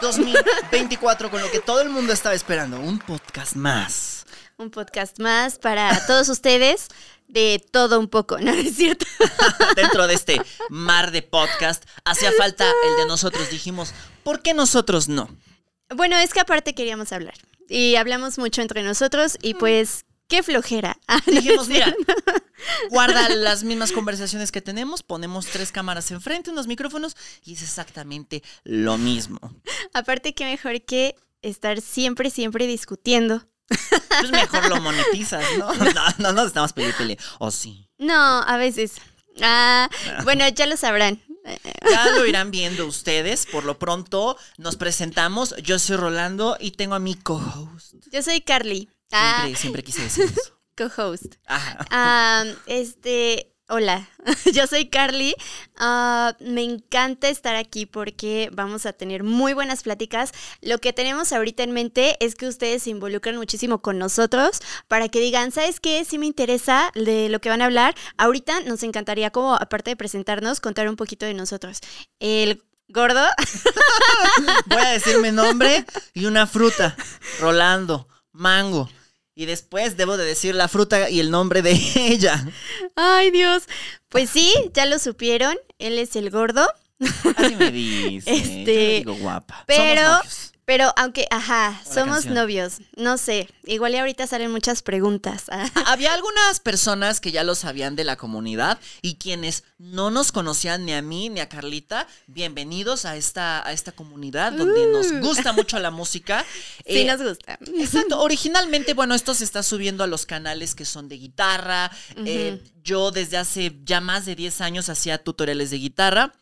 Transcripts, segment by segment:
2024 con lo que todo el mundo estaba esperando. Un podcast más. Un podcast más para todos ustedes de todo un poco, ¿no es cierto? Dentro de este mar de podcast hacía falta el de nosotros. Dijimos, ¿por qué nosotros no? Bueno, es que aparte queríamos hablar. Y hablamos mucho entre nosotros y pues, qué flojera. Ah, ¿no Dijimos, mira, guarda las mismas conversaciones que tenemos, ponemos tres cámaras enfrente, unos micrófonos y es exactamente lo mismo. Aparte, qué mejor que estar siempre, siempre discutiendo. Pues mejor lo monetizas, ¿no? No, no nos estamos peleando, pele. O sí. No, a veces. Ah, bueno, ya lo sabrán. Ya lo irán viendo ustedes. Por lo pronto nos presentamos. Yo soy Rolando y tengo a mi co-host. Yo soy Carly. Ah, Siempre, siempre quise decir eso. co-host. Ajá. Este, hola, yo soy Carly. Ah, me encanta estar aquí porque vamos a tener muy buenas pláticas. Lo que tenemos ahorita en mente es que ustedes se involucran muchísimo con nosotros para que digan, ¿sabes qué? Si me interesa de lo que van a hablar. Ahorita nos encantaría como, aparte de presentarnos, contar un poquito de nosotros. El gordo, Voy a decir mi nombre y una fruta. Rolando, mango. Y después debo de decir la fruta y el nombre de ella. ay Dios, pues sí, ya lo supieron, él es el gordo. Así me dice. Este, Yo le digo guapa. pero- Somos. Pero aunque, ajá, somos canción. novios, no sé, igual y ahorita salen muchas preguntas. Había algunas personas que ya lo sabían de la comunidad y quienes no nos conocían ni a mí ni a Carlita, bienvenidos a esta, a esta comunidad donde nos Uh. gusta mucho la música. Sí Eh, nos gusta. Exacto, originalmente, bueno, esto se está subiendo a los canales que son de guitarra. Eh, yo desde hace ya más de 10 años hacía tutoriales de guitarra.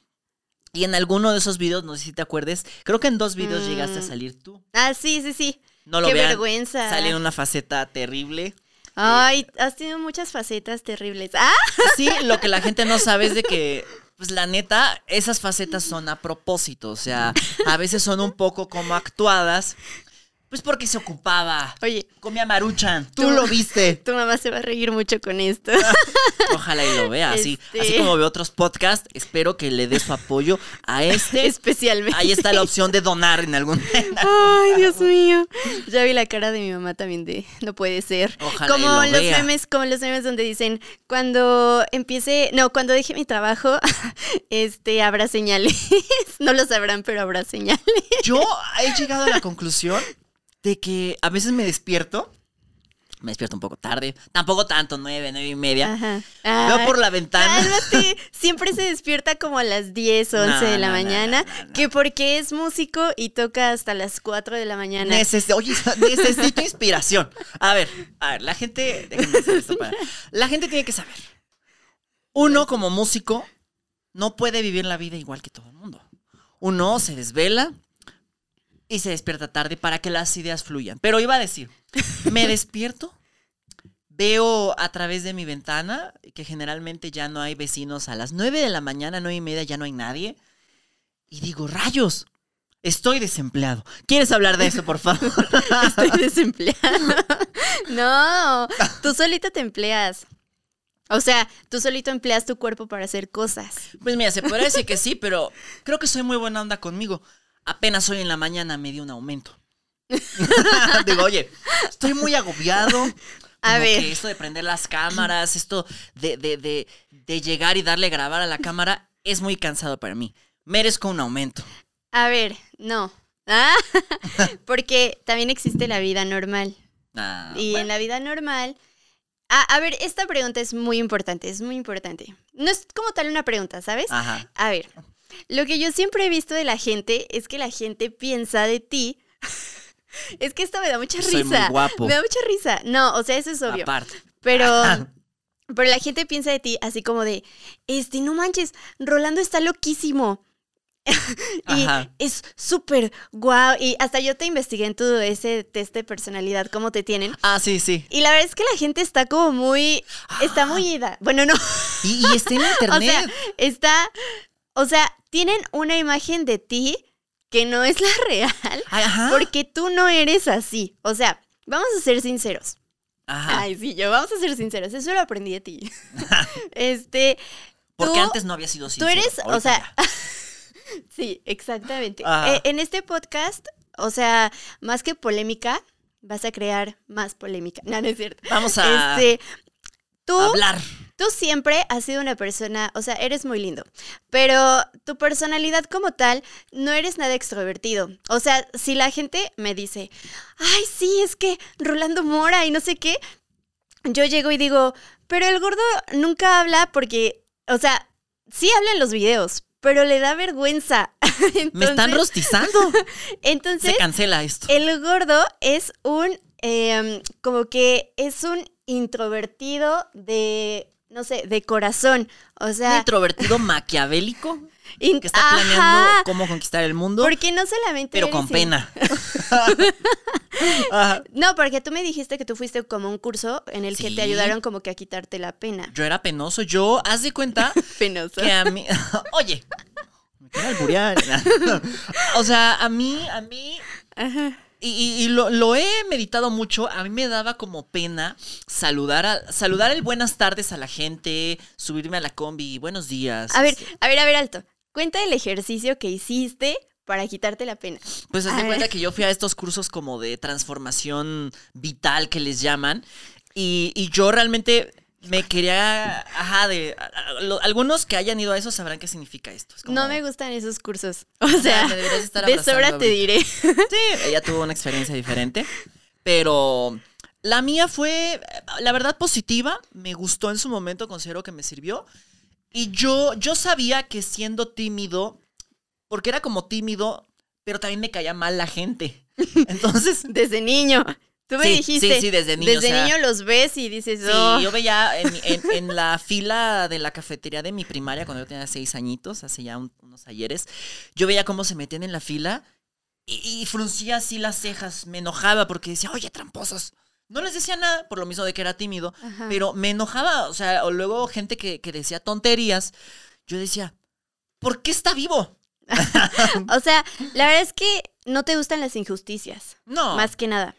Y en alguno de esos videos, no sé si te acuerdes, creo que en dos videos Mm. llegaste a salir tú. Ah, sí, sí, sí. No lo Qué vean, vergüenza. Sale en una faceta terrible. Ay, has tenido muchas facetas terribles. Ah, Sí, lo que la gente no sabe es de que, pues la neta, esas facetas son a propósito. O sea, a veces son un poco como actuadas. Pues porque se ocupaba. oye, Comía maruchan. Tú Tú- lo viste. tu mamá se va a reír mucho con esto. Ojalá y lo vea. Así, Este- así como ve otros podcasts, espero que le dé su apoyo a este. Especialmente. Ahí está la opción de donar en algún. Ay, Dios mío. Ya vi la cara de mi mamá también de no puede ser. Ojalá y como lo los vea. memes, como los memes donde dicen cuando empiece, no, cuando deje mi trabajo, este habrá señales. no lo sabrán, pero habrá señales. Yo he llegado a la conclusión de que a veces me despierto. Me despierto un poco tarde. Tampoco tanto, nueve, nueve y media. Ajá. Veo por la ventana. Cálmate. Siempre se despierta como a las 10 o 11 No, de la no, mañana, no, que porque es músico y toca hasta las 4 de la mañana. Neces- oye, necesito inspiración. A ver, a ver, la gente. déjenme hacer esto para- la gente tiene que saber. Uno, como músico, no puede vivir la vida igual que todo el mundo. Uno se desvela y se despierta tarde para que las ideas fluyan. Pero iba a decir, me despierto, veo a través de mi ventana que generalmente ya no hay vecinos a las 9 de la mañana, nueve y media, ya no hay nadie. Y digo, rayos, estoy desempleado. ¿Quieres hablar de eso, por favor? Estoy desempleada. no, tú solito te empleas. O sea, tú solito empleas tu cuerpo para hacer cosas. Pues mira, se podría decir que sí, pero creo que soy muy buena onda conmigo. Apenas hoy en la mañana me di un aumento. Digo, oye, estoy muy agobiado. A ver. que esto de prender las cámaras, esto de, de, de, de llegar y darle grabar a la cámara, es muy cansado para mí. Merezco un aumento. A ver, no. Ah, porque también existe la vida normal. Ah, Y bueno. en la vida normal. Ah, a ver, esta pregunta es muy importante, es muy importante. No es como tal una pregunta, ¿sabes? Ajá. A ver, lo que yo siempre he visto de la gente es que la gente piensa de ti. es que esto me da mucha Soy muy risa. guapo. Me da mucha risa. No, o sea, eso es obvio. Aparte. Pero, pero la gente piensa de ti así como de, este, no manches, Rolando está loquísimo. y Ajá. es súper guau. Y hasta yo te investigué en tu ese test de personalidad, cómo te tienen. Ah, sí, sí. Y la verdad es que la gente está como muy, está muy ida. Bueno, no. Y, y está en O internet. sea, está, o sea, tienen una imagen de ti que no es la real, Ajá. porque tú no eres así. O sea, vamos a ser sinceros. Ajá. Ay, sí, yo, vamos a ser sinceros. Eso lo aprendí de ti. este, Porque tú- antes no había sido tú sincero. eres, o sea. Sí, exactamente. Eh, en este podcast, o sea, más que polémica, vas a crear más polémica. No, no es cierto. Vamos a Este, tú, hablar. Tú siempre has sido una persona, o sea, eres muy lindo, pero tu personalidad como tal no eres nada extrovertido. O sea, si la gente me dice, ay, sí, es que Rolando Mora y no sé qué, yo llego y digo, pero el gordo nunca habla porque, o sea, sí habla en los videos, pero le da vergüenza. Me están Entonces- rostizando. Entonces, Se cancela esto. el gordo es un, em, como que es un introvertido de, no sé, de corazón. O Un sea, introvertido maquiavélico in- que está planeando Ajá, cómo conquistar el mundo, porque no solamente pero con pena. No, porque tú me dijiste que tú fuiste como un curso en el que te ayudaron como que a quitarte la pena. Yo era penoso. Yo, haz de cuenta Penoso. que a mí. Oye, me quiero alburear. o sea, a mí, a mí. Ajá. Y, y- lo, lo he meditado mucho. A mí me daba como pena saludar a, saludar el buenas tardes a la gente, subirme a la combi, buenos días. A ver, a ver, a ver, alto. Cuenta el ejercicio que hiciste para quitarte la pena. Pues haz A de ver. cuenta que yo fui a estos cursos como de transformación vital que les llaman. Y, y yo realmente me quería. Ajá, de. a- a- lo- algunos que hayan ido a eso sabrán qué significa esto. Es como- No me gustan esos cursos. O Ah, sea, me deberías estar de sobra te diré. Sí, ella tuvo una experiencia diferente. Pero la mía fue, la verdad, positiva. Me gustó en su momento, considero que me sirvió. Y yo, yo sabía que siendo tímido, porque era como tímido, pero también me caía mal la gente. Entonces, Desde niño. Tú me Sí, dijiste. sí, sí, desde niño, Desde o sea- niño los ves y dices, sí, oh. yo veía en, en- en la fila de la cafetería de mi primaria, cuando yo tenía seis añitos, hace ya un- unos ayeres, yo veía cómo se metían en la fila y, y fruncía así las cejas, me enojaba porque decía, oye, tramposos. No les decía nada, por lo mismo de que era tímido, Ajá. pero me enojaba, o sea, o luego gente que, que decía tonterías, yo decía, ¿por qué está vivo? O sea, la verdad es que no te gustan las injusticias. No. Más que nada.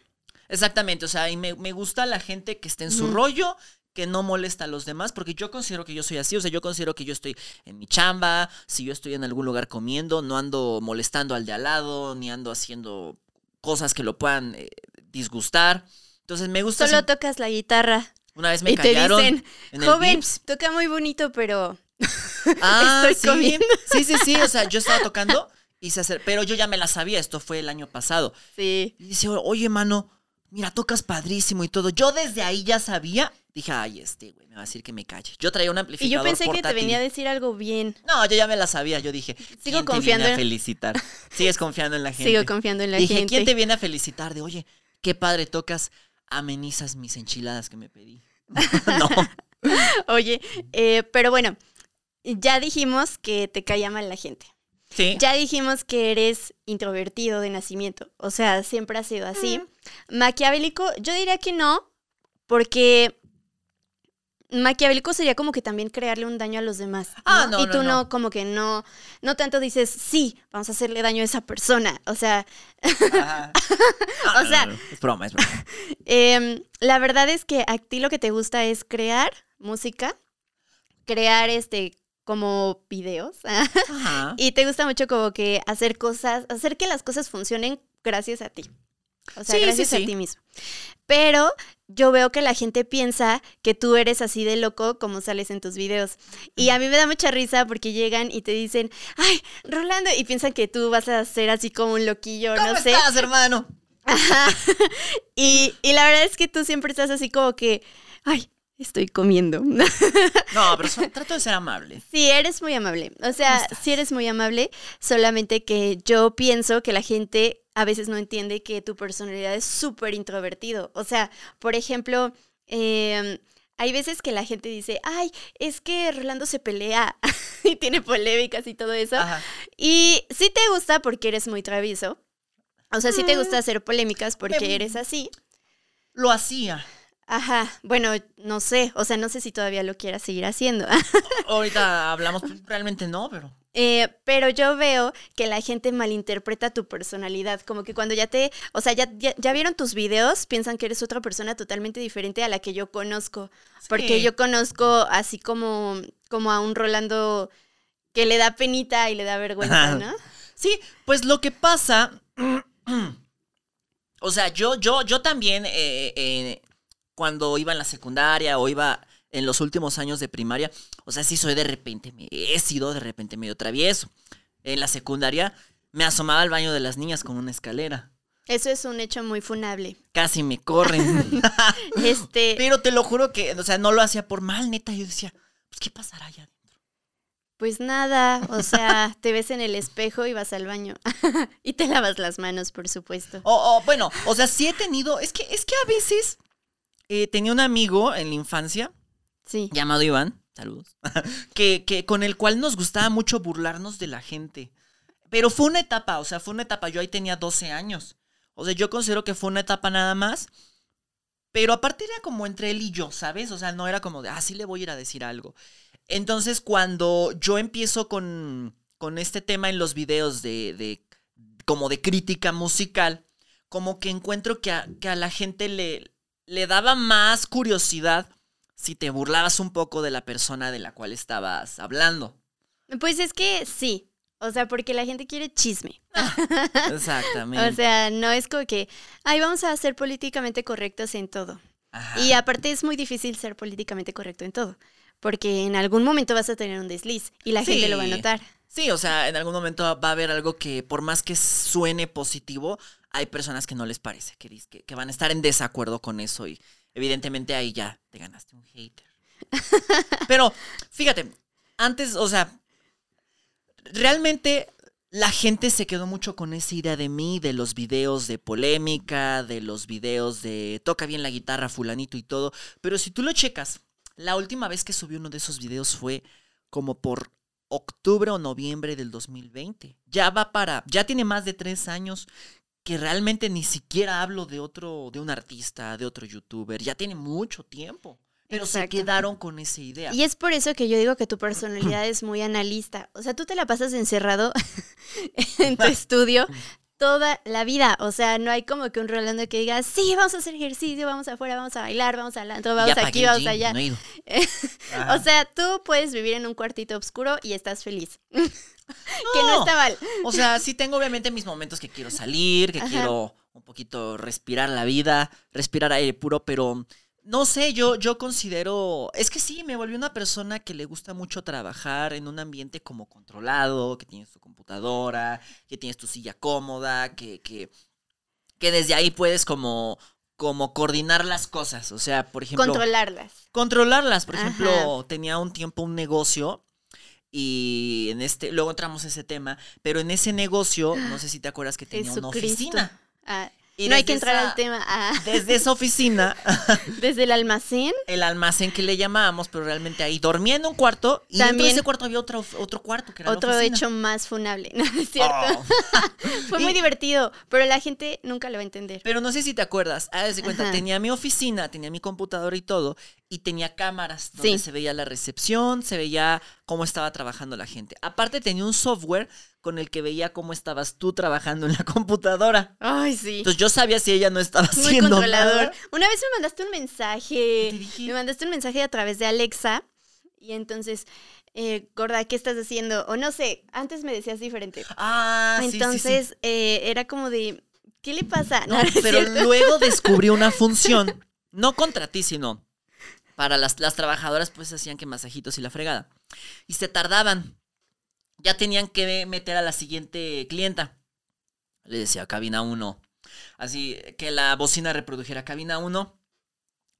Exactamente, o sea, y me, me gusta la gente que esté en su rollo, que no molesta a los demás, porque yo considero que yo soy así, o sea, yo considero que yo estoy en mi chamba, si yo estoy en algún lugar comiendo, no ando molestando al de al lado, ni ando haciendo cosas que lo puedan eh, disgustar. Entonces me gusta... Solo así- tocas la guitarra Una vez me y te callaron dicen, en joven, Vips. toca muy bonito, pero Ah, estoy sí. comiendo. Sí, sí, sí, o sea, yo estaba tocando y se pero yo ya me la sabía, esto fue el año pasado. sí. Y dice, oye, mano, mira, tocas padrísimo y todo. Yo desde ahí ya sabía. Dije, ay, este, güey, me va a decir que me calle. Yo traía un Y amplificador yo pensé que te venía a decir algo bien. No, yo ya me la sabía. Yo dije, Sigo ¿quién confiando te viene a felicitar? Sigues confiando en la gente. Sigo confiando en la dije, gente. ¿quién te viene a felicitar? De, oye, qué padre tocas, amenizas mis enchiladas que me pedí. no. Oye, eh, pero bueno, ya dijimos que te caía mal la gente. Sí. Ya dijimos que eres introvertido de nacimiento. O sea, siempre has sido así. Maquiavélico, yo diría que no, porque maquiavélico sería como que también crearle un daño a los demás. Ah, no, Y tú no, no. como que no, no tanto dices, sí, vamos a hacerle daño a esa persona. O sea. O sea- es broma, es broma. Em, la verdad es que a ti lo que te gusta es crear música, crear este como videos Ajá. y te gusta mucho como que hacer cosas, hacer que las cosas funcionen gracias a ti. O sea, Sí, sí, gracias a ti mismo. Pero yo veo que la gente piensa que tú eres así de loco como sales en tus videos. Y a mí me da mucha risa porque llegan y te dicen, ay, Rolando, y piensan que tú vas a ser así como un loquillo, ¿Cómo no sé. estás, hermano? Ajá. Y, y la verdad es que tú siempre estás así como que, ay, estoy comiendo. No, pero trato de ser amable. Sí, eres muy amable. O sea, sí eres muy amable, solamente que yo pienso que la gente a veces no entiende que tu personalidad es súper introvertido. O sea, por ejemplo, em, hay veces que la gente dice, ay, es que Rolando se pelea y tiene polémicas y todo eso. Ajá. Y sí te gusta porque eres muy travieso. O sea, sí te Mm. gusta hacer polémicas porque eres así. Lo hacía. Ajá, bueno, no sé, o sea, no sé si todavía lo quieras seguir haciendo. Ahorita hablamos, pues, realmente no, pero. Eh, pero yo veo que la gente malinterpreta tu personalidad, como que cuando ya te, o sea, ya, ya, ya vieron tus videos, piensan que eres otra persona totalmente diferente a la que yo conozco, porque yo conozco así como, como a un Rolando que le da penita y le da vergüenza. ¿no? Sí, pues lo que pasa. o sea, yo, yo, yo también, eh, eh, cuando iba en la secundaria o iba en los últimos años de primaria, o sea, sí soy de repente, me- he sido de repente medio travieso. En la secundaria me asomaba al baño de las niñas con una escalera. Eso es un hecho muy funable. Casi me corren. Este, Pero te lo juro que, o sea, no lo hacía por mal, neta. Yo decía, pues, ¿qué pasará allá adentro? pues nada, o sea, te ves en el espejo y vas al baño. y te lavas las manos, por supuesto. O, o, bueno, o sea, sí he tenido, es que, es que a veces eh, tenía un amigo en la infancia Sí. llamado Iván, saludos, que, que con el cual nos gustaba mucho burlarnos de la gente. Pero fue una etapa, o sea, fue una etapa, yo ahí tenía 12 años. O sea, yo considero que fue una etapa nada más. Pero aparte era como entre él y yo, ¿sabes? O sea, no era como de, ah, sí le voy a ir a decir algo. Entonces, cuando yo empiezo con, con este tema en los videos de, de como de crítica musical, como que encuentro que a, que a la gente le, le daba más curiosidad si te burlabas un poco de la persona de la cual estabas hablando. Pues es que sí. O sea, porque la gente quiere chisme. Exactamente. O sea, no es como que, ay, vamos a ser políticamente correctos en todo. Ajá. Y aparte es muy difícil ser políticamente correcto en todo. Porque en algún momento vas a tener un desliz y la gente lo va a notar. Sí, o sea, en algún momento va a haber algo que por más que suene positivo, hay personas que no les parece, que, que, que van a estar en desacuerdo con eso y evidentemente ahí ya te ganaste un hater. Pero fíjate, antes, o sea, realmente la gente se quedó mucho con esa idea de mí, de los videos de polémica, de los videos de toca bien la guitarra fulanito y todo, pero si tú lo checas, la última vez que subí uno de esos videos fue como por octubre o noviembre del 2020. Ya va para, ya tiene más de tres años que realmente ni siquiera hablo de otro, de un artista, de otro youtuber. Ya tiene mucho tiempo. Pero se quedaron con esa idea. Y es por eso que yo digo que tu personalidad es muy analista. O sea, tú te la pasas encerrado en tu estudio toda la vida. O sea, no hay como que un Rolando que diga, sí, vamos a hacer ejercicio, vamos afuera, vamos a bailar, vamos al antro, vamos Ya aquí, vamos gym, allá. no. O sea, tú puedes vivir en un cuartito oscuro y estás feliz. que no está mal. O sea, sí tengo obviamente mis momentos que quiero salir, que Ajá. quiero un poquito respirar la vida, respirar aire puro, pero no sé, yo, yo considero, es que sí, me volví una persona que le gusta mucho trabajar en un ambiente como controlado, que tienes tu computadora, que tienes tu silla cómoda, que, que, que desde ahí puedes como, como coordinar las cosas. O sea, por ejemplo Controlarlas. controlarlas. Por Ajá. ejemplo, tenía un tiempo un negocio y en este, luego entramos a ese tema, pero en ese negocio, no sé si te acuerdas que tenía una oficina. Ah, Y no hay que entrar esa- al tema. Ah, Desde esa oficina, desde el almacén. el almacén que le llamábamos, pero realmente ahí dormía en un cuarto y dentro de También- ese cuarto había otro, otro cuarto que era Otro la hecho más funable. No, es cierto. Oh. Fue muy divertido, pero la gente nunca lo va a entender. Pero no sé si te acuerdas, de cuenta, Ajá. tenía mi oficina, tenía mi computadora y todo, y tenía cámaras donde Sí. se veía la recepción, se veía cómo estaba trabajando la gente. Aparte tenía un software con el que veía cómo estabas tú trabajando en la computadora. Ay, sí. Entonces yo sabía si ella no estaba Muy haciendo controlador. nada. Una vez me mandaste un mensaje. Me mandaste un mensaje a través de Alexa. Y entonces, eh, Gorda, ¿qué estás haciendo? O no sé, antes me decías diferente. Ah, sí, sí, sí. entonces, eh, era como de, ¿qué le pasa? No, No, pero luego descubrí una función, no contra ti, sino para las, las trabajadoras, pues hacían que masajitos y la fregada. Y se tardaban. Ya tenían que meter a la siguiente clienta. Le decía, cabina 1. Así que la bocina reprodujera cabina 1.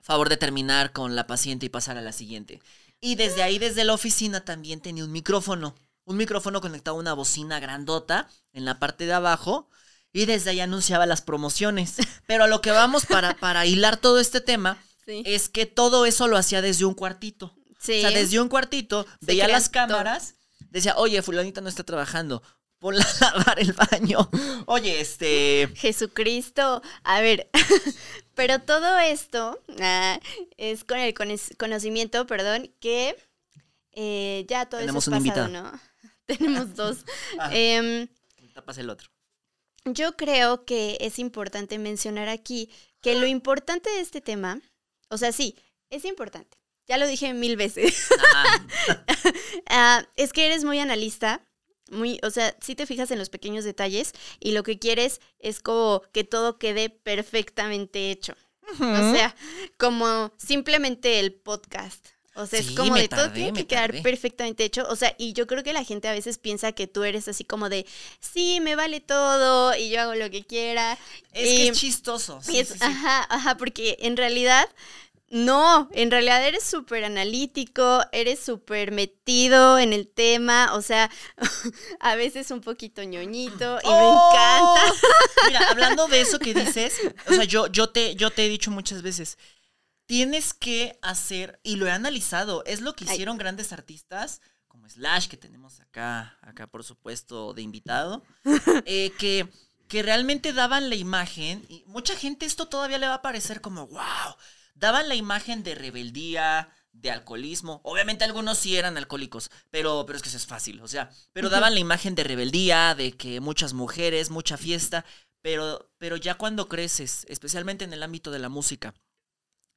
Favor de terminar con la paciente y pasar a la siguiente. Y desde ahí, desde la oficina, también tenía un micrófono. Un micrófono conectado a una bocina grandota en la parte de abajo. Y desde ahí anunciaba las promociones. Pero a lo que vamos para, para hilar todo este tema Sí. es que todo eso lo hacía desde un cuartito. Sí. O sea, desde un cuartito, veía las cámaras, decía, oye, fulanita no está trabajando, ponla a lavar el baño. Oye, este... Jesucristo. A ver, pero todo esto ah, es con el conocimiento, perdón, que eh, ya todo Tenemos eso es un pasado, invitado. ¿no? Tenemos dos. Ah. Em, Tapas el otro. yo creo que es importante mencionar aquí que lo importante de este tema, o sea, sí, es importante. Ya lo dije mil veces. Ah, es que eres muy analista muy, o sea, sí te fijas en los pequeños detalles y lo que quieres es como que todo quede perfectamente hecho. O sea, como simplemente el podcast. O sea, es Sí, como me de todo tiene que quedar tardé. perfectamente hecho. O sea, y yo creo que la gente a veces piensa que tú eres así como de, sí, me vale todo y yo hago lo que quiera. Es y, que es chistoso. y sí, es- sí, sí. Ajá, ajá, porque en realidad, no, en realidad eres súper analítico, eres súper metido en el tema, o sea, a veces un poquito ñoñito y me ¡Oh! encanta. Mira, hablando de eso que dices, o sea, yo, yo, te, yo te he dicho muchas veces, tienes que hacer, y lo he analizado, es lo que Ay. hicieron grandes artistas, como Slash, que tenemos acá, acá por supuesto, de invitado, eh, que, que realmente daban la imagen, y mucha gente esto todavía le va a parecer como, wow, daban la imagen de rebeldía, de alcoholismo. Obviamente algunos sí eran alcohólicos, pero, pero es que eso es fácil, o sea, pero daban la imagen de rebeldía, de que muchas mujeres, mucha fiesta, pero, pero ya cuando creces, especialmente en el ámbito de la música,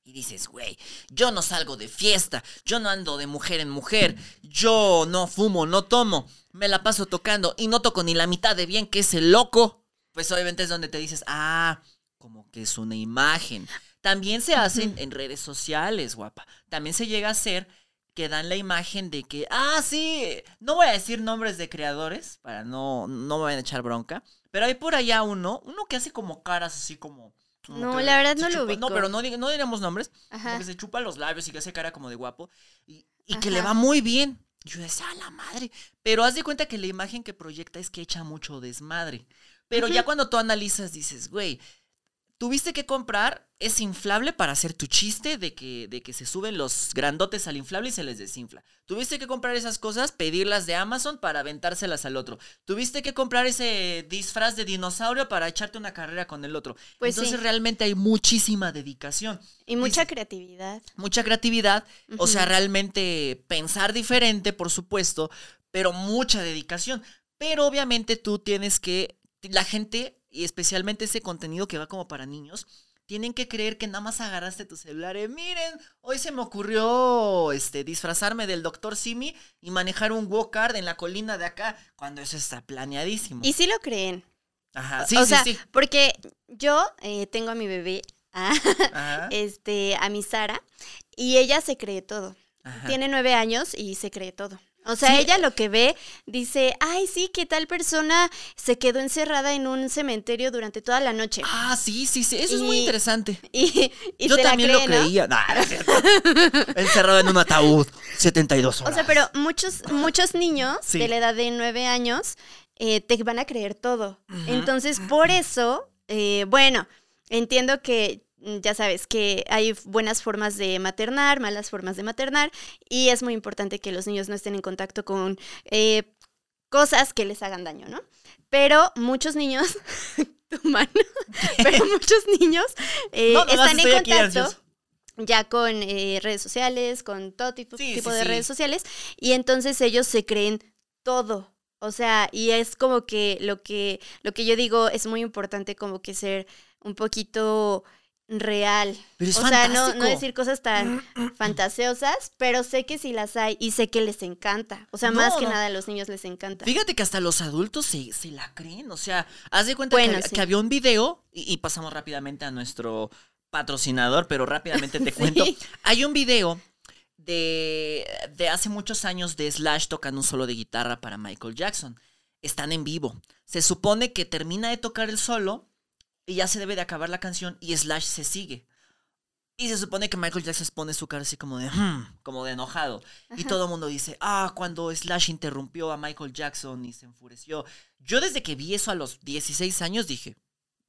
y dices, güey, yo no salgo de fiesta, yo no ando de mujer en mujer, yo no fumo, no tomo, me la paso tocando y no toco ni la mitad de bien que ese loco, pues obviamente es donde te dices, ah, como que es una imagen. También se hacen en redes sociales, guapa. También se llega a hacer que dan la imagen de que, ah, sí, no voy a decir nombres de creadores para no, no me vayan a echar bronca, pero hay por allá uno, uno que hace como caras así como... como No, la verdad no lo chupa- ubico. No, pero no, no diremos nombres, como Ajá. que se chupa los labios y que hace cara como de guapo y, y que le va muy bien. Yo decía, a la madre. Pero haz de cuenta que la imagen que proyecta es que echa mucho desmadre. Pero ya cuando tú analizas, dices, güey, tuviste que comprar ese inflable para hacer tu chiste de que, de que se suben los grandotes al inflable y se les desinfla. Tuviste que comprar esas cosas, pedirlas de Amazon para aventárselas al otro. Tuviste que comprar ese disfraz de dinosaurio para echarte una carrera con el otro. Pues Entonces sí. realmente hay muchísima dedicación Y mucha creatividad. mucha creatividad, o sea, realmente pensar diferente, por supuesto, pero mucha dedicación. Pero obviamente tú tienes que, la gente, y especialmente ese contenido que va como para niños, tienen que creer que nada más agarraste tu celular miren, hoy se me ocurrió este, disfrazarme del doctor Simi y manejar un go-kart en la colina de acá, cuando eso está planeadísimo. Y sí lo creen. Ajá, sí, o sí, sea, sí. porque yo eh, tengo a mi bebé, Ajá, este, a mi Sara, y ella se cree todo. ajá. Tiene nueve años y se cree todo. O sea, Sí. ella lo que ve dice, ay, sí, que tal persona se quedó encerrada en un cementerio durante toda la noche. Ah, sí, sí, sí, eso es muy interesante. Y, y Yo también cree, lo ¿no? creía. Nah. Encerrado en un ataúd, 72 O horas. sea, pero muchos, muchos niños Sí. de la edad de nueve años eh, te van a creer todo. Entonces, por eso, eh, bueno, entiendo que ya sabes que hay buenas formas de maternar, malas formas de maternar, y es muy importante que los niños no estén en contacto con eh, cosas que les hagan daño, ¿no? Pero muchos niños, tu mano, pero muchos niños eh, No, están en contacto ya con eh, redes sociales, con todo tipo, Sí, tipo sí, de sí. redes sociales, y entonces ellos se creen todo. O sea, y es como que lo que, lo que yo digo es muy importante como que ser un poquito real. Pero es o sea, no, decir cosas tan fantasiosas, pero sé que sí las hay y sé que les encanta. O sea, No, más que no. nada a los niños les encanta. Fíjate que hasta los adultos se, se la creen. O sea, haz de cuenta Bueno, que, sí. que había un video, y, y pasamos rápidamente a nuestro patrocinador, pero rápidamente te Sí. cuento. Hay un video de, de hace muchos años de Slash tocando un solo de guitarra para Michael Jackson. Están en vivo. Se supone que termina de tocar el solo y ya se debe de acabar la canción y Slash se sigue. Y se supone que Michael Jackson pone su cara así como de, "Hmm", como de enojado. Y todo el mundo dice, ah, cuando Slash interrumpió a Michael Jackson y se enfureció. Yo desde que vi eso a los 16 años dije,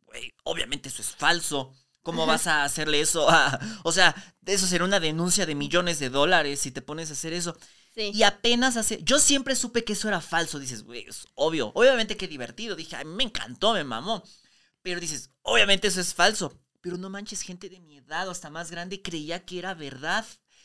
güey, obviamente eso es falso. ¿Cómo Ajá. vas a hacerle eso a... O sea, eso será una denuncia de millones de dólares si te pones a hacer eso. Sí. Y apenas hace... Yo siempre supe que eso era falso. Dices, güey, es obvio. Obviamente que divertido. Dije, a mí me encantó, me mamó. Pero dices, obviamente eso es falso. Pero no manches, gente de mi edad o hasta más grande creía que era verdad.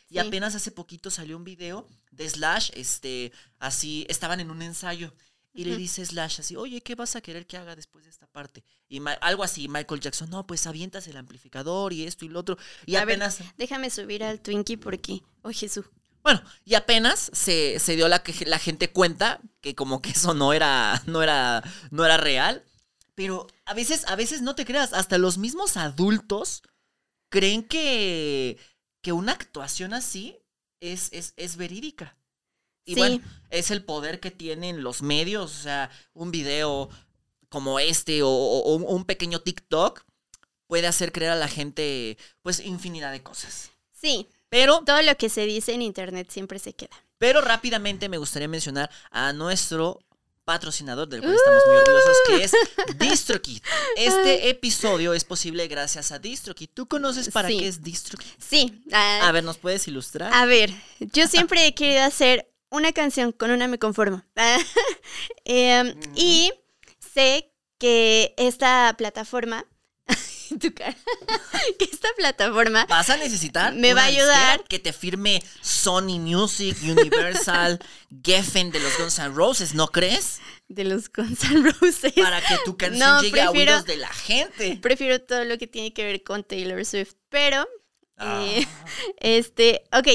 Y Sí. apenas hace poquito salió un video de Slash, este, así, estaban en un ensayo. Y le dice Slash así, oye, ¿qué vas a querer que haga después de esta parte? Y Ma- algo así, Michael Jackson, no, pues avientas el amplificador y esto y lo otro. Y A ver, apenas... Déjame subir al Twinkie porque, oh Jesús. Bueno, y apenas se, se dio la, que, la gente cuenta que como que eso no era, no era, no era real. Pero a veces, a veces no te creas, hasta los mismos adultos creen que, que una actuación así es, es, es verídica. Y Sí. bueno, es el poder que tienen los medios, o sea, un video como este o, o- o un pequeño TikTok puede hacer creer a la gente pues infinidad de cosas. Sí, Pero, todo lo que se dice en internet siempre se queda. pero rápidamente me gustaría mencionar a nuestro patrocinador del cual estamos muy orgullosos, que es DistroKid. Este episodio es posible gracias a DistroKid. ¿Tú conoces para Sí. qué es DistroKid? Sí. ah, A ver, ¿nos puedes ilustrar? A ver, yo siempre he querido hacer una canción, con una me conformo. Em, Y sé que esta plataforma, tu cara, que esta plataforma Vas a necesitar Me va a ayudar. que te firme Sony Music, Universal, Geffen de los Guns N' Roses, ¿no crees? de los Guns N' Roses, Para que tu canción No, llegue a oídos de la gente. prefiero todo lo que tiene que ver con Taylor Swift, pero... Ah. eh, este, ok,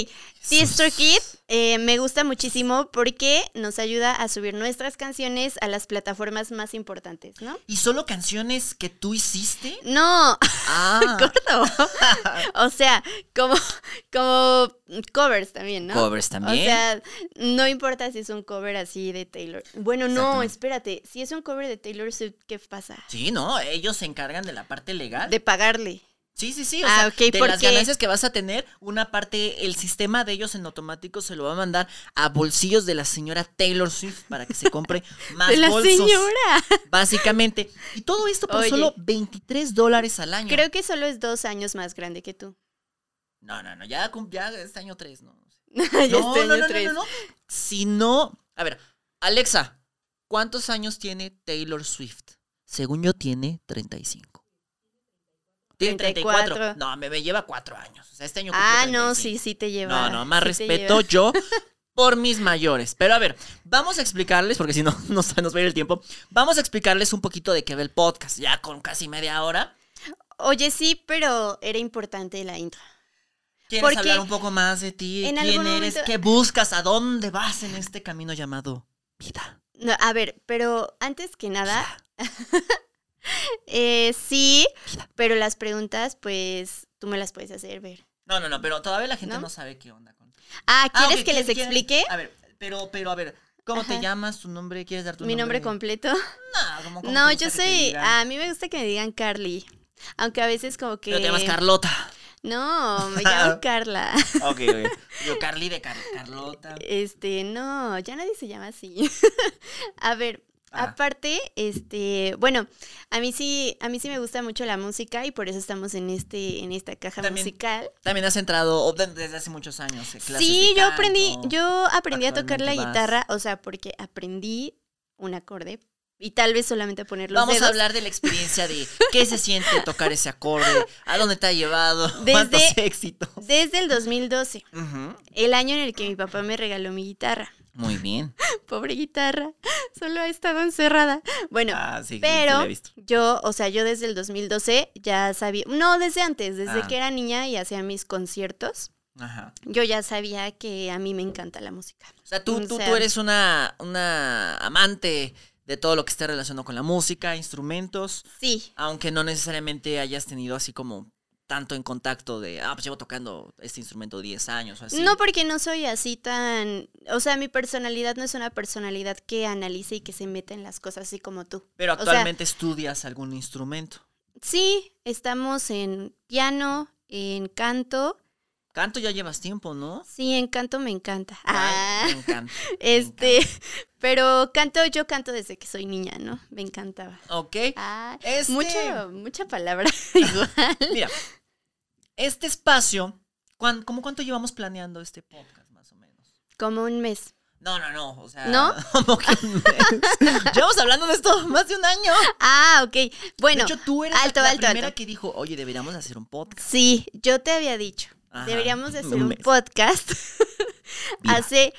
DistroKid eh, me gusta muchísimo porque nos ayuda a subir nuestras canciones a las plataformas más importantes, ¿no? ¿Y solo canciones que tú hiciste? No, Ah, gordo. o sea, como, como covers también, ¿no? covers también. O sea, no importa si es un cover así de Taylor. Bueno, no, espérate. Si es un cover de Taylor Swift, ¿qué pasa? sí, no, ellos se encargan de la parte legal. De pagarle. Sí, sí, sí. O Ah, sea, ok, de las porque- ganancias que vas a tener, una parte, el sistema de ellos en automático se lo va a mandar a bolsillos de la señora Taylor Swift para que se compre más De la bolsos. señora. Básicamente. Y todo esto por Oye. solo 23 dólares al año. Creo que solo es dos años más grande que tú. No, no, no, ya, ya este año 3, ¿no? ya no, este no, año no, no, tres. no, no. Si no. A ver, Alexa, ¿cuántos años tiene Taylor Swift? Según yo, tiene 35. Tiene 34. 34. No, me, me lleva 4 años. O sea, este año Ah, no, 35. sí, sí te lleva. No, no, más sí respeto yo por mis mayores. Pero a ver, vamos a explicarles, porque si no, nos, nos va a ir el tiempo. Vamos a explicarles un poquito de qué va el podcast, ya con casi media hora. Oye, sí, pero era importante la intro. ¿Quieres Porque hablar un poco más de ti? ¿Quién eres? momento- ¿Qué buscas? ¿A dónde vas en este camino llamado vida? No, a ver, pero antes que nada, eh, sí, pero las preguntas, pues tú me las puedes hacer ver. No, no, no, pero todavía la gente no, ¿No? sabe qué onda con. Ah, Ah, ¿quieres que les explique? A ver, pero, pero, a ver, ¿cómo te llamas? ¿Tu nombre? ¿Quieres dar tu Mi nombre nombre? completo. No, ¿cómo- cómo No, yo soy. A mí me gusta que me digan Carly. Aunque a veces como que. Pero te llamas Carlota. No, me llamo Carla. Ok, ok. Yo, Carly de Car- Carlota. Este, no, ya nadie se llama así. a ver, Aparte, este, bueno, a mí sí, a mí sí me gusta mucho la música y por eso estamos en este, en esta caja También musical. También has entrado desde hace muchos años. eh, clases Sí, de yo aprendí, yo aprendí a tocar la vas. guitarra, o sea, porque aprendí un acorde y tal vez solamente a poner los Vamos dedos. a hablar de la experiencia de qué se siente tocar ese acorde, a dónde te ha llevado, cuántos Desde- éxitos. Desde el 2012, Ujú. el año en el que mi papá me regaló mi guitarra. Muy bien. Pobre guitarra, solo ha estado encerrada. Bueno, Ah, sí, pero la he visto. yo, o sea, yo desde el 2012 ya sabía, no, desde antes, desde Ah. que era niña y hacía mis conciertos, Ajá. yo ya sabía que a mí me encanta la música. O sea, tú, O tú, tú eres una, una amante de todo lo que esté relacionado con la música, instrumentos, Sí, aunque no necesariamente hayas tenido así como tanto en contacto de, ah, pues llevo tocando este instrumento 10 años o así. no porque no soy así tan, o sea, mi personalidad no es una personalidad que analice y que se meta en las cosas así como tú. Pero o sea- actualmente estudias algún instrumento. Sí, estamos en piano, en canto. Canto ya llevas tiempo, ¿no? Sí, en canto me encanta. Ay, Ah, me encanta. este, pero canto, yo canto desde que soy niña, ¿no? Me encantaba. Ok. Ah, Este- mucha, mucha palabra igual. Mira, este espacio, ¿cuán- ¿cómo cuánto llevamos planeando este podcast, más o menos? Como un mes. No, no, no, o sea... ¿No? como que un mes. Llevamos hablando de esto más de un año. Ah, ok. Bueno, de hecho, tú eres alto, la, la alto, primera alto. que dijo, oye, deberíamos hacer un podcast. sí, yo te había dicho. Ajá, Deberíamos de hacer un un podcast hace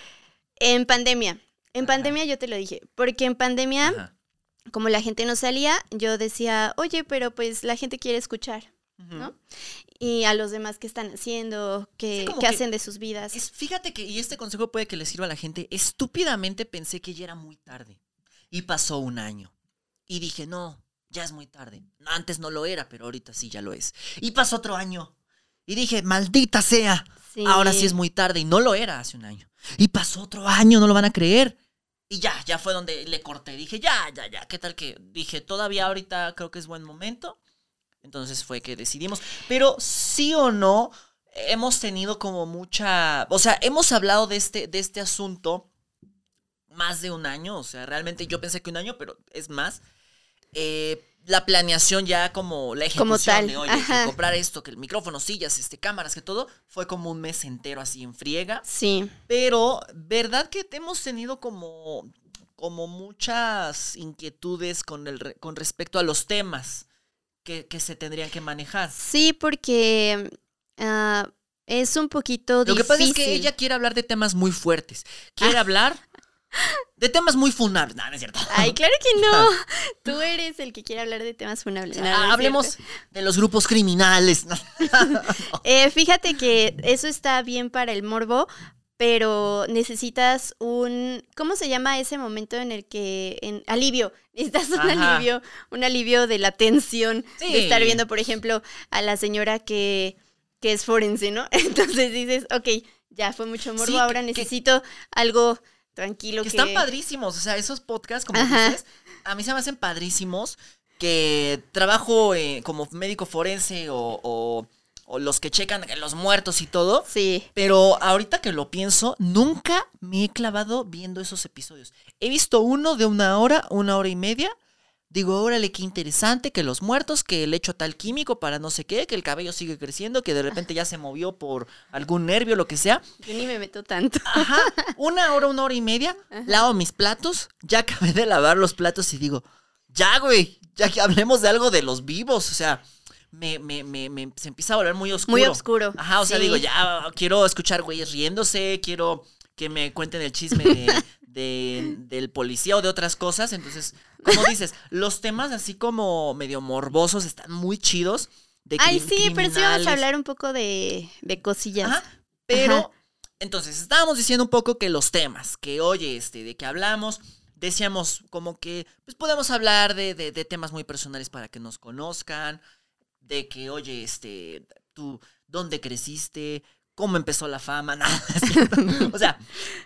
en pandemia. En Ajá. pandemia yo te lo dije, porque en pandemia, Ajá. como la gente no salía, yo decía, oye, pero pues la gente quiere escuchar. ¿no? Y a los demás que están haciendo, que, Sí, que hacen de sus vidas. Es- fíjate que, y este consejo puede que le sirva a la gente, estúpidamente pensé que ya era muy tarde. Y pasó un año. Y dije, no, ya es muy tarde. Antes no lo era, pero ahorita sí ya lo es. Y pasó otro año. Y dije, maldita sea. Sí. Ahora sí es muy tarde. Y no lo era hace un año. Y pasó otro año, no lo van a creer. Y ya, ya fue donde le corté. Dije, ya, ya, ya. ¿Qué tal que? Dije, todavía ahorita creo que es buen momento. Entonces fue que decidimos. Pero sí o no, hemos tenido como mucha. O sea, hemos hablado de este, de este asunto más de un año. O sea, realmente yo pensé que un año, pero es más. Eh, la planeación ya como la ejecución Como tal, de oye, que comprar esto, que el micrófono, sillas, este, cámaras, que todo, fue como un mes entero así en friega. Sí. Pero, ¿verdad que hemos tenido como, como muchas inquietudes con, el, con respecto a los temas que, que se tendrían que manejar? Sí, porque ah, es un poquito Lo difícil. que pasa es que ella quiere hablar de temas muy fuertes. Quiere hablar de temas muy funables. No, no es cierto. Ay, claro que no. Tú eres el que quiere hablar de temas funables. No, no es Ah, Hablemos cierto. de los grupos criminales. Eh, fíjate que eso está bien para el morbo, pero necesitas un, ¿cómo se llama ese momento en el que, en alivio, necesitas un Ajá. alivio, un alivio de la tensión Sí. de estar viendo, por ejemplo, a la señora que, que es forense, ¿no? Entonces dices, ok, ya fue mucho morbo, Sí, ahora que- que- necesito algo tranquilo que que, están padrísimos. O sea, esos podcasts, como Ajá. dices, a mí se me hacen padrísimos. Que trabajo eh, como médico forense o, o- o los que checan los muertos y todo. Sí. Pero ahorita que lo pienso, nunca me he clavado viendo esos episodios. He visto uno de una hora, una hora y media. Digo, órale, qué interesante, que los muertos, que el hecho tal químico para no sé qué, que el cabello sigue creciendo, que de repente ya se movió por algún nervio, lo que sea. Yo ni me meto tanto. Ajá, una hora, una hora y media, lavo mis platos, ya acabé de lavar los platos y digo, ya, güey, ya que hablemos de algo de los vivos, o sea, me, me, me, me- se empieza a volver muy oscuro. Muy oscuro, Ajá, o sea, digo, ya quiero escuchar güeyes riéndose, quiero que me cuenten el chisme de, de- del policía o de otras cosas, entonces, como dices, los temas así como medio morbosos están muy chidos. De Ay, sí, pero sí vamos a hablar un poco de, de cosillas. Ajá, pero, Ajá. entonces, estábamos diciendo un poco que los temas, que oye, este, de que hablamos, decíamos como que, pues podemos hablar de, de- de temas muy personales para que nos conozcan, de que, oye, este, tú, ¿dónde creciste? ¿Cómo empezó la fama? Nada, o sea,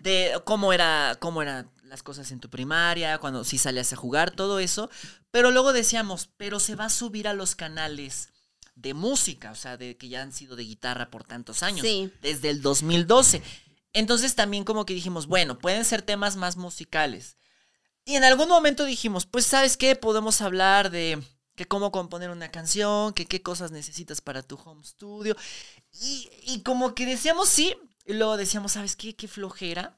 de cómo era, cómo eran las cosas en tu primaria, cuando sí salías a jugar, todo eso. Pero luego decíamos, pero se va a subir a los canales de música, o sea, de que ya han sido de guitarra por tantos años, Sí. desde el 2012. Entonces también como que dijimos, bueno, pueden ser temas más musicales. Y en algún momento dijimos, pues sabes qué, podemos hablar de que cómo componer una canción, que qué cosas necesitas para tu home studio. Y, y como que decíamos sí, y luego decíamos, ¿sabes qué? Qué flojera.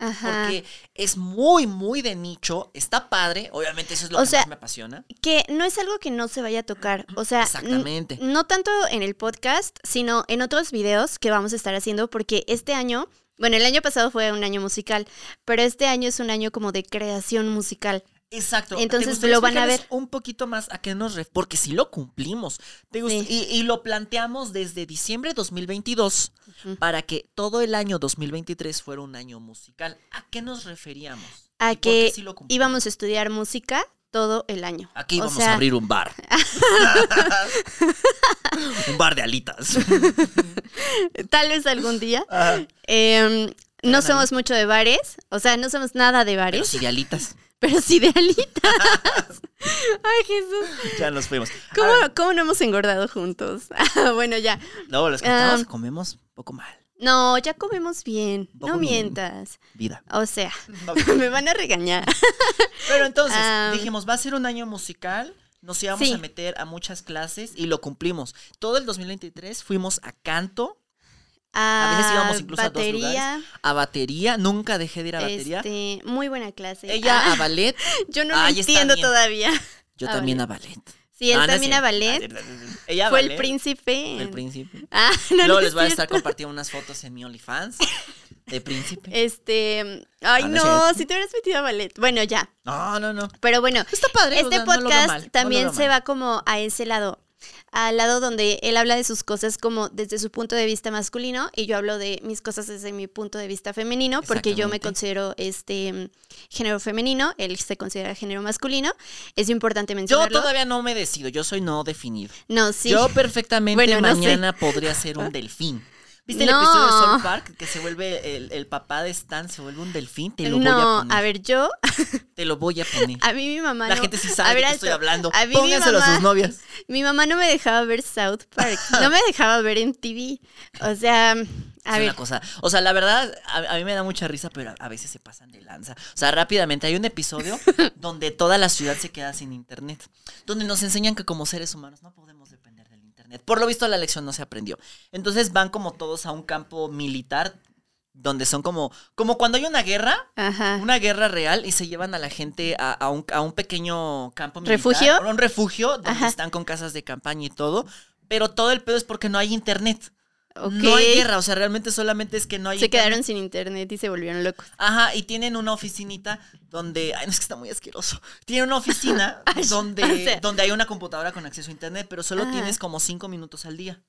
Ajá. Porque es muy, muy de nicho, está padre, obviamente eso es lo O que sea, más me apasiona. Que no es algo que no se vaya a tocar. O sea, Exactamente. no tanto en el podcast, sino en otros videos que vamos a estar haciendo, porque este año, bueno, el año pasado fue un año musical, pero este año es un año como de creación musical. Exacto. ¿Te Entonces, lo van a ver. Un poquito más a qué nos ref... Porque sí lo cumplimos. ¿Te gust- Sí. y, y lo planteamos desde diciembre de 2022 Ujú. para que todo el año 2023 fuera un año musical. ¿A qué nos referíamos? A ¿Y por qué que sí íbamos a estudiar música todo el año. Aquí vamos sea, a abrir un bar. un bar de alitas. Tal vez algún día. Em, no somos mucho de bares, o sea, no somos nada de Pero bares, sí de alitas. Pero sí de alitas. Ay, Jesús. Ya nos fuimos. ¿Cómo, A ver, cómo no hemos engordado juntos? Ah, bueno, ya. No, los que Ah. comemos poco mal. No, ya comemos bien. No mientas. Vida. O sea, me van a regañar. Pero entonces dijimos, va a ser un año musical. Nos íbamos Sí. a meter a muchas clases y lo cumplimos. Todo el 2023 fuimos a canto, A, veces íbamos incluso a dos batería. a batería. Nunca dejé de ir a batería. Este, muy buena clase. Ella Ah, a ballet, yo no lo entiendo todavía. yo a también a ballet. Sí, él no también a ballet. Ella Fue el ballet, príncipe. fue el príncipe. Ah, no, Luego es les voy a estar compartiendo unas fotos en mi OnlyFans de príncipe. Este, ay Ah, no si te hubieras metido a ballet. Bueno, ya. No, no, no. Pero bueno, Está padre. o este podcast también se va como a ese lado. Al lado donde él habla de sus cosas como desde su punto de vista masculino y yo hablo de mis cosas desde mi punto de vista femenino, porque yo me considero este género femenino, él se considera género masculino. Es importante Yo mencionarlo. todavía no me decido, yo soy no definido. No, sí. Yo perfectamente Bueno, no sé. mañana podría ser un delfín. ¿Viste el No. episodio de Soul Park? Que se vuelve el, el papá de Stan, se vuelve un delfín. Te lo voy a no, poner. a ver, yo, Te lo voy a poner. a mí mi mamá La no- gente sí a sabe de qué estoy hablando. A mí Pónganselo a mamá- sus novias. Mi mamá no me dejaba ver South Park, no me dejaba ver en TV. O sea, a es ver, una cosa. O sea, la verdad, a, a mí me da mucha risa, pero a, a veces se pasan de lanza. O sea, rápidamente, hay un episodio donde toda la ciudad se queda sin internet. Donde nos enseñan que como seres humanos no podemos internet. Por lo visto, la lección no se aprendió. Entonces van como todos a un campo militar. Donde son como, como cuando hay una guerra, ajá. una guerra real y se llevan a la gente a, a un, a un pequeño campo militar. ¿Refugio? Un refugio donde Ajá. están con casas de campaña y todo. Pero todo el pedo es porque no hay internet. No hay guerra, o sea, realmente solamente es que no hay Se internet. quedaron sin internet y se volvieron locos. Ajá, y tienen una oficinita donde. Ay, no es que está muy asqueroso. Tienen una oficina Ay, donde, o sea. donde hay una computadora con acceso a internet, pero solo Ah. tienes como cinco minutos al día.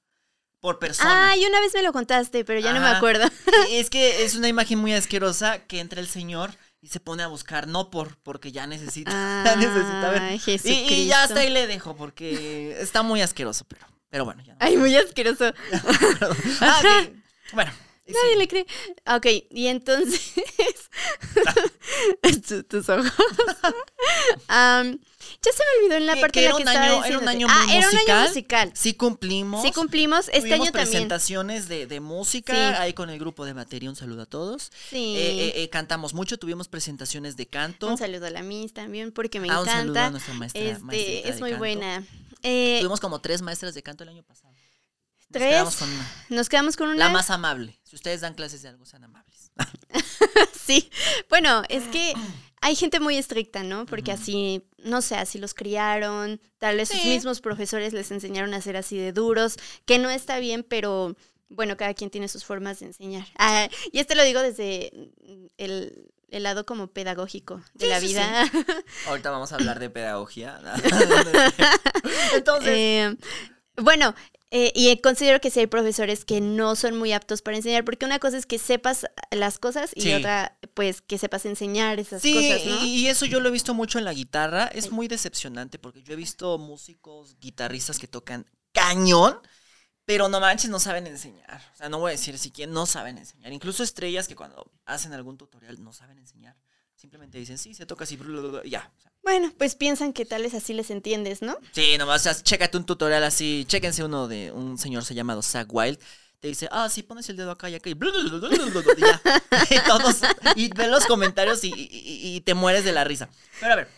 Por persona. Ay, una vez me lo contaste, pero ya no me acuerdo. Y Es que es una imagen muy asquerosa que entra el señor y se pone a buscar, no por porque ya necesita, ya necesita ver. Y, y ya hasta ahí le dejo porque está muy asqueroso, pero, pero bueno, ya. no. Ay, muy asqueroso. Ah, ok. Bueno, Nadie sí. le cree. Ok, y entonces. Tu- tus ojos. Am, ya se me olvidó en la Que- parte que en la que estaba año- era un año Ah, muy era un año musical. musical. Sí cumplimos. Sí cumplimos. Este Tuvimos año también. presentaciones de, de música Sí. ahí con el grupo de batería. Un saludo a todos. Sí. Eh, eh, eh, cantamos mucho, tuvimos presentaciones de canto. un saludo a la Miss también, porque me Ah, un saludo a encanta. nuestra maestra. Este, es de muy canto. buena. Eh, Tuvimos como tres maestras de canto el año pasado. Nos ¿Tres? quedamos con una. nos quedamos con una. La más amable. Si ustedes dan clases de algo, sean amables. Sí, bueno, es que hay gente muy estricta, ¿no? Porque así, no sé, así los criaron, tal vez sus Sí. mismos profesores les enseñaron a ser así de duros, que no está bien, pero bueno, cada quien tiene sus formas de enseñar. Ah, y este lo digo desde el, el lado como pedagógico de Sí, la sí, vida. Ahorita vamos a hablar de pedagogía. Entonces, Eh, bueno, eh, y considero que sí hay profesores que no son muy aptos para enseñar, porque una cosa es que sepas las cosas y Sí. otra, pues, que sepas enseñar esas sí, cosas, ¿no? y, eso yo lo he visto mucho en la guitarra. Es Sí. muy decepcionante porque yo he visto músicos, guitarristas que tocan cañón, pero no manches, no saben enseñar. O sea, no voy a decir si quién no saben enseñar. Incluso estrellas que cuando hacen algún tutorial no saben enseñar. Simplemente dicen, sí, se toca así, y ya. O sea, Bueno, pues piensan que tal vez así les entiendes, ¿no? Sí, nomás, o sea, chécate un tutorial así, chéquense uno de un señor se llamado Zach Wild. Te dice, ah, sí, pones el dedo acá y acá y, y ya. Y todos, y ves los comentarios y, y- y- te mueres de la risa. Pero a ver,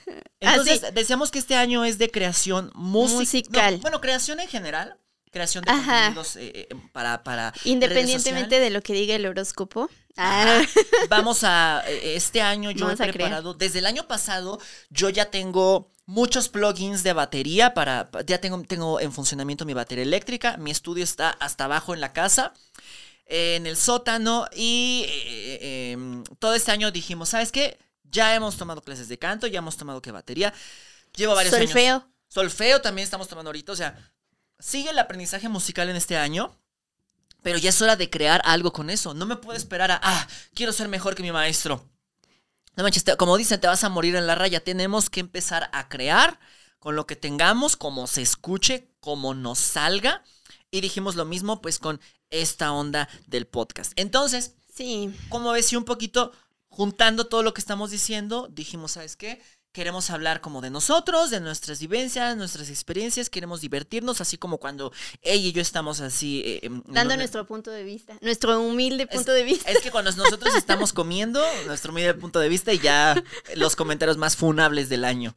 entonces Ah, decíamos que este año es de creación músic- Musical. no, bueno, creación en general, creación de Ajá. contenidos eh, eh, para, para Independientemente de lo que diga el horóscopo. Ah, Vamos a, eh, este año yo Vamos he preparado, desde el año pasado yo ya tengo muchos plugins de batería para, pa- ya tengo, tengo en funcionamiento mi batería eléctrica, mi estudio está hasta abajo en la casa, en el sótano y eh, eh, em, todo este año dijimos, ¿sabes qué? Ya hemos tomado clases de canto, ya hemos tomado que batería, llevo varios años. solfeo. Solfeo también estamos tomando ahorita, o sea, sigue el aprendizaje musical en este año, pero ya es hora de crear algo con eso. No me puedo esperar a, ah, quiero ser mejor que mi maestro. No manches, te- como dicen, te vas a morir en la raya. Tenemos que empezar a crear con lo que tengamos, como se escuche, como nos salga. Y dijimos lo mismo, pues, con esta onda del podcast. Entonces, Sí. como ves, y un poquito juntando todo lo que estamos diciendo, dijimos, ¿sabes qué? Queremos hablar como de nosotros, de nuestras vivencias, nuestras experiencias, queremos divertirnos, así como cuando ella y yo estamos así... eh, Dando no- nuestro punto de vista. Nuestro humilde es- punto de vista. Es que cuando nosotros estamos comiendo, nuestro medio punto de vista y ya los comentarios más funables del año.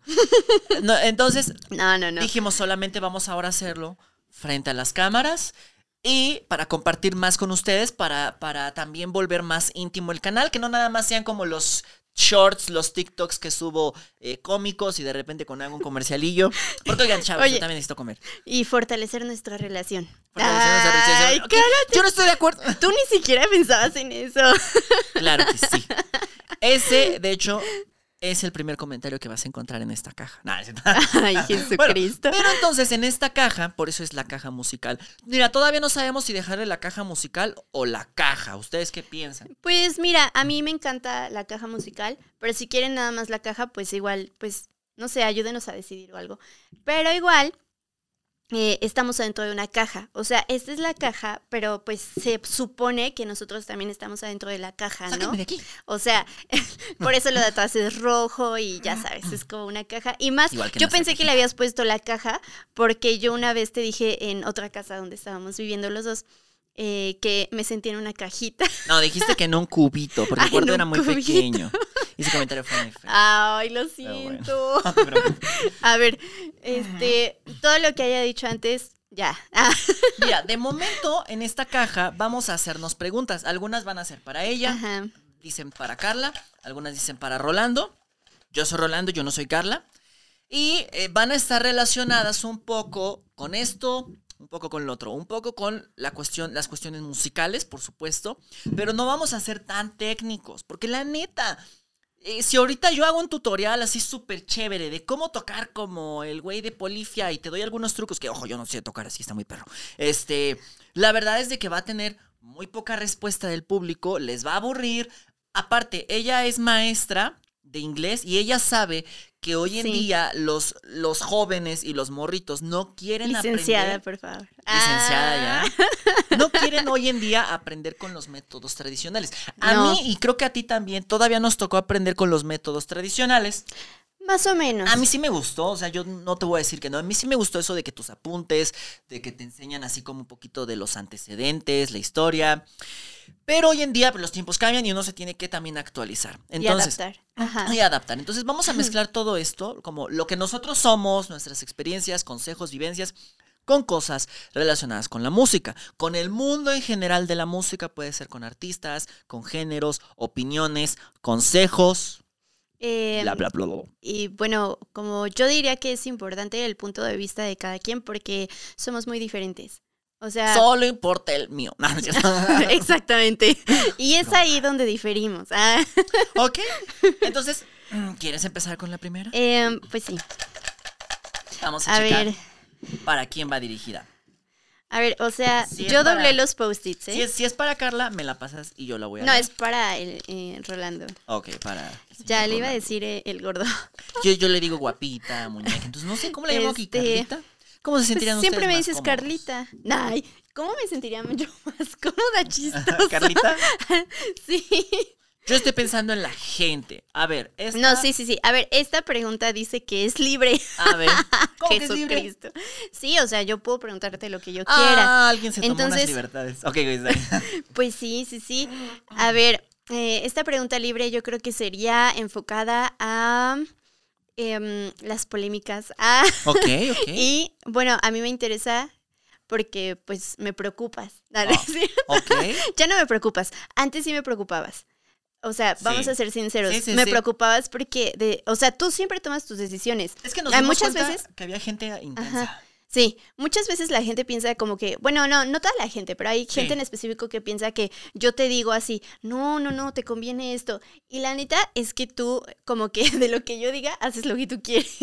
No, entonces, No, no, no. dijimos solamente vamos ahora a hacerlo frente a las cámaras y para compartir más con ustedes, para, para también volver más íntimo el canal, que no nada más sean como los shorts, los TikToks que subo eh, cómicos y de repente con algún comercialillo. Porque oigan, chavos, Oye. yo también necesito comer. Y fortalecer nuestra relación. Fortalecer nuestra relación. Yo no estoy de acuerdo. Tú ni siquiera pensabas en eso. Claro que sí. Ese, de hecho, es el primer comentario que vas a encontrar en esta caja. Nah, es. Ay, Jesucristo. Pero entonces en esta caja, por eso es la caja musical. Mira, todavía no sabemos si dejarle la caja musical o la caja. ¿Ustedes qué piensan? Pues mira, a mí me encanta la caja musical, pero si quieren nada más la caja, pues igual, pues no sé, ayúdenos a decidir o algo. Pero igual, eh, estamos adentro de una caja. O sea, esta es la caja, pero pues se supone que nosotros también estamos adentro de la caja, ¿no? Sáquenme de aquí. O sea, por eso lo de atrás es rojo y ya sabes, es como una caja. Y más, Igual que en yo pensé que le habías puesto la caja porque yo una vez te dije en otra casa donde estábamos viviendo los dos eh, que me sentía en una cajita. No, dijiste que no un cubito, porque Ay, el cuarto en era muy cubito. pequeño. Y ese comentario fue muy feo. Ay, lo bueno. siento. A ver, este, todo lo que haya dicho antes, ya. Ah, Mira, de momento en esta caja vamos a hacernos preguntas. Algunas van a ser para ella, Ajá. dicen para Carla, algunas dicen para Rolando. Yo soy Rolando, yo no soy Carla. Y eh, van a estar relacionadas un poco con esto, un poco con lo otro, un poco con la cuestión, las cuestiones musicales, por supuesto, pero no vamos a ser tan técnicos, porque la neta, eh, si ahorita yo hago un tutorial así súper chévere de cómo tocar como el güey de Polifia y te doy algunos trucos que, ojo, yo no sé tocar así, está muy perro. Este, la verdad es de que va a tener muy poca respuesta del público, les va a aburrir. Aparte, ella es maestra de inglés y ella sabe que hoy en Sí. día los, los jóvenes y los morritos no quieren Licenciada, aprender. por favor. Licenciada Ah, ya. No quieren hoy en día aprender con los métodos tradicionales. A No. mí, y creo que a ti también, todavía nos tocó aprender con los métodos tradicionales. Más o menos. A mí sí me gustó, o sea, yo no te voy a decir que no. A mí sí me gustó eso de que tus apuntes, de que te enseñan así como un poquito de los antecedentes, la historia. Pero hoy en día pues, los tiempos cambian y uno se tiene que también actualizar. y Entonces, adaptar. Ajá. y adaptar. Entonces vamos a mezclar todo esto, como lo que nosotros somos, nuestras experiencias, consejos, vivencias, con cosas relacionadas con la música, con el mundo en general de la música, puede ser con artistas, con géneros, opiniones, consejos, Em, bla, bla, bla, bla. Y bueno, como yo diría que es importante el punto de vista de cada quien porque somos muy diferentes. O sea, Solo importa el mío. No, no exactamente. Y es ahí donde diferimos. Ah, ok. Entonces, mm, ¿quieres empezar con la primera? em, pues sí. Vamos a, A checar ver, para quién va dirigida. A ver, o sea, Si yo para- doblé los post-its, ¿eh? Si, es, si es para Carla, me la pasas y yo la voy a No, leer. es para el eh, Rolando. Ok, para... Ya le iba a decir eh, el gordo. Yo, yo le digo guapita, muñeca. Entonces, no sé cómo le llamo aquí, Este, Carlita. ¿Cómo se Pues sentirían siempre ustedes me dices cómodos? Carlita. Ay, ¿cómo me sentiría yo más cómoda, chistosa? ¿Carlita? Sí. Yo estoy pensando en la gente. A ver, esta... No, sí, sí, sí. A ver, esta pregunta dice que es libre. A ver, ¿cómo que es libre? Jesucristo. Sí, o sea, yo puedo preguntarte lo que yo Ah, quiera. alguien se tomó unas Entonces- libertades. Ok. Pues sí, sí, sí. A ver, eh, esta pregunta libre yo creo que sería enfocada a em, las polémicas. Ah, Ok, ok. y bueno, a mí me interesa porque pues me preocupas. ¿no? Ah. Sí. Ok. Ya no me preocupas. Antes sí me preocupabas. O sea, vamos Sí. a ser sinceros. Sí, sí, me preocupabas porque, de, o sea, tú siempre tomas tus decisiones. Es que nos Hay dimos muchas veces- que había gente intensa. Ajá. Sí, muchas veces la gente piensa como que, bueno, no, no toda la gente, pero hay Sí. gente en específico que piensa que yo te digo así, no, no, no, te conviene esto. Y la neta es que tú, como que de lo que yo diga, haces lo que tú quieres.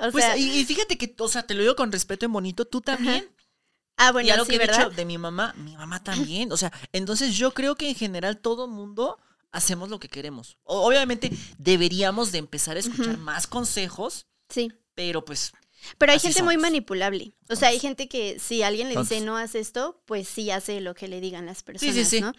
O Pues, sea, y, y fíjate que, o sea, te lo digo con respeto en bonito, tú también. ah, bueno, y algo sí, que he ¿verdad? dicho de mi mamá, mi mamá también. O sea, entonces yo creo que en general todo mundo hacemos lo que queremos. Obviamente deberíamos de empezar a escuchar más consejos, Sí. pero pues Pero hay gente muy manipulable. O sea, hay gente que si alguien le dice no haz esto, pues sí hace lo que le digan las personas, sí, sí. ¿no?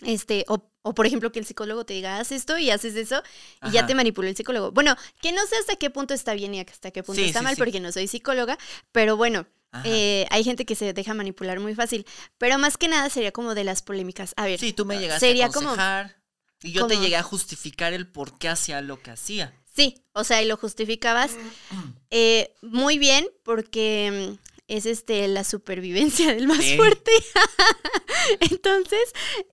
Este, o, o por ejemplo que el psicólogo te diga haz esto y haces eso y ya te manipuló el psicólogo. Bueno, que no sé hasta qué punto está bien y hasta qué punto Sí, está sí, mal sí. porque no soy psicóloga, pero bueno, eh, hay gente que se deja manipular muy fácil. Pero más que nada sería como de las polémicas. A ver, sí, tú me llegaste sería a como- aconsejar y yo te llegué a justificar el por qué hacía lo que hacía. sí, o sea, y lo justificabas eh, muy bien porque mm, es este la supervivencia del más fuerte. Entonces,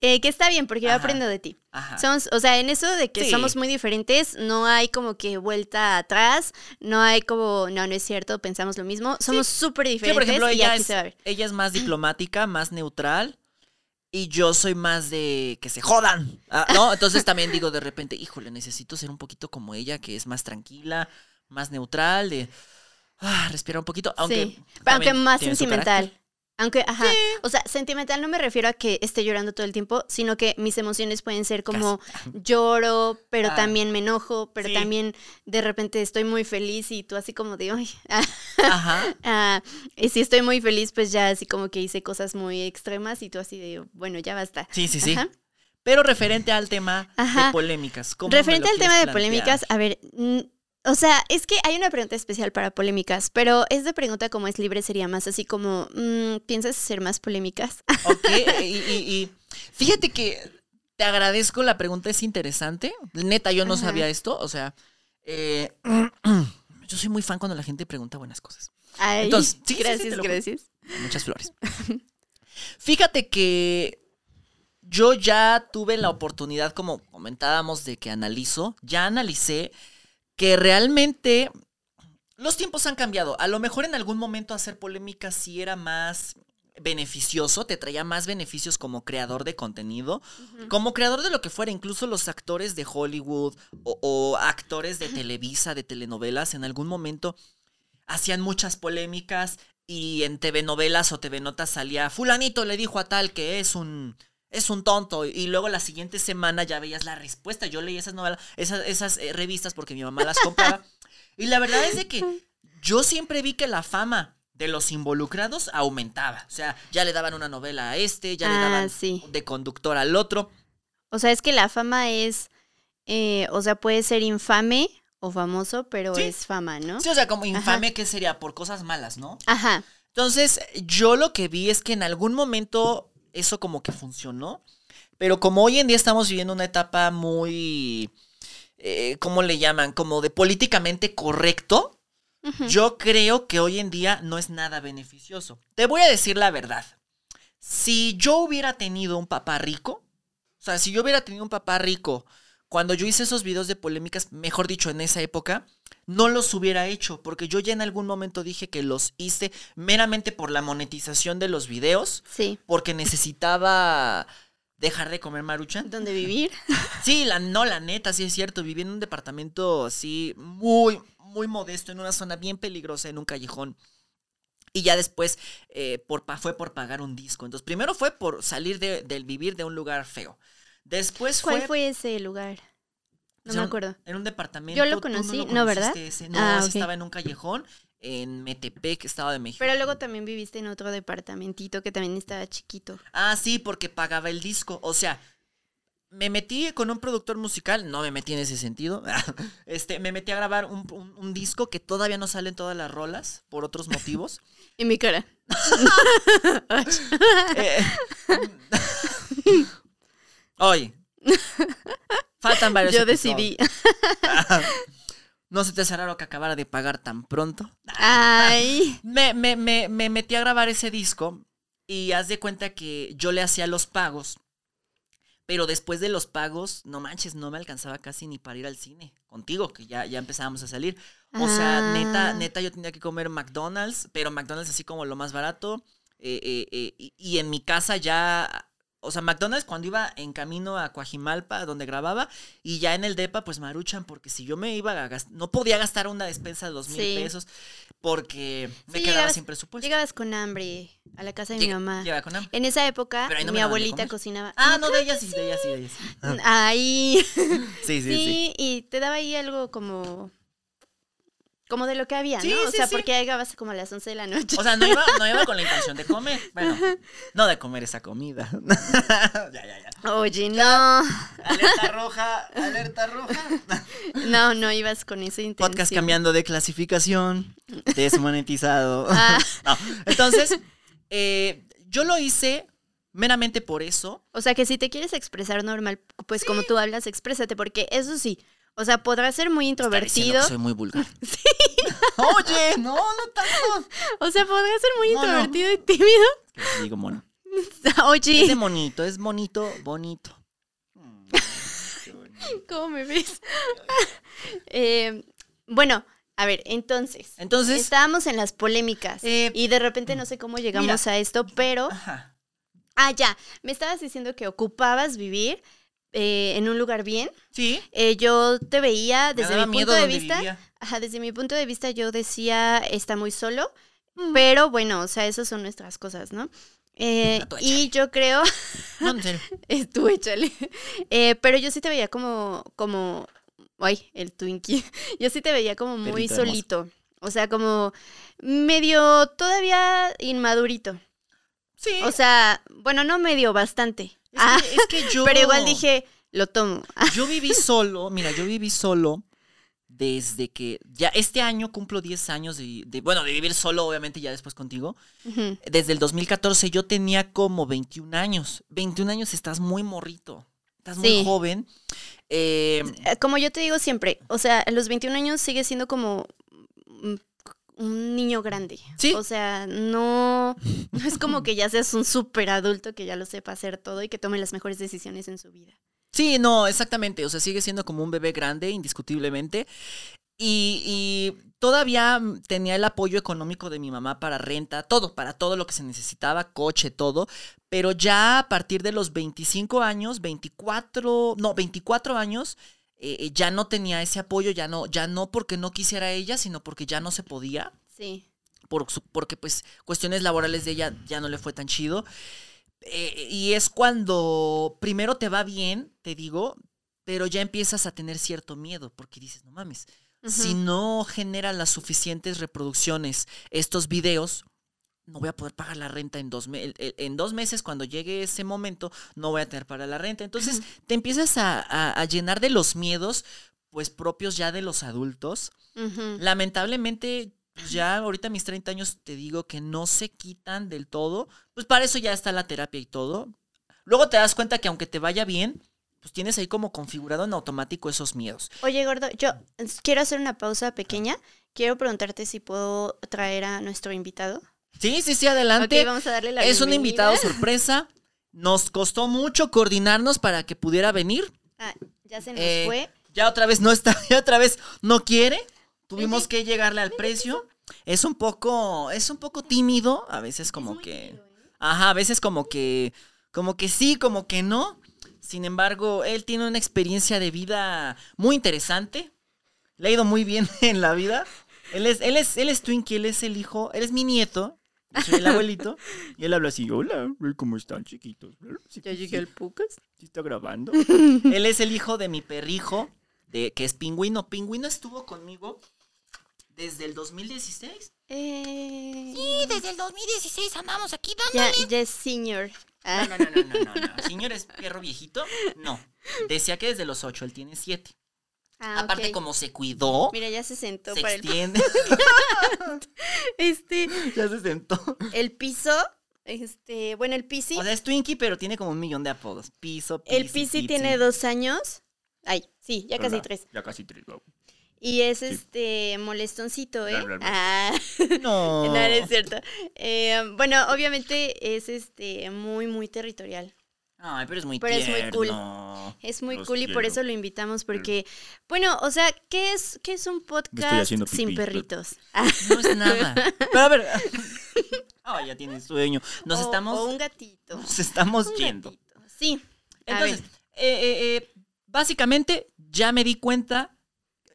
eh, que está bien porque yo aprendo de ti. Ajá. Somos, o sea, en eso de que Sí. somos muy diferentes, no hay como que vuelta atrás, no hay como, no, no es cierto, pensamos lo mismo, somos súper Sí, diferentes por ejemplo, y ella aquí es, se va a ver. ella es más diplomática, más neutral. Y yo soy más de que se jodan, ah, ¿no? Entonces también digo de repente, híjole, necesito ser un poquito como ella, que es más tranquila, más neutral, de ah, respirar un poquito, aunque, sí. Aunque más sentimental. Aunque, ajá. O sea, sentimental no me refiero a que esté llorando todo el tiempo, sino que mis emociones pueden ser como lloro, pero Ah. también me enojo, pero Sí. también de repente estoy muy feliz y tú así como de, ay, Ajá. ah, y si estoy muy feliz, pues ya así como que hice cosas muy extremas y tú así de, bueno, ya basta. Sí, sí, sí. Ajá. Pero referente al tema Ajá. de polémicas. ¿cómo Referente al tema de polémicas, a ver, o sea, es que hay una pregunta especial para polémicas, pero esta pregunta como es libre sería más así como, mm, ¿piensas hacer más polémicas? Ok, y, y- y fíjate que te agradezco, la pregunta es interesante. Neta, yo no Ajá. sabía esto, o sea, eh, yo soy muy fan cuando la gente pregunta buenas cosas. Ay, Entonces, sí, sí, sí, gracias, gracias. Muchas flores. Fíjate que yo ya tuve la oportunidad, como comentábamos, de que analizo, ya analicé que realmente los tiempos han cambiado. A lo mejor en algún momento hacer polémica sí era más beneficioso, te traía más beneficios como creador de contenido, como creador de lo que fuera, incluso los actores de Hollywood o, o actores de Televisa, de telenovelas, en algún momento hacían muchas polémicas y en TV novelas o TV notas salía fulanito le dijo a tal que es un es un tonto y luego la siguiente semana ya veías la respuesta. Yo leí esas novelas, esas, esas eh, revistas porque mi mamá las compraba y la verdad es de que yo siempre vi que la fama de los involucrados aumentaba. O sea, ya le daban una novela a este, ya le Ah, daban sí. de conductor al otro. O sea, es que la fama es, eh, o sea, puede ser infame o famoso, pero Sí. es fama, ¿no? Sí, o sea, como infame que sería por cosas malas, ¿no? Ajá. Entonces, yo lo que vi es que en algún momento eso como que funcionó, pero como hoy en día estamos viviendo una etapa muy, eh, ¿cómo le llaman? Como de políticamente correcto, yo creo que hoy en día no es nada beneficioso. Te voy a decir la verdad. Si yo hubiera tenido un papá rico, o sea, si yo hubiera tenido un papá rico cuando yo hice esos videos de polémicas, mejor dicho, en esa época, no los hubiera hecho, porque yo ya en algún momento dije que los hice meramente por la monetización de los videos, Sí. porque necesitaba dejar de comer maruchan. ¿Dónde vivir? Sí, la, no, la neta, sí es cierto. Viví en un departamento así muy, muy modesto, en una zona bien peligrosa, en un callejón. Y ya después eh, por, fue por pagar un disco. Entonces, primero fue por salir de- del vivir de un lugar feo. Después ¿Cuál fue... fue ese lugar? No me acuerdo. En un departamento. Yo lo ¿tú conocí, lo ¿no, verdad? ese? No, Ah, ese estaba en un callejón en Metepec, Estado de México. Pero luego también viviste en otro departamentito que también estaba chiquito. Ah, sí, porque pagaba el disco. O sea, me metí con un productor musical, no me metí en ese sentido. Este, me metí a grabar un, un- un disco que todavía no salen todas las rolas por otros motivos. En mi cara. Eh, Oye, faltan varios. Yo episodios. decidí. ¿No se te hace raro que acabara de pagar tan pronto? Ay. Me, me, me, me metí a grabar ese disco y haz de cuenta que yo le hacía los pagos. Pero después de los pagos, no manches, no me alcanzaba casi ni para ir al cine contigo, que ya, ya empezábamos a salir. O sea, neta, Ah. neta, yo tenía que comer McDonald's, pero McDonald's así como lo más barato. eh, eh, eh, y, y en mi casa ya, o sea, McDonald's cuando iba en camino a Coajimalpa, donde grababa, y ya en el DEPA, pues maruchan, porque si yo me iba a gastar, no podía gastar una despensa de dos mil Sí. pesos, porque me Sí, quedaba llegabas- sin presupuesto. Llegabas con hambre a la casa de Llega- mi mamá. llega con hambre. En esa época, ahí no mi abuelita cocinaba. Ah, no, de ella sí, de ella sí, de ella sí. Ahí. Sí, sí, Sí, sí. y te daba ahí algo como. Como de lo que había, Sí, ¿no? O sí, sea, sí. porque llegabas como a las 11 de la noche. O sea, no iba, no iba con la intención de comer. Bueno, no de comer esa comida. ya, ya, ya. Oye, no. Alerta roja, alerta roja. No, no ibas con esa intención. Podcast cambiando de clasificación. Desmonetizado. Ah. No, entonces, eh, yo lo hice meramente por eso. O sea, que si te quieres expresar normal, pues como tú hablas, exprésate, porque eso sí. O sea, podrás ser muy introvertido. que soy muy vulgar. Oye, no, no tanto. O sea, podrás ser muy introvertido y tímido. Digo mono. Es de Oye, monito, es bonito, bonito. Qué bonito. ¿cómo me ves? Eh, bueno, a ver, entonces. Entonces, Estábamos en las polémicas Eh, y de repente no sé cómo llegamos mira. a esto, pero Ajá. Ah, ya. Me estabas diciendo que ocupabas vivir eh, en un lugar bien. Sí. Eh, yo te veía desde mi punto de vista. Ajá, desde mi punto de vista yo decía está muy solo. Mm. Pero bueno, o sea, esas son nuestras cosas, ¿no? Eh, y yo creo, No, en serio. es tú échale. Pero yo sí te veía como, como, ay, el Twinkie. Yo sí te veía como muy Perrito hermoso. solito. O sea, como medio todavía inmadurito. Sí. O sea, bueno, no medio, bastante. Es, Ah, que, es que yo. pero igual dije, lo tomo. Ah, Yo viví solo, mira, yo viví solo desde que ya este año cumplo 10 años de, de- bueno, de vivir solo, obviamente ya después contigo. Desde el 2014 yo tenía como 21 años. 21 años estás muy morrito, estás muy joven. Eh, Eh, Como yo te digo siempre, o sea, a los 21 años sigue siendo como mm, un niño grande. Sí. O sea, no, no es como que ya seas un súper adulto que ya lo sepa hacer todo y que tome las mejores decisiones en su vida. Sí, no, exactamente. O sea, sigue siendo como un bebé grande, indiscutiblemente. Y, y todavía tenía el apoyo económico de mi mamá para renta, todo, para todo lo que se necesitaba, coche, todo. Pero ya a partir de los 25 años, 24, no, 24 años, eh, eh, ya no tenía ese apoyo, ya no, ya no porque no quisiera ella, sino porque ya no se podía Sí. por su- porque pues cuestiones laborales de ella ya no le fue tan chido. Eh, y es cuando primero te va bien, te digo, pero ya empiezas a tener cierto miedo, porque dices, no mames, si no genera las suficientes reproducciones estos videos, no voy a poder pagar la renta en dos, me- en dos meses, cuando llegue ese momento, no voy a tener para la renta. Entonces te empiezas a, a- a llenar de los miedos, pues propios ya de los adultos. Ujú. Lamentablemente, pues ya ahorita mis 30 años te digo que no se quitan del todo. Pues para eso ya está la terapia y todo. Luego te das cuenta que aunque te vaya bien, pues tienes ahí como configurado en automático esos miedos. Oye, gordo, yo quiero hacer una pausa pequeña. Quiero preguntarte si puedo traer a nuestro invitado. Sí, sí, sí, adelante. Vamos a darle la es un invitado sorpresa. Nos costó mucho coordinarnos para que pudiera venir. Ah, ya se nos Eh, fue. Ya otra vez no está, ya otra vez no quiere. Tuvimos que llegarle al precio. Es un poco, es un poco tímido, a veces como que, ¿eh? ajá, a veces como que, como que sí, como que no. Sin embargo, él tiene una experiencia de vida muy interesante. Le ha ido muy bien en la vida. Él es, él es, él es Twinkie, él es el hijo, él es mi nieto. Yo soy el abuelito. Y él habla así, hola, ¿cómo están, chiquitos? Sí, sí, sí, Pucas. ¿sí está grabando. él es el hijo de mi perrijo, de, que es Pingüino. Pingüino estuvo conmigo desde el 2016. Eh, Sí, desde el 2016 andamos aquí ya, dándole. ya es senior. Ah, No, no, no, no, no, no, no. Señor es perro viejito. No. Decía que desde los 8, él tiene 7. Ah, Aparte, como se cuidó, Mira, ya se sentó se para el extiende. este ya se sentó. el piso, este, bueno, el Pisi, O sea, es Twinkie, pero tiene como un millón de apodos. Piso, el Pisi, Pisi Pizzi. tiene dos años. Ay, sí, ya casi Hola, tres. Ya casi tres. wow. Y es este molestoncito, ¿eh? Bla, bla, bla. Ah, No. no, no es cierto. Eh, bueno, obviamente es este muy, muy territorial. Ay, pero es muy Pero es muy cool. Es muy Los cool y por eso lo invitamos porque, bueno, o sea, ¿qué es, qué es un podcast sin pipí. perritos? No es nada. Pero a ver. Ay, ya tiene sueño. Nos o- estamos. O un gatito. Nos estamos Un yendo. gatito. Sí. Entonces, eh, eh, eh, básicamente ya me di cuenta.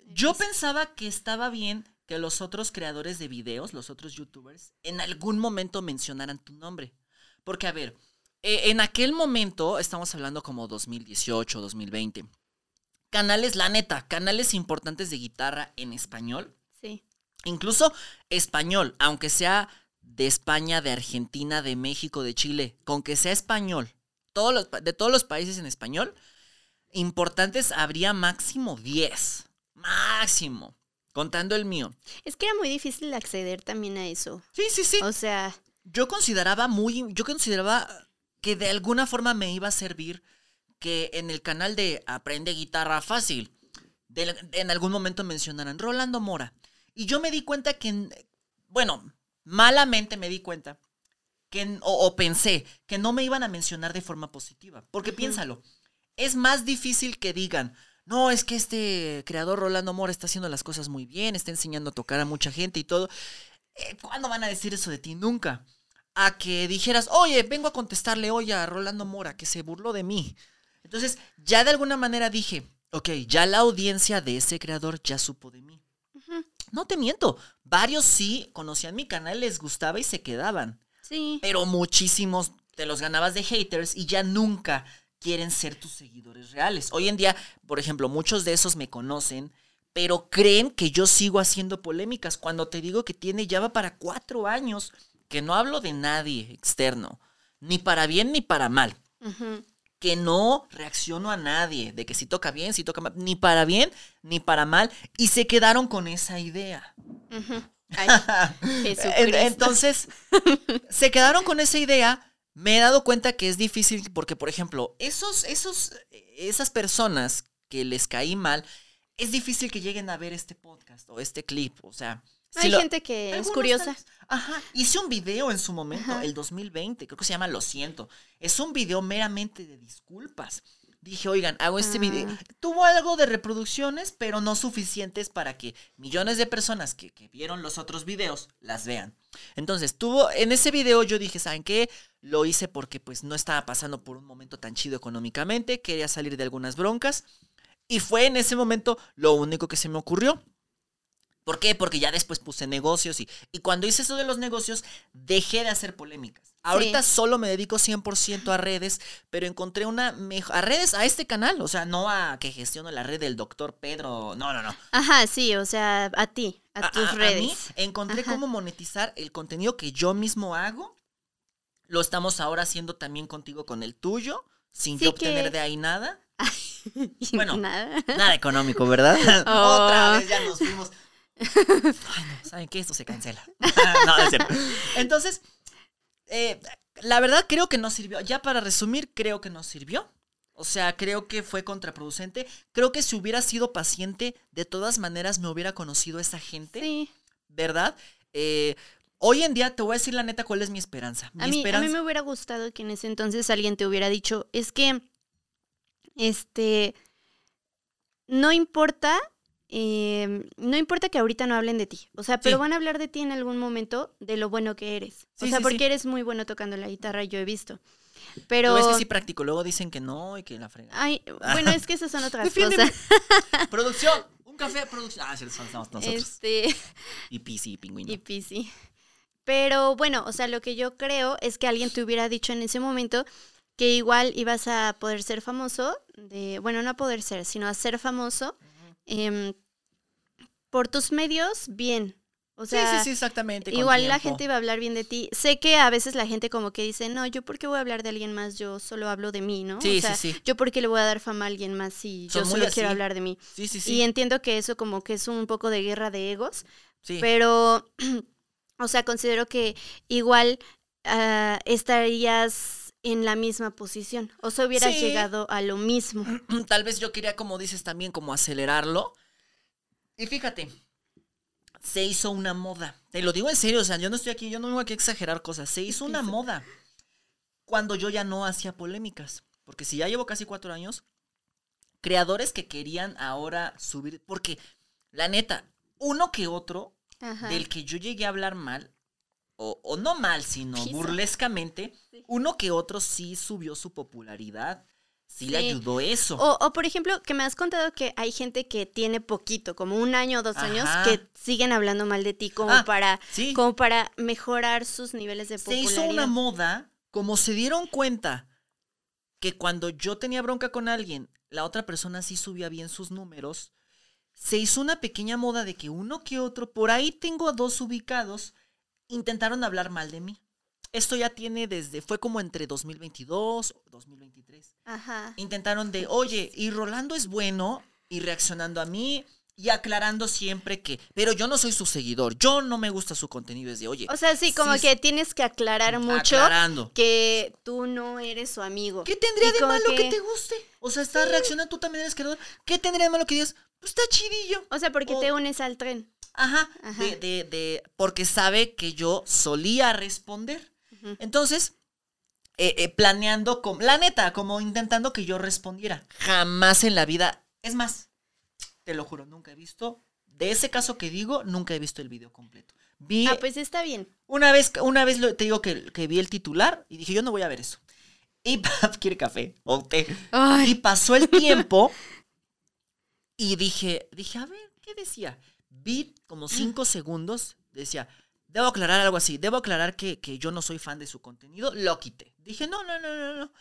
Yo pensaba que estaba bien que los otros creadores de videos, los otros youtubers, en algún momento mencionaran tu nombre. Porque, a ver, eh, en aquel momento, estamos hablando como 2018, 2020, canales, la neta, canales importantes de guitarra en español, Sí. incluso español, aunque sea de España, de Argentina, de México, de Chile, con que sea español, todos los, de todos los países en español, importantes habría máximo 10, máximo, contando el mío. Es que era muy difícil acceder también a eso. Sí, sí, sí. O sea, Yo consideraba muy, yo consideraba que de alguna forma me iba a servir que en el canal de Aprende Guitarra Fácil, de- en algún momento mencionaran Rolando Mora. Y yo me di cuenta que, en- bueno, malamente me di cuenta que, o, o pensé que no me iban a mencionar de forma positiva. Porque piénsalo, es más difícil que digan, no, es que este creador Rolando Mora está haciendo las cosas muy bien, está enseñando a tocar a mucha gente y todo. Eh, ¿Cuándo van a decir eso de ti? Nunca. A que dijeras, oye, vengo a contestarle hoy a Rolando Mora, que se burló de mí. Entonces, ya de alguna manera dije, ok, ya la audiencia de ese creador ya supo de mí. No te miento, varios sí conocían mi canal, les gustaba y se quedaban. Sí. Pero muchísimos te los ganabas de haters y ya nunca quieren ser tus seguidores reales. Hoy en día, por ejemplo, muchos de esos me conocen, pero creen que yo sigo haciendo polémicas. Cuando te digo que tiene ya va para cuatro años, que no hablo de nadie externo, ni para bien ni para mal. Que no reacciono a nadie, de que si toca bien, si toca mal, ni para bien ni para mal. Y se quedaron con esa idea. Ay. Entonces, se quedaron con esa idea. Me he dado cuenta que es difícil porque, por ejemplo, esos, esos, esas personas que les caí mal, es difícil que lleguen a ver este podcast o este clip. O sea, Hay lo- gente que es curiosa. vez- Ajá. Hice un video en su momento, Ajá. el 2020, creo que se llama Lo siento. Es un video meramente de disculpas. Dije, oigan, hago este Ah. video. Tuvo algo de reproducciones, pero no suficientes para que millones de personas que, que vieron los otros videos las vean. Entonces, tuvo, en ese video yo dije, ¿saben qué? Lo hice porque pues no estaba pasando por un momento tan chido económicamente, quería salir de algunas broncas. Y fue en ese momento lo único que se me ocurrió. ¿Por qué? Porque ya después puse negocios y, y cuando hice eso de los negocios, dejé de hacer polémicas. Ahorita solo me dedico 100% a redes, pero encontré una mejor... A redes, a este canal, o sea, no a que gestiono la red del doctor Pedro, no, no, no. Ajá, sí, o sea, a ti, a, tus a- a mí redes. encontré Ajá. cómo monetizar el contenido que yo mismo hago. Lo estamos ahora haciendo también contigo con el tuyo, sin Sí yo que- obtener de ahí nada. Bueno. nada. Nada económico, ¿verdad? Oh. Otra vez ya nos fuimos. Ay, no, ¿saben qué? Esto se cancela. no, no es cierto. Entonces, eh, la verdad creo que no sirvió. Ya para resumir, creo que no sirvió. O sea, creo que fue contraproducente. Creo que si hubiera sido paciente, de todas maneras me hubiera conocido esa gente, Sí. ¿verdad? Eh, hoy en día te voy a decir la neta cuál es mi esperanza. Mi A mí, a esperanza mí me hubiera gustado que en ese entonces alguien te hubiera dicho, es que, este, no importa, eh, no importa que ahorita no hablen de ti, o sea, pero Sí. van a hablar de ti en algún momento de lo bueno que eres. O sea, sí, porque eres muy bueno tocando la guitarra, yo he visto. Pero, ves que sí practico. Luego dicen que no y que la frega. ay, bueno, es que esas son otras cosas. Producción, un café, producción. Ah, sí, estamos nosotros. Este, Y PC y pingüino. y PC. Pero bueno, o sea, lo que yo creo es que alguien te hubiera dicho en ese momento que igual ibas a poder ser famoso, de, bueno, no a poder ser, sino a ser famoso em, por tus medios, bien. O sea, sí, sí, sí, exactamente. igual la gente iba a hablar bien de ti. Sé que a veces la gente como que dice, no, yo por qué voy a hablar de alguien más, yo solo hablo de mí, ¿no? Sí, o sea, sí, sí. yo por qué le voy a dar fama a alguien más si Son yo solo quiero hablar de mí. Sí, sí, Y sí. entiendo que eso como que es un poco de guerra de egos, sí. pero, o sea, considero que igual ah, estarías en la misma posición. O sea, hubieras Sí. llegado a lo mismo. Tal vez yo quería, como dices también, como acelerarlo. Y fíjate, se hizo una moda. Te lo digo en serio, o sea, yo no estoy aquí, yo no vengo aquí a exagerar cosas. Se hizo una moda cuando yo ya no hacía polémicas. Porque si ya llevo casi cuatro años, creadores que querían ahora subir, porque la neta, uno que otro Ajá. del que yo llegué a hablar mal, o, o no mal, sino burlescamente, Sí. uno que otro sí subió su popularidad. Sí, le ayudó eso. O, o, por ejemplo, que me has contado que hay gente que tiene poquito, como un año o dos años, que siguen hablando mal de ti como Ah, para sí. como para mejorar sus niveles de Se popularidad. hizo una moda, como se dieron cuenta que cuando yo tenía bronca con alguien, la otra persona sí subía bien sus números, se hizo una pequeña moda de que uno que otro, por ahí tengo a dos ubicados, intentaron hablar mal de mí. Esto ya tiene desde, fue como entre 2022 o 2023. Ajá. Intentaron de, oye, y Rolando es bueno, y reaccionando a mí, y aclarando siempre que, pero yo no soy su seguidor, yo no me gusta su contenido, es de, oye, O sea, sí, como Sí, que tienes que aclarar mucho aclarando. que tú no eres su amigo. ¿Qué tendría Y de malo que... que- te guste? O sea, estás reaccionando, tú también eres creador. ¿Qué tendría de malo que digas? Pues está chidillo. O sea, porque O- te unes al tren. Ajá. Ajá. De, de, de, porque sabe que yo solía responder. Entonces, eh, eh, planeando, con, la neta, como intentando que yo respondiera. Jamás en la vida. Es más, te lo juro, nunca he visto. De ese caso que digo, nunca he visto el video completo. Vi, Ah, pues está bien. una vez, una vez te digo que, que vi el titular y dije, yo no voy a ver eso. Y quiere café o té. Y pasó el tiempo y dije, dije, a ver, ¿qué decía? Vi como cinco segundos, decía, debo aclarar algo así, debo aclarar que, que yo no soy fan de su contenido, lo quité. Dije, no, no, no, no, no.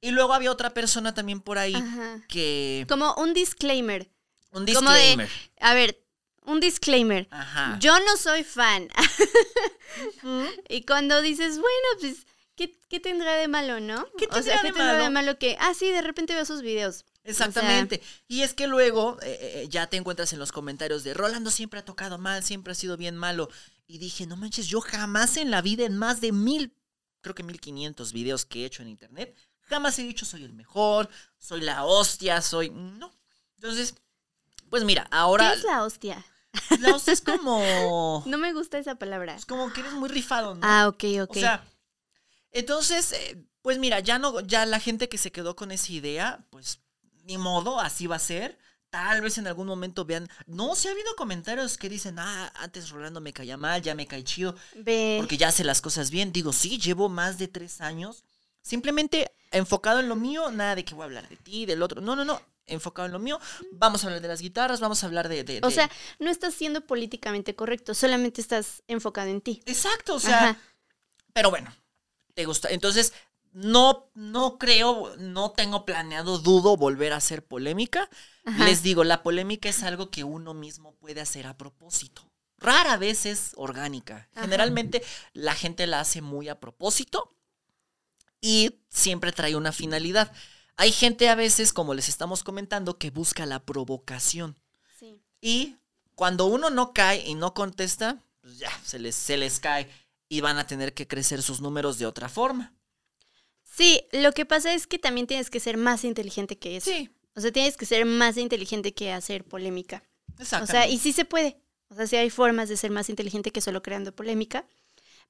Y luego había otra persona también por ahí Ajá. que... Como un disclaimer. Un Como de- disclaimer. A ver, un disclaimer. Ajá. Yo no soy fan. y cuando dices, bueno, pues, ¿qué, qué tendrá de malo, no? ¿Qué o tendrá sea, ¿qué de tendrá de malo? malo que, ah, sí, de repente veo sus videos? Exactamente. y es que luego eh, eh, ya te encuentras en los comentarios de Rolando siempre ha tocado mal, siempre ha sido bien malo. Y dije, no manches, yo jamás en la vida, en más de mil, creo que mil quinientos videos que he hecho en internet, jamás he dicho soy el mejor, soy la hostia, soy. No. Entonces, pues mira, ahora. ¿Qué es la hostia? La hostia es como. No me gusta esa palabra. Es como que eres muy rifado, ¿no? Ah, ok, ok. O sea, entonces, eh, pues mira, ya no, ya la gente que se quedó con esa idea, pues ni modo, así va a ser. Tal vez en algún momento vean. No, sí ha habido comentarios que dicen, ah, antes Rolando me caía mal, ya me cae chido, Ve. porque ya hace las cosas bien. Digo, sí, llevo más de tres años. Simplemente enfocado en lo mío, nada de que voy a hablar de ti, del otro. No, no, no. Enfocado en lo mío. Vamos a hablar de las guitarras, vamos a hablar de. de- O sea, no estás siendo políticamente correcto, solamente estás enfocado en ti. Exacto, o sea. Ajá. Pero bueno, te gusta. Entonces, no, no creo, no tengo planeado, dudo volver a hacer polémica. Ajá. Les digo, la polémica es algo que uno mismo puede hacer a propósito. Rara vez es orgánica. Ajá. Generalmente la gente la hace muy a propósito y siempre trae una finalidad. Hay gente a veces, como les estamos comentando, que busca la provocación. Sí. Y cuando uno no cae y no contesta, pues ya, se les, se les cae y van a tener que crecer sus números de otra forma. Sí, lo que pasa es que también tienes que ser más inteligente que eso. Sí, O sea, tienes que ser más inteligente que hacer polémica. exacto. O sea, y sí se puede. O sea, sí hay formas de ser más inteligente que solo creando polémica.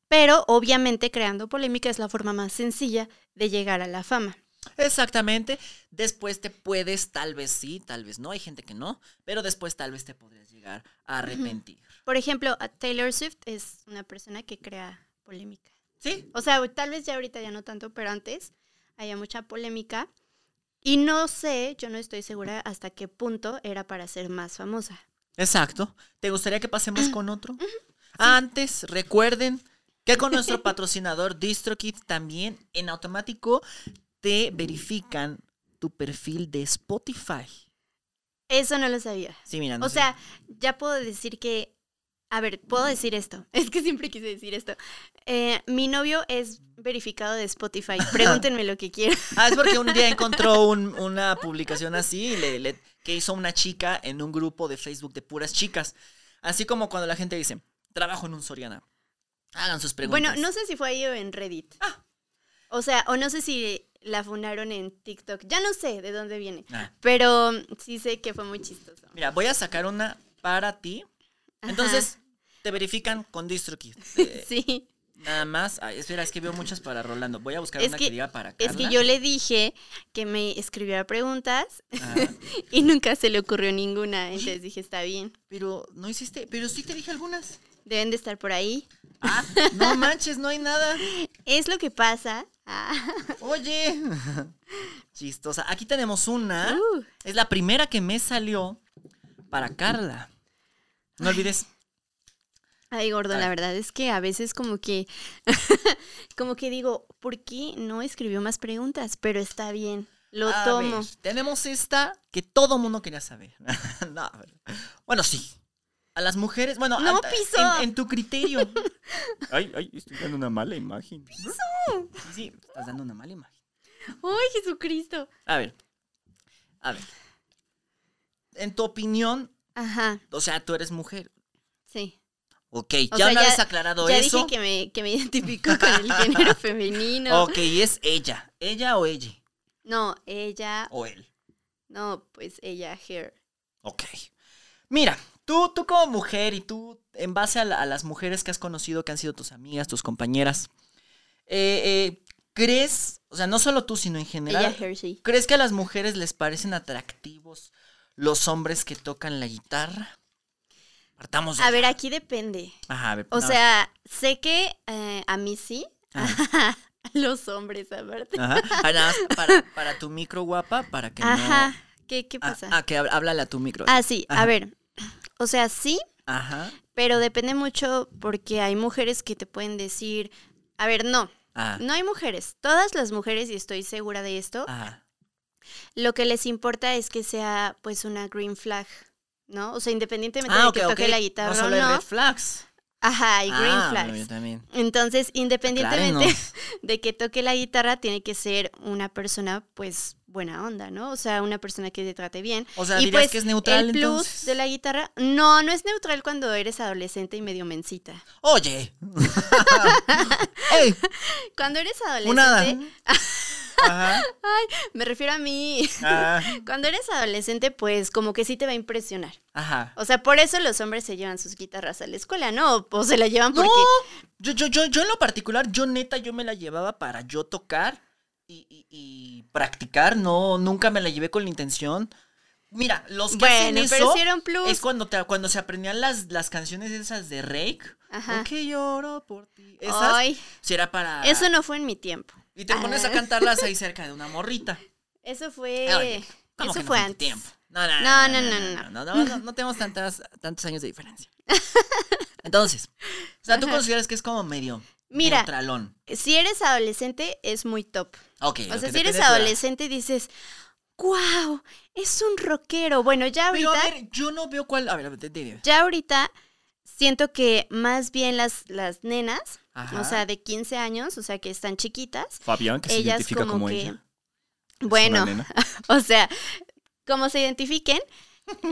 Pero obviamente creando polémica es la forma más sencilla de llegar a la fama. Exactamente. Después te puedes, tal vez sí, tal vez no, hay gente que no, pero después tal vez te podrías llegar a arrepentir. Por ejemplo, Taylor Swift es una persona que crea polémica. Sí, O sea, tal vez ya ahorita ya no tanto, pero antes había mucha polémica. Y no sé, yo no estoy segura hasta qué punto era para ser más famosa. exacto. ¿Te gustaría que pasemos con otro? Antes, recuerden que con nuestro patrocinador DistroKid también en automático te verifican tu perfil de Spotify. Eso no lo sabía. Sí, mira, no O sé. sea, ya puedo decir que. A ver, puedo decir esto. Es que siempre quise decir esto. Eh, mi novio es verificado de Spotify. Pregúntenme lo que quieran. Ah, es porque un día encontró un- una publicación así le- le- que hizo una chica en un grupo de Facebook de puras chicas. Así como cuando la gente dice, trabajo en un Soriana. Hagan sus preguntas. Bueno, no sé si fue ahí o en Reddit. Ah. O sea, o no sé si la fundaron en TikTok. Ya no sé de dónde viene. Ah, Pero sí sé que fue muy chistoso. mira, voy a sacar una para ti. Ajá. Entonces, te verifican con DistroKid. Eh, Sí. Nada más. Ay, espera, es que veo muchas para Rolando. Voy a buscar Es una que- que, diga para Es Carla. que yo le dije que me escribiera preguntas Ah, y nunca se le ocurrió ninguna. Entonces dije, está bien. pero no hiciste, pero sí te dije algunas. Deben de estar por ahí. Ah, no manches, no hay nada. Es lo que pasa. Ah. Oye, chistosa. Aquí tenemos una. Uh. Es la primera que me salió para Carla. No olvides. Ay, gordo, la ver. verdad es que a veces como que, como que digo, ¿por qué no escribió más preguntas? Pero está bien, lo A tomo. ver, tenemos esta que todo mundo quería saber. No, bueno, sí. A las mujeres, bueno, No, a- piso. En, en tu criterio. ay, ay, estoy dando una mala imagen. ¡Piso! Sí, sí, estás dando una mala imagen. ¡Ay, Jesucristo! A ver. A ver. En tu opinión, Ajá, o sea, tú eres mujer. sí. Ok, O ya sea, una ya- vez aclarado ya eso. dije que me, que me identifico con el género femenino. Ok, es ella. ¿Ella o ella? No, ella, O él. no, pues ella, her. Ok. Mira, tú, tú como mujer y tú, en base a, la- a las mujeres que has conocido, que han sido tus amigas, tus compañeras, eh, eh, ¿crees, o sea, no solo tú, sino en general, Ella, her, sí. ¿crees que a las mujeres les parecen atractivos los hombres que tocan la guitarra? Partamos de A ver, aquí depende. Ajá, a ver, O no, sea, sé que eh, a mí sí. Ajá. Los hombres, aparte. Ajá. Ah, nada más para, para tu micro guapa, para que Ajá. no. ¿Qué, qué Ah, pasa? Ah, que háblale a tu micro. Ah, sí. Ajá. A ver. O sea, sí, Ajá. pero depende mucho porque hay mujeres que te pueden decir. A ver, no. Ah, No hay mujeres. Todas las mujeres, y estoy segura de esto, ajá. lo que les importa es que sea pues una green flag, ¿no? O sea, independientemente Ah, de que toque la guitarra no solo o no. red flags. Ajá, hay green ah, flags. yo también. Entonces, independientemente Aclárenos. de que toque la guitarra, tiene que ser una persona, pues, buena onda, ¿no? O sea, una persona que te trate bien. O sea, y dirías pues, que es neutral el plus entonces. de la guitarra, no, no es neutral cuando eres adolescente y medio mensita. Oye. ¡Ey! Cuando eres hada. Ajá. me refiero a mí. Ah, Cuando eres adolescente, pues como que sí te va a impresionar. Ajá. O sea, por eso los hombres se llevan sus guitarras a la escuela, ¿no? O se la llevan No, porque... yo, yo, yo, yo en lo particular, yo neta, yo me la llevaba para yo tocar y, y- y practicar, no, nunca me la llevé con la intención. Mira, los que Bueno, hacen pero eso plus. es cuando, te, cuando se aprendían las, las canciones esas de Rake. Ajá. ¿Por qué lloro por ti? Esas, Ay, si era para... eso no fue en mi tiempo. Y te pones a Ah. cantarlas ahí cerca de una morrita. Eso fue... Oye, ¿cómo eso no fue tu antes. tiempo? No, no, No, no, no, no, no, no, no, no, no tenemos tantas, tantos años de diferencia. Entonces, o sea, tú Ajá. consideras que es como medio Mira. neutralón. Si eres adolescente, es muy top. Ok, O sea, si eres adolescente dices, wow, es un rockero. Bueno, ya Pero ahorita, a ver, yo no veo cuál. A ver, a ver, te- te- ya ahorita siento que más bien las, las nenas, Ajá. o sea, de 15 años, o sea, que están chiquitas, Fabián, que se identifica como, como, que, ella. bueno, o sea, como se identifiquen,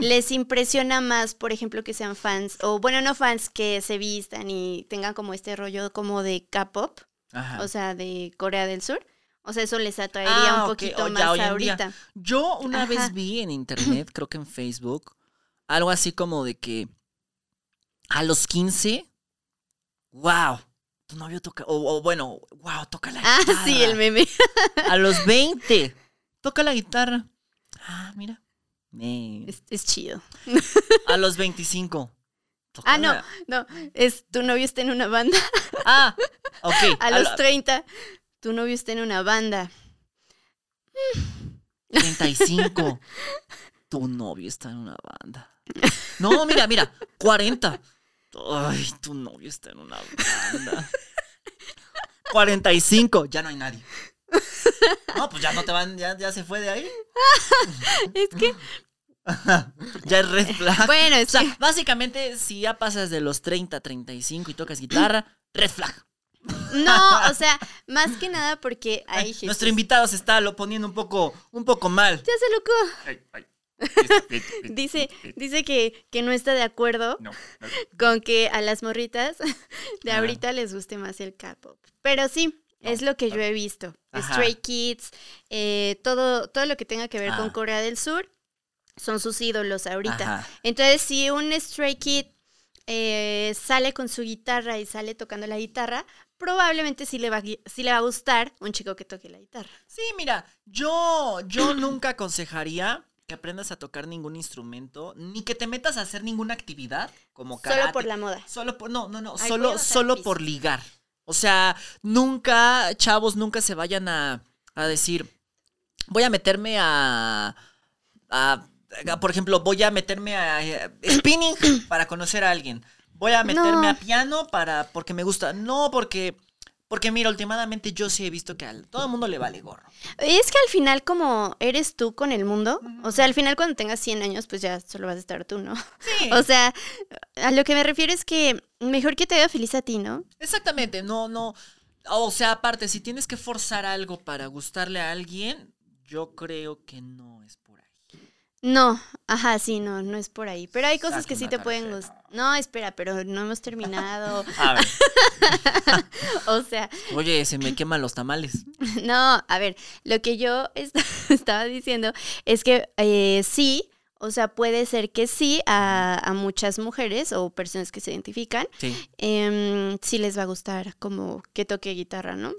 les impresiona más, por ejemplo, que sean fans, o bueno, no fans, que se vistan y tengan como este rollo como de K-pop, o sea, de Corea del Sur. O sea, eso les atraería Ah, un poquito o ya más día. ahorita. Yo una Ajá. vez vi en internet, creo que en Facebook, algo así como de que a los 15, wow, tu novio toca, o, o bueno, wow, toca la Ah, guitarra. sí, el meme. A los 20, toca la guitarra. Ah, mira. Es, es chido. A los 25. toca Ah, no, no. Es tu novio está en una banda. Ah, ok. A los la- 30, tu novio está en una banda. 35. Tu novio está en una banda. No, mira, mira. 40. Ay, tu novio está en una banda. 45. Ya no hay nadie. No, pues ya no te van, ya, ya se fue de ahí. Es que, Ya es red flag. bueno, O es sea, que, básicamente, si ya pasas de los 30 a 35 y tocas guitarra, red flag. no, o sea, más que nada porque hay nuestro invitado se está lo poniendo un poco, un poco mal. Ya se loco. Ay, ay. Dice, dice que, que no está de acuerdo No, no. con que a las morritas de Ah. ahorita les guste más el K-pop. Pero sí, es lo que yo he visto. Ajá. Stray Kids, eh, todo, todo lo que tenga que ver con Ah. Corea del Sur son sus ídolos ahorita. Ajá. Entonces, si un Stray Kid eh, sale con su guitarra y sale tocando la guitarra, probablemente sí le va, sí le va a gustar un chico que toque la guitarra. Sí, mira, yo, yo nunca aconsejaría que aprendas a tocar ningún instrumento, ni que te metas a hacer ninguna actividad como karate. Solo por la moda. Solo por, no, no, no, Ay, solo, solo por ligar. O sea, nunca, chavos, nunca se vayan a, a decir, voy a meterme a, a, a, por ejemplo, voy a meterme a, eh, spinning para conocer a alguien. Voy a meterme No. a piano para, porque me gusta. No, porque, porque mira, últimamente yo sí he visto que a todo el mundo le vale gorro. Es que al final, como eres tú con el mundo, o sea, al final cuando tengas 100 años, pues ya solo vas a estar tú, ¿no? Sí. O sea, a lo que me refiero es que mejor que te haga feliz a ti, ¿no? Exactamente, no, no. O sea, aparte, si tienes que forzar algo para gustarle a alguien, yo creo que no es por ahí. No, ajá, sí, no, no es por ahí. Pero hay cosas que sí te pueden gustar. No, espera, pero no hemos terminado. A ver, o sea, oye, se me queman los tamales. no, a ver, lo que yo est- estaba diciendo es que eh, sí, o sea, puede ser que sí a, a muchas mujeres o personas que se identifican, Sí. em, sí les va a gustar como que toque guitarra, ¿no?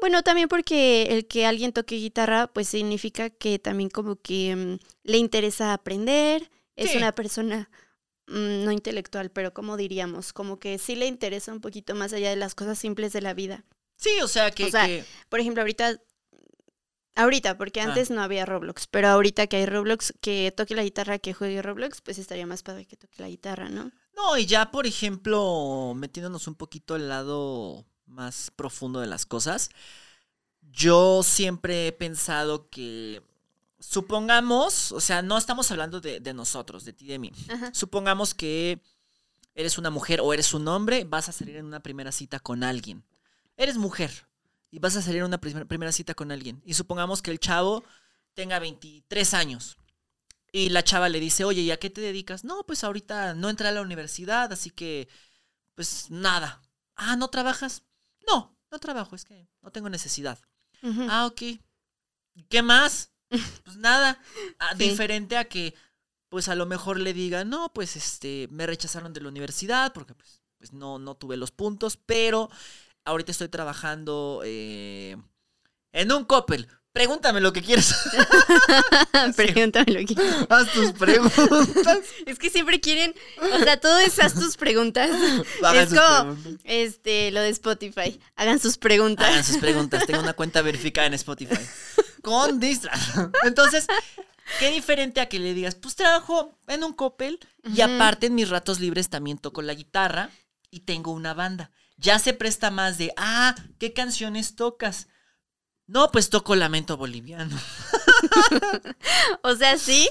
Bueno, también porque el que alguien toque guitarra, pues significa que también como que em, le interesa aprender, es una persona no intelectual, pero como diríamos, como que sí le interesa un poquito más allá de las cosas simples de la vida. Sí, o sea que. O sea, que- Por ejemplo, ahorita, ahorita, porque Ah. antes no había Roblox, pero ahorita que hay Roblox, que toque la guitarra, que juegue Roblox, pues estaría más padre que toque la guitarra, ¿no? No, y ya, por ejemplo, metiéndonos un poquito al lado más profundo de las cosas, yo siempre he pensado que, supongamos, o sea, no estamos hablando de, de nosotros, de ti y de mí. Ajá. Supongamos que eres una mujer o eres un hombre, vas a salir en una primera cita con alguien. Eres mujer y vas a salir en una primer- primera cita con alguien. Y supongamos que el chavo tenga 23 años. Y la chava le dice, oye, ¿y a qué te dedicas? No, pues ahorita no entré a la universidad, así que, pues nada. Ah, ¿no trabajas? No, no trabajo, es que no tengo necesidad. Ah, ok. ¿Y ¿Qué más? Pues nada. Ah, Sí. Diferente a que, pues a lo mejor le diga, no, pues este, me rechazaron de la universidad porque pues, pues no, no tuve los puntos, pero ahorita estoy trabajando eh, en un Coppel. Pregúntame lo que quieres. Pregúntame lo que Haz tus preguntas. Es que siempre quieren, o sea, todo es haz tus preguntas. Hagan es sus como, preguntas. este, lo de Spotify. Hagan sus preguntas. Hagan sus preguntas. Tengo una cuenta verificada en Spotify. Con Distra. Entonces, qué diferente a que le digas, pues trabajo en un Coppel y aparte en mis ratos libres también toco la guitarra y tengo una banda. Ya se presta más de, ah, ¿qué canciones tocas? No, pues toco Lamento Boliviano. O sea, sí.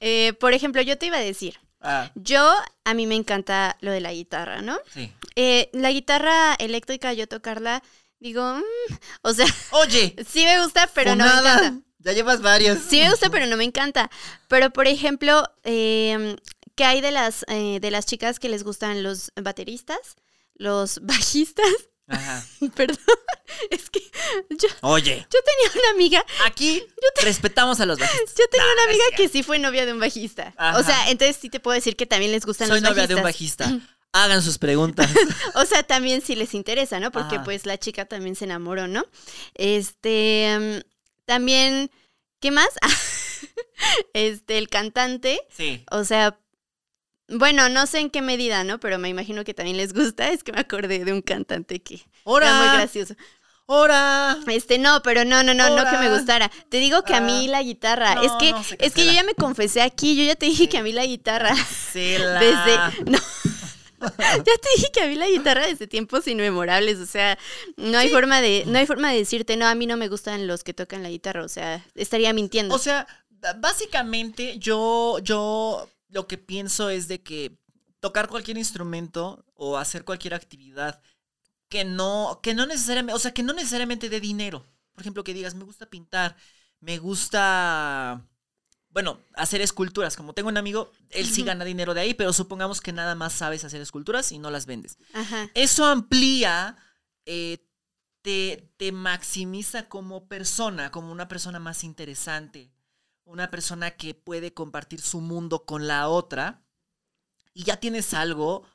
Eh, por ejemplo, yo te iba a decir, Ah, yo, a mí me encanta lo de la guitarra, ¿no? sí. Eh, la guitarra eléctrica, yo tocarla, digo, mm, o sea, Oye, sí me gusta, pero no me encanta. Ya llevas varias. Sí me gusta, pero no me encanta. Pero, por ejemplo, eh, ¿qué hay de las, eh, de las chicas que les gustan los bateristas? Los bajistas. Ajá. Perdón, es que yo, Oye, yo tenía una amiga, aquí respetamos a los bajistas. yo tenía Nah, una amiga que sí fue novia de un bajista. Ajá. O sea, entonces sí te puedo decir que también les gustan Soy los novia bajistas. de un bajista. Hagan sus preguntas. O sea, también sí les interesa, ¿no? Porque Ajá. pues la chica también se enamoró, ¿no? Este, mm, también, ¿qué más? este, el cantante, Sí. o sea, bueno, no sé en qué medida, ¿no? Pero me imagino que también les gusta. Es que me acordé de un cantante que era muy ¡Hora! gracioso. ¡Hora! Este, no, pero no, no, no, no que me gustara. Te digo que a mí Ah. la guitarra, No, es que, no, es que yo ya me confesé aquí, yo ya te dije que a mí la guitarra, Cela. desde, no, ya te dije que a mí la guitarra desde tiempos inmemorables, o sea, no hay forma de, no hay forma de decirte, no, a mí no me gustan los que tocan la guitarra, o sea, estaría mintiendo. O sea, básicamente yo, yo lo que pienso es de que tocar cualquier instrumento o hacer cualquier actividad que no, que no necesariamente, o sea, que no necesariamente dé dinero. Por ejemplo, que digas, me gusta pintar, me gusta, bueno, hacer esculturas. Como tengo un amigo, él sí gana dinero de ahí, pero supongamos que nada más sabes hacer esculturas y no las vendes. Ajá. Eso amplía, eh, te, te maximiza como persona, como una persona más interesante, una persona que puede compartir su mundo con la otra y ya tienes algo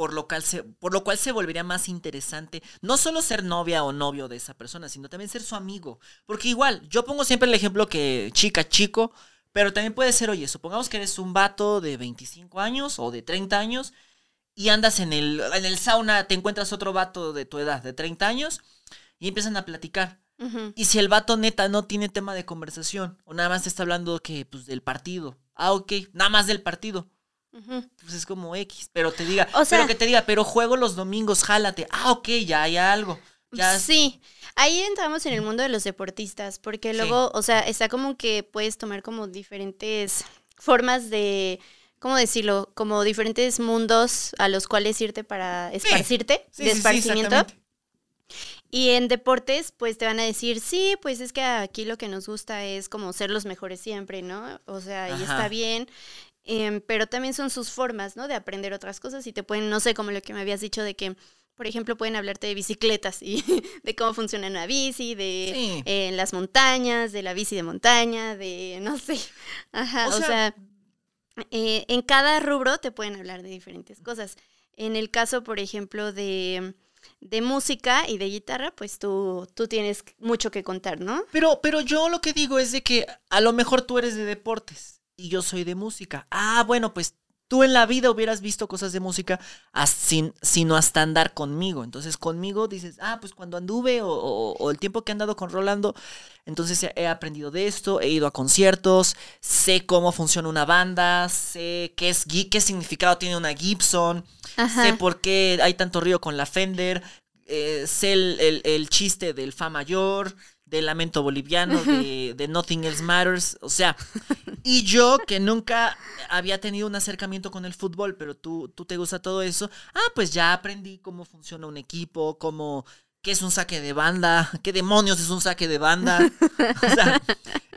por lo, cual se, por lo cual se volvería más interesante no solo ser novia o novio de esa persona, sino también ser su amigo. Porque igual, yo pongo siempre el ejemplo que chica, chico, pero también puede ser, oye, supongamos que eres un vato de 25 años o de 30 años y andas en el, en el sauna, te encuentras otro vato de tu edad, de 30 años, y empiezan a platicar. Y si el vato neta no tiene tema de conversación, o nada más te está hablando que, pues, del partido. Ah, ok, nada más del partido. Pues es como X, pero te diga, O sea- pero que te diga, pero juego los domingos, jálate. Ah, ok, ya hay algo. Ya Sí, ahí entramos en el mundo de los deportistas, porque Sí. luego, o sea, está como que puedes tomar como diferentes formas de, ¿cómo decirlo? Como diferentes mundos a los cuales irte para esparcirte, Sí, de sí, sí, esparcimiento. y en deportes, pues te van a decir, sí, pues es que aquí lo que nos gusta es como ser los mejores siempre, ¿no? O sea, y Ajá. está bien. Em, pero también son sus formas, ¿no? De aprender otras cosas y te pueden, no sé, como lo que me habías dicho de que, por ejemplo, pueden hablarte de bicicletas y de cómo funciona una bici, de Sí. eh, las montañas, de la bici de montaña, de, no sé. Ajá, O o, sea- sea, eh, en cada rubro te pueden hablar de diferentes cosas. En el caso, por ejemplo, de, de música y de guitarra, pues tú, tú tienes mucho que contar, ¿no? Pero, pero yo lo que digo es de que a lo mejor tú eres de deportes y yo soy de música. Ah, bueno, pues tú en la vida hubieras visto cosas de música sin, sino hasta andar conmigo. Entonces conmigo dices, ah, pues cuando anduve o, o- o el tiempo que he andado con Rolando, entonces he- aprendido de esto, he ido a conciertos, sé cómo funciona una banda, sé qué, es, qué significado tiene una Gibson, Ajá. sé por qué hay tanto río con la Fender, eh, sé el, el- el chiste del Fa mayor, del lamento boliviano, de, de Nothing Else Matters, o sea, y yo que nunca había tenido un acercamiento con el fútbol, pero tú, tú te gusta todo eso, ah, pues ya aprendí cómo funciona un equipo, cómo... ¿Qué es un saque de banda? ¿Qué demonios es un saque de banda? O sea,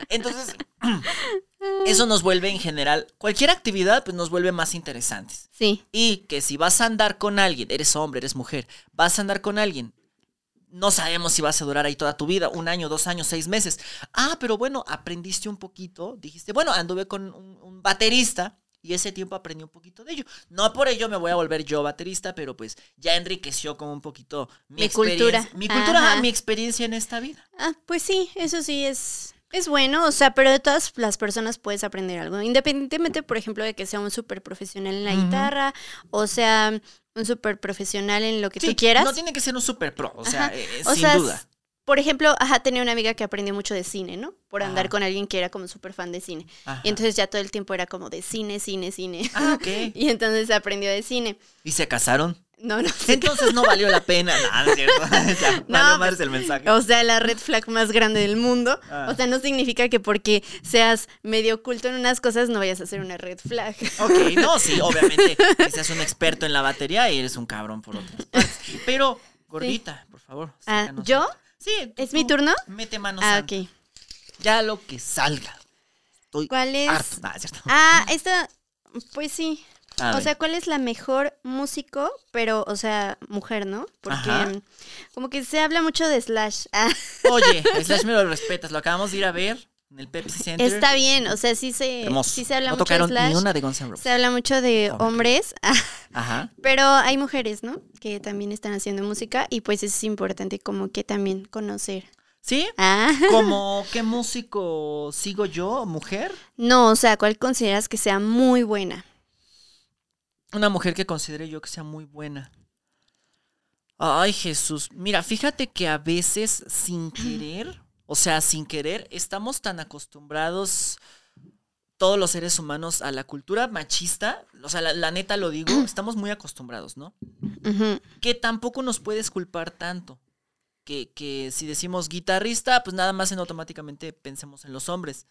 entonces, eso nos vuelve en general, cualquier actividad, pues nos vuelve más interesantes. Sí. Y que si vas a andar con alguien, eres hombre, eres mujer, vas a andar con alguien, no sabemos si vas a durar ahí toda tu vida, un año, dos años, seis meses. Ah, pero bueno, aprendiste un poquito, dijiste, bueno, anduve con un, un baterista y ese tiempo aprendí un poquito de ello. No por ello me voy a volver yo baterista, pero pues ya enriqueció como un poquito mi, Mi experiencia- cultura. Mi cultura, Ajá. mi experiencia en esta vida. Ah, pues sí, eso sí es, es bueno, o sea, pero de todas las personas puedes aprender algo, independientemente, por ejemplo, de que sea un súper profesional en la guitarra o sea un súper profesional en lo que Sí, tú quieras. No tiene que ser un super pro, o sea, eh, O sin sea, duda. Por ejemplo, ajá, tenía una amiga que aprendió mucho de cine, ¿no? Por andar Ajá. con alguien que era como súper fan de cine. Ajá. Y entonces ya todo el tiempo era como de cine, cine, cine. Ah, ok. Y entonces aprendió de cine. ¿Y se casaron? No, no. Entonces no valió la pena. No es cierto. No, valió pues, el mensaje. O sea, la red flag más grande del mundo. Ah. O sea, no significa que porque seas medio oculto en unas cosas no vayas a ser una red flag. Ok, no, sí, obviamente que seas un experto en la batería y eres un cabrón por otras partes. Pero, gordita, por favor. Ah, ¿yo? Sí. ¿Es mi turno? Mete mano Ah, santa. ok. Ya lo que salga. Estoy ¿Cuál es? harto. Nah, es cierto. Ah, esta, pues sí. O sea, ¿cuál es la mejor músico, pero, o sea, mujer, ¿no? Porque Ajá. como que se habla mucho de Slash. Ah, Oye, Slash me lo respetas. Lo acabamos de ir a ver en el Pepsi Center. está bien, o sea, sí se, sí se habla no mucho de tocaron Slash. ni una de Guns N' Roses. Se habla mucho de hombres, ah, Ajá. pero hay mujeres, ¿no? Que también están haciendo música y pues es importante como que también conocer. ¿Sí? Ah, ¿Como qué músico sigo yo, mujer? no, o sea, ¿cuál consideras que sea muy buena? Una mujer que considere yo que sea muy buena. Ay, Jesús. Mira, fíjate que a veces sin querer, o sea, sin querer, estamos tan acostumbrados todos los seres humanos a la cultura machista. O sea, la, la neta lo digo, estamos muy acostumbrados, ¿no? Que tampoco nos puedes culpar tanto. Que, que si decimos guitarrista, pues nada más en automáticamente pensemos en los hombres.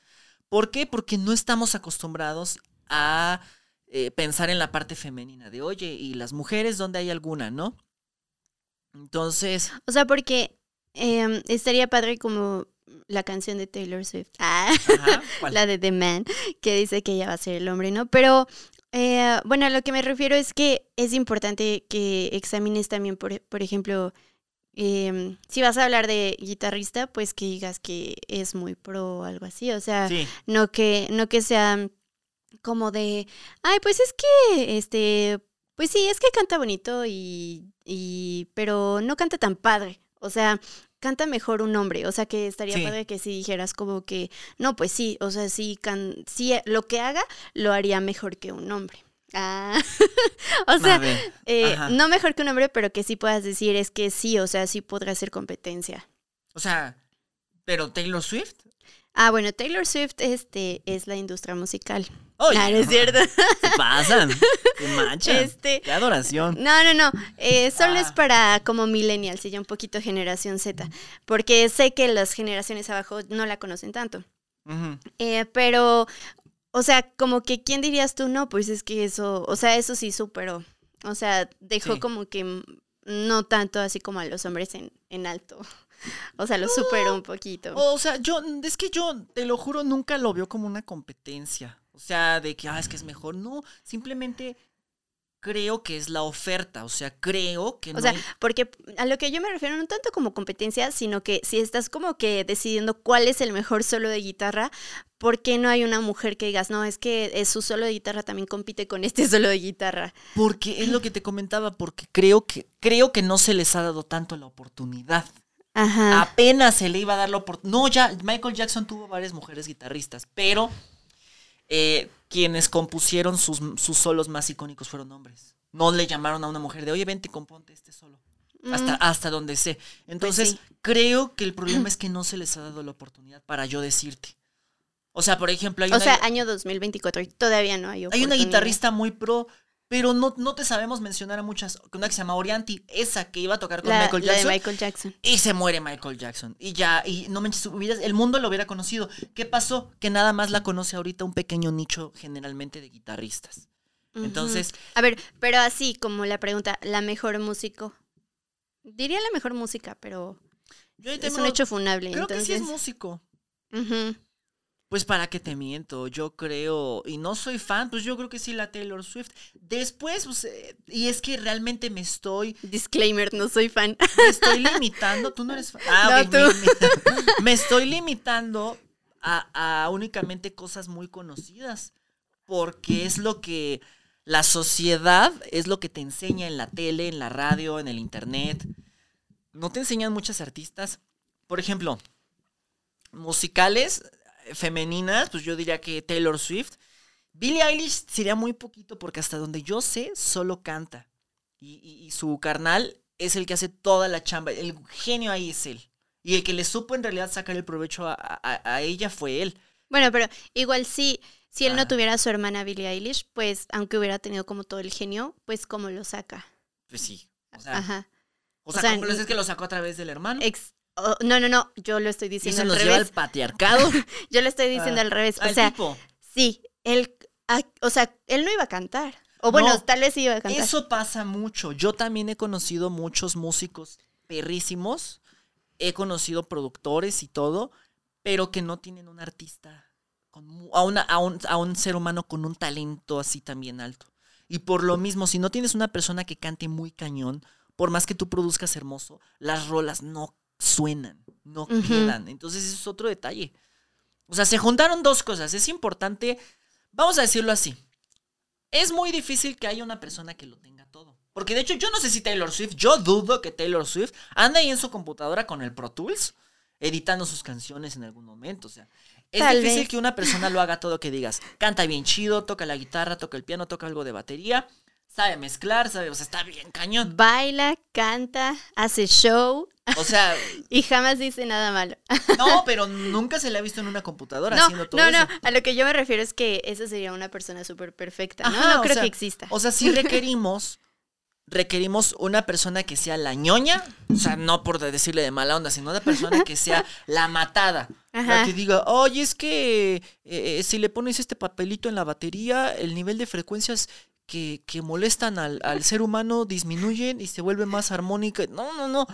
¿Por qué? Porque no estamos acostumbrados a eh, pensar en la parte femenina de, oye, ¿y las mujeres dónde hay alguna, no? Entonces, O sea, porque em, estaría padre como la canción de Taylor Swift. Ah. ajá, la de The Man, que dice que ella va a ser el hombre, ¿no? Pero, eh, bueno, a lo que me refiero es que es importante que examines también, por, por ejemplo, em, si vas a hablar de guitarrista, pues que digas que es muy pro o algo así, o sea, Sí, no que, no que sea como de, ay, pues es que, este, pues sí, es que canta bonito y, y, pero no canta tan padre, o sea, canta mejor un hombre, o sea que estaría Sí. padre que si dijeras como que, no, pues sí, o sea, sí, can, sí, lo que haga lo haría mejor que un hombre. Ah, o sea, eh, no mejor que un hombre, pero que sí puedas decir es que sí, o sea, sí podrá ser competencia. o sea, pero Taylor Swift. Ah, bueno, Taylor Swift este, es la industria musical. Oye, no es cierto. Se pasan, se manchan. Este, Qué adoración. No, no, no. eh, solo es Ah. para como millennials y ya un poquito generación Z. Porque sé que las generaciones abajo no la conocen tanto. Eh, pero, o sea, como que, ¿quién dirías tú? No, pues es que eso, o sea, eso sí superó. O sea, dejó Sí. como que no tanto así como a los hombres en, en alto. O sea, lo superó un poquito. O sea, yo, es que yo, te lo juro, nunca lo veo como una competencia. O sea, de que, ah, es que es mejor. No, simplemente creo que es la oferta. O sea, creo que no O sea, hay- porque a lo que yo me refiero no tanto como competencia, sino que si estás como que decidiendo cuál es el mejor solo de guitarra, ¿por qué no hay una mujer que digas, no, es que eh, su solo de guitarra también compite con este solo de guitarra? Porque es lo que te comentaba, porque creo que, creo que no se les ha dado tanto la oportunidad. Ajá. Apenas se le iba a dar la oportunidad. No, ya, Michael Jackson tuvo varias mujeres guitarristas, pero eh, quienes compusieron sus, sus solos más icónicos fueron hombres. No le llamaron a una mujer de, oye, vente, componte este solo. Hasta, Mm, hasta donde sé. Entonces, sí. creo que el problema es que no se les ha dado la oportunidad para yo decirte. O sea, por ejemplo, hay o una, sea, año 2024 y todavía no hay hay una guitarrista muy pro, pero no, no te sabemos mencionar a muchas. Una que se llama Orianti, esa que iba a tocar con La, Michael la de Jackson. Michael Jackson. Y se muere Michael Jackson. Y ya, y no manches, el mundo lo hubiera conocido. ¿Qué pasó? Que nada más la conoce ahorita un pequeño nicho generalmente de guitarristas. Entonces, A ver, pero así como la pregunta, la mejor músico. Diría la mejor música, pero yo es tengo- un hecho funable. Creo que sí es entonces, músico. ujú. Pues para qué te miento, yo creo, y no soy fan, pues yo creo que sí la Taylor Swift. Después, pues, eh, y es que realmente me estoy, Disclaimer, no soy fan. me estoy limitando, tú no eres fan. Ah, No, ok, tú. Me, me- me estoy limitando a, a únicamente cosas muy conocidas, porque es lo que la sociedad, es lo que te enseña en la tele, en la radio, en el internet. No te enseñan muchas artistas. Por ejemplo, musicales femeninas, pues yo diría que Taylor Swift. Billie Eilish sería muy poquito porque hasta donde yo sé, solo canta. Y, y- y su carnal es el que hace toda la chamba. El genio ahí es él. Y el que le supo en realidad sacar el provecho a, a- a ella fue él. Bueno, pero igual sí, si él no tuviera a su hermana Billie Eilish, pues aunque hubiera tenido como todo el genio, pues cómo lo saca. Pues sí. O sea, Ajá. o sea, o sea, ¿cómo lo es que lo sacó a través del hermano? Ex- oh, no, no, no, yo lo estoy y diciendo se al nos lleva al revés. patriarcado. Yo lo estoy diciendo Ah, al revés. O sea, tipo. sí, él, ah, o sea, él no iba a cantar. O bueno, No, tal vez sí iba a cantar. Eso pasa mucho. Yo también he conocido muchos músicos perrísimos. He conocido productores y todo, pero que no tienen un artista, con a, una- a un, a un ser humano con un talento así también alto. Y por lo mismo, si no tienes una persona que cante muy cañón, por más que tú produzcas hermoso, las rolas no suenan, no quedan. Entonces, eso es otro detalle. O sea, se juntaron dos cosas. Es importante, vamos a decirlo así. Es muy difícil que haya una persona que lo tenga todo. Porque de hecho yo no sé si Taylor Swift, yo dudo que Taylor Swift anda ahí en su computadora con el Pro Tools editando sus canciones en algún momento. O sea, es Tal difícil vez. que una persona lo haga todo que digas, canta bien chido, toca la guitarra, toca el piano, toca algo de batería, sabe mezclar, sabe, o sea, está bien cañón. Baila, canta, hace show O sea, y jamás dice nada malo. no, pero nunca se le ha visto en una computadora No, haciendo todo no, eso. no. A lo que yo me refiero es que esa sería una persona súper perfecta. No, Ajá, no creo sea, que exista. O sea, sí requerimos, requerimos una persona que sea la ñoña, o sea, no por decirle de mala onda, sino una persona que sea la matada. La Ajá. que diga, oye, es que eh, si le pones este papelito en la batería, el nivel de frecuencias que, que molestan al, al ser humano disminuyen y se vuelve más armónica. No, no, no.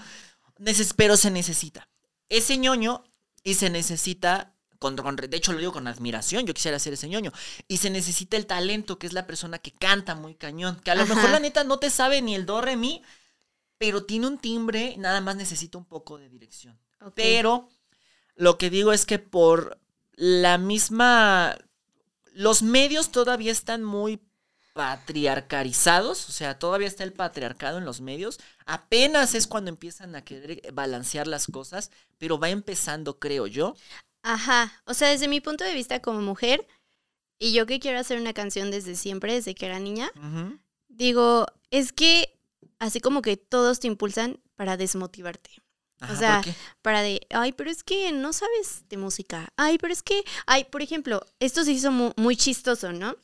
Neces- pero se necesita. Ese ñoño y se necesita, con, con- de hecho lo digo con admiración, yo quisiera ser ese ñoño. Y se necesita el talento, que es la persona que canta muy cañón. Que a lo Ajá. mejor la neta no te sabe ni el do, re, mi, pero tiene un timbre, nada más necesita un poco de dirección. Pero lo que digo es que por la misma... Los medios todavía están muy patriarcalizados, o sea, todavía está el patriarcado en los medios. Apenas es cuando empiezan a querer balancear las cosas, pero va empezando, creo yo. Ajá. O sea, desde mi punto de vista como mujer, y yo que quiero hacer una canción desde siempre, desde que era niña, digo, es que así como que todos te impulsan para desmotivarte. Ajá, O sea. Para de, ay, pero es que no sabes de música. Ay, pero es que, ay, por ejemplo, esto se hizo mu- muy, chistoso, ¿no?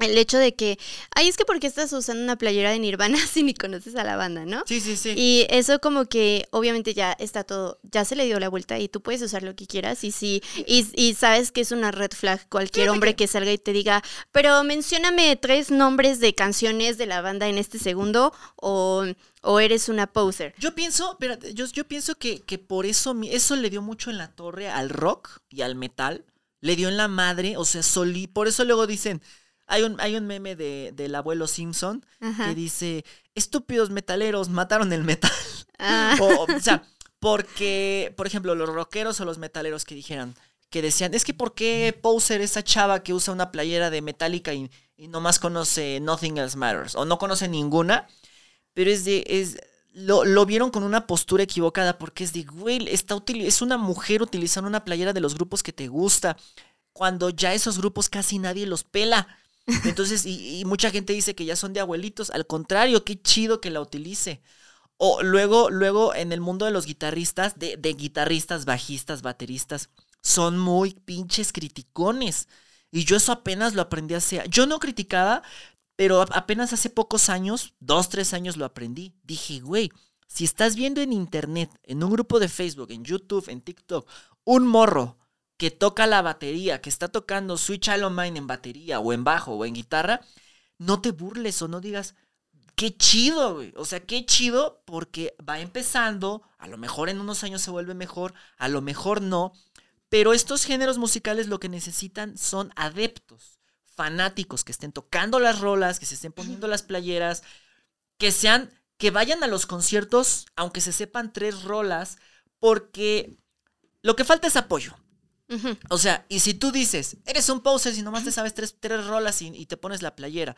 El hecho de que, ay, es que porque estás usando una playera de Nirvana si ni conoces a la banda, ¿no? Sí, sí, sí. Y eso como que obviamente ya está todo, ya se le dio la vuelta y tú puedes usar lo que quieras y sí, y, y sabes que es una red flag cualquier hombre que salga y te diga, pero mencióname tres nombres de canciones de la banda en este segundo o, o eres una poser. Yo pienso, espérate, yo, yo pienso que, que por eso, eso le dio mucho en la torre al rock y al metal. Le dio en la madre, o sea, solí. Por eso luego dicen, hay un, hay un meme de, del abuelo Simpson Ajá. que dice, estúpidos metaleros, mataron el metal. Ah, o, o sea, porque, por ejemplo, los rockeros o los metaleros que dijeran, que decían, es que ¿por qué Poser, esa chava que usa una playera de Metallica y, y nomás conoce Nothing Else Matters? O no conoce ninguna, pero es de, es, lo, lo vieron con una postura equivocada porque es de, güey, está util- es una mujer utilizando una playera de los grupos que te gusta. cuando ya esos grupos casi nadie los pela. Entonces, y, mucha gente dice que ya son de abuelitos. Al contrario, qué chido que la utilice. O luego, luego en el mundo de los guitarristas, de, de guitarristas, bajistas, bateristas, son muy pinches criticones. Y yo eso apenas lo aprendí hace... Yo no criticaba, pero apenas hace pocos años, dos, tres años lo aprendí. Dije, güey, si estás viendo en internet, en un grupo de Facebook, en YouTube, en TikTok, un morro que toca la batería, que está tocando Switch Hollow Mine en batería, o en bajo, o en guitarra, no te burles o no digas, qué chido, güey. O sea, qué chido porque va empezando, a lo mejor en unos años se vuelve mejor, a lo mejor no, pero estos géneros musicales lo que necesitan son adeptos, fanáticos, que estén tocando las rolas, que se estén poniendo las playeras, que sean, que vayan a los conciertos, aunque se sepan tres rolas, porque lo que falta es apoyo. O sea, y si tú dices, eres un poser si nomás te sabes tres, tres rolas y, y te pones la playera.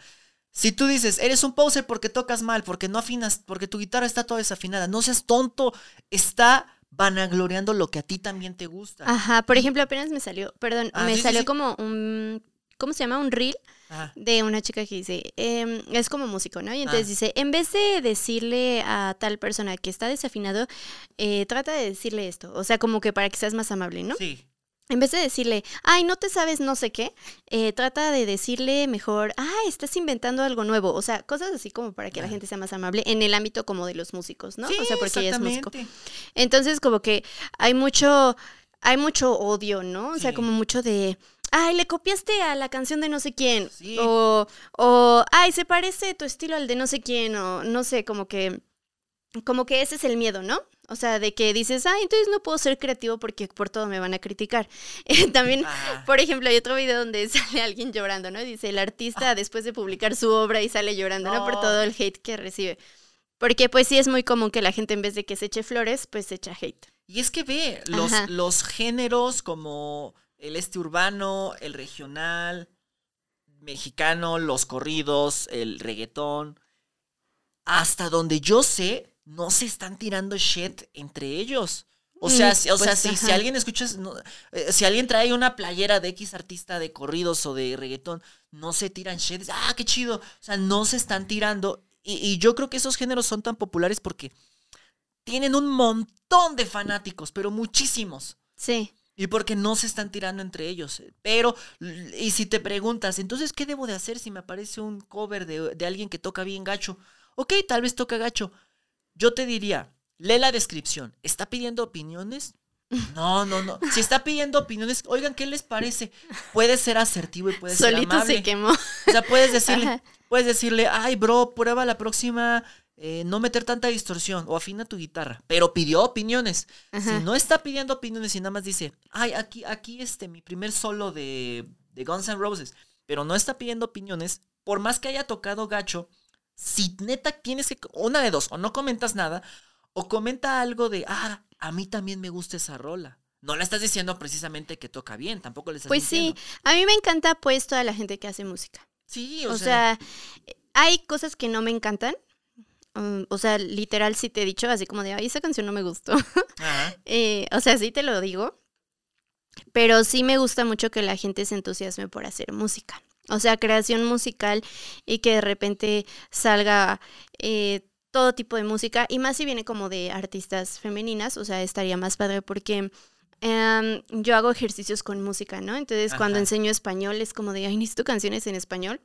Si tú dices, eres un poser porque tocas mal, porque no afinas, porque tu guitarra está toda desafinada, no seas tonto, está vanagloriando lo que a ti también te gusta. Ajá, por ejemplo, apenas me salió, perdón, Ah, me sí, salió sí. como un, ¿cómo se llama? Un reel Ajá. de una chica que dice, em, es como músico, ¿no? Y entonces Ah. dice, en vez de decirle a tal persona que está desafinado, eh, trata de decirle esto, o sea, como que para que seas más amable, ¿no? Sí. En vez de decirle, ay, no te sabes no sé qué, eh, trata de decirle mejor, ah, estás inventando algo nuevo. O sea, cosas así como para que la gente sea más amable en el ámbito como de los músicos, ¿no? Sí, o sea, porque ella es músico. Entonces, como que hay mucho, hay mucho odio, ¿no? O sea, como mucho de, ay, le copiaste a la canción de no sé quién. Sí. O, o, ay, se parece tu estilo al de no sé quién. O no sé, como que, como que ese es el miedo, ¿no? O sea, de que dices, ay, entonces no puedo ser creativo porque por todo me van a criticar. También, Ah. por ejemplo, hay otro video donde sale alguien llorando, ¿no? Dice, el artista después de publicar su obra y sale llorando, ¿no? Por todo el hate que recibe. Porque pues sí es muy común que la gente en vez de que se eche flores, pues se echa hate. Y es que ve, los, Ajá. los géneros como el este urbano, el regional, mexicano, los corridos, el reggaetón, hasta donde yo sé, no se están tirando shit entre ellos. O sea, Mm, si, o sea, pues, si, si alguien escucha, no, eh, si alguien trae una playera de X artista de corridos o de reggaetón, no se tiran shit. Ah, qué chido. O sea, no se están tirando. Y, y yo creo que esos géneros son tan populares porque tienen un montón de fanáticos, pero muchísimos. Sí. Y porque no se están tirando entre ellos. Pero, y si te preguntas, entonces, ¿qué debo de hacer si me aparece un cover de, de alguien que toca bien gacho? Ok, tal vez toca gacho. Yo te diría, lee la descripción. ¿Está pidiendo opiniones? No, no, no. Si está pidiendo opiniones, oigan, ¿qué les parece? Puede ser asertivo y puede ser Solito amable. se quemó. O sea, puedes decirle, Ajá. puedes decirle, ay, bro, prueba la próxima, eh, no meter tanta distorsión o afina tu guitarra. Pero pidió opiniones. Ajá. Si no está pidiendo opiniones y nada más dice, ay, aquí, aquí este, mi primer solo de, de Guns N' Roses, pero no está pidiendo opiniones, por más que haya tocado gacho, si neta tienes que, una de dos, o no comentas nada, o comenta algo de, ah, a mí también me gusta esa rola. No le estás diciendo precisamente que toca bien, tampoco le estás Pues sí, a mí me encanta pues toda la gente que hace música. Sí, O, sea, hay cosas que no me encantan. Um, o sea, literal sí te he dicho, así como de, ay, esa canción no me gustó. Eh, o sea, sí te lo digo. Pero sí me gusta mucho que la gente se entusiasme por hacer música. O sea, creación musical y que de repente salga eh, todo tipo de música. Y más si viene como de artistas femeninas, o sea, estaría más padre porque em, yo hago ejercicios con música, ¿no? Entonces cuando enseño español es como de, ay, necesito canciones en español.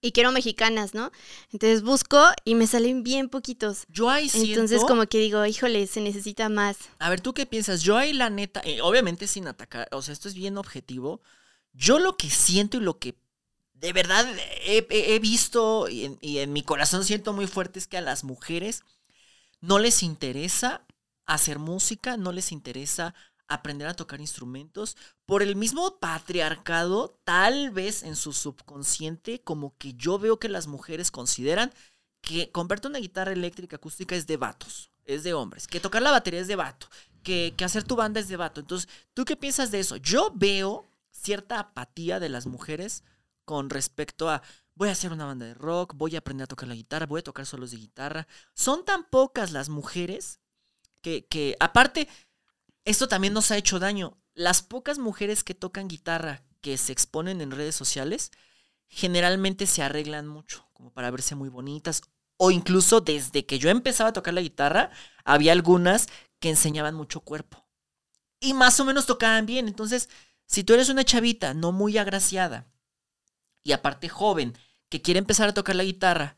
Y quiero mexicanas, ¿no? Entonces busco y me salen bien poquitos. Yo ahí siento... Entonces como que digo, híjole, se necesita más. A ver, ¿tú qué piensas? Yo ahí la neta, eh, obviamente sin atacar, o sea, esto es bien objetivo. Yo lo que siento y lo que de verdad he, visto y en, y en mi corazón siento muy fuerte es que a las mujeres no les interesa hacer música, no les interesa aprender a tocar instrumentos. Por el mismo patriarcado, tal vez en su subconsciente, como que yo veo que las mujeres consideran que comprarte una guitarra eléctrica acústica es de vatos, es de hombres, que tocar la batería es de vato, que, que hacer tu banda es de vato. Entonces, ¿tú qué piensas de eso? Yo veo cierta apatía de las mujeres con respecto a voy a hacer una banda de rock, voy a aprender a tocar la guitarra, voy a tocar solos de guitarra. Son tan pocas las mujeres que, que aparte, esto también nos ha hecho daño. las pocas mujeres que tocan guitarra que se exponen en redes sociales, generalmente se arreglan mucho, como para verse muy bonitas. O incluso desde que yo empezaba a tocar la guitarra, había algunas que enseñaban mucho cuerpo. Y más o menos tocaban bien. Entonces, si tú eres una chavita no muy agraciada y aparte joven, que quiere empezar a tocar la guitarra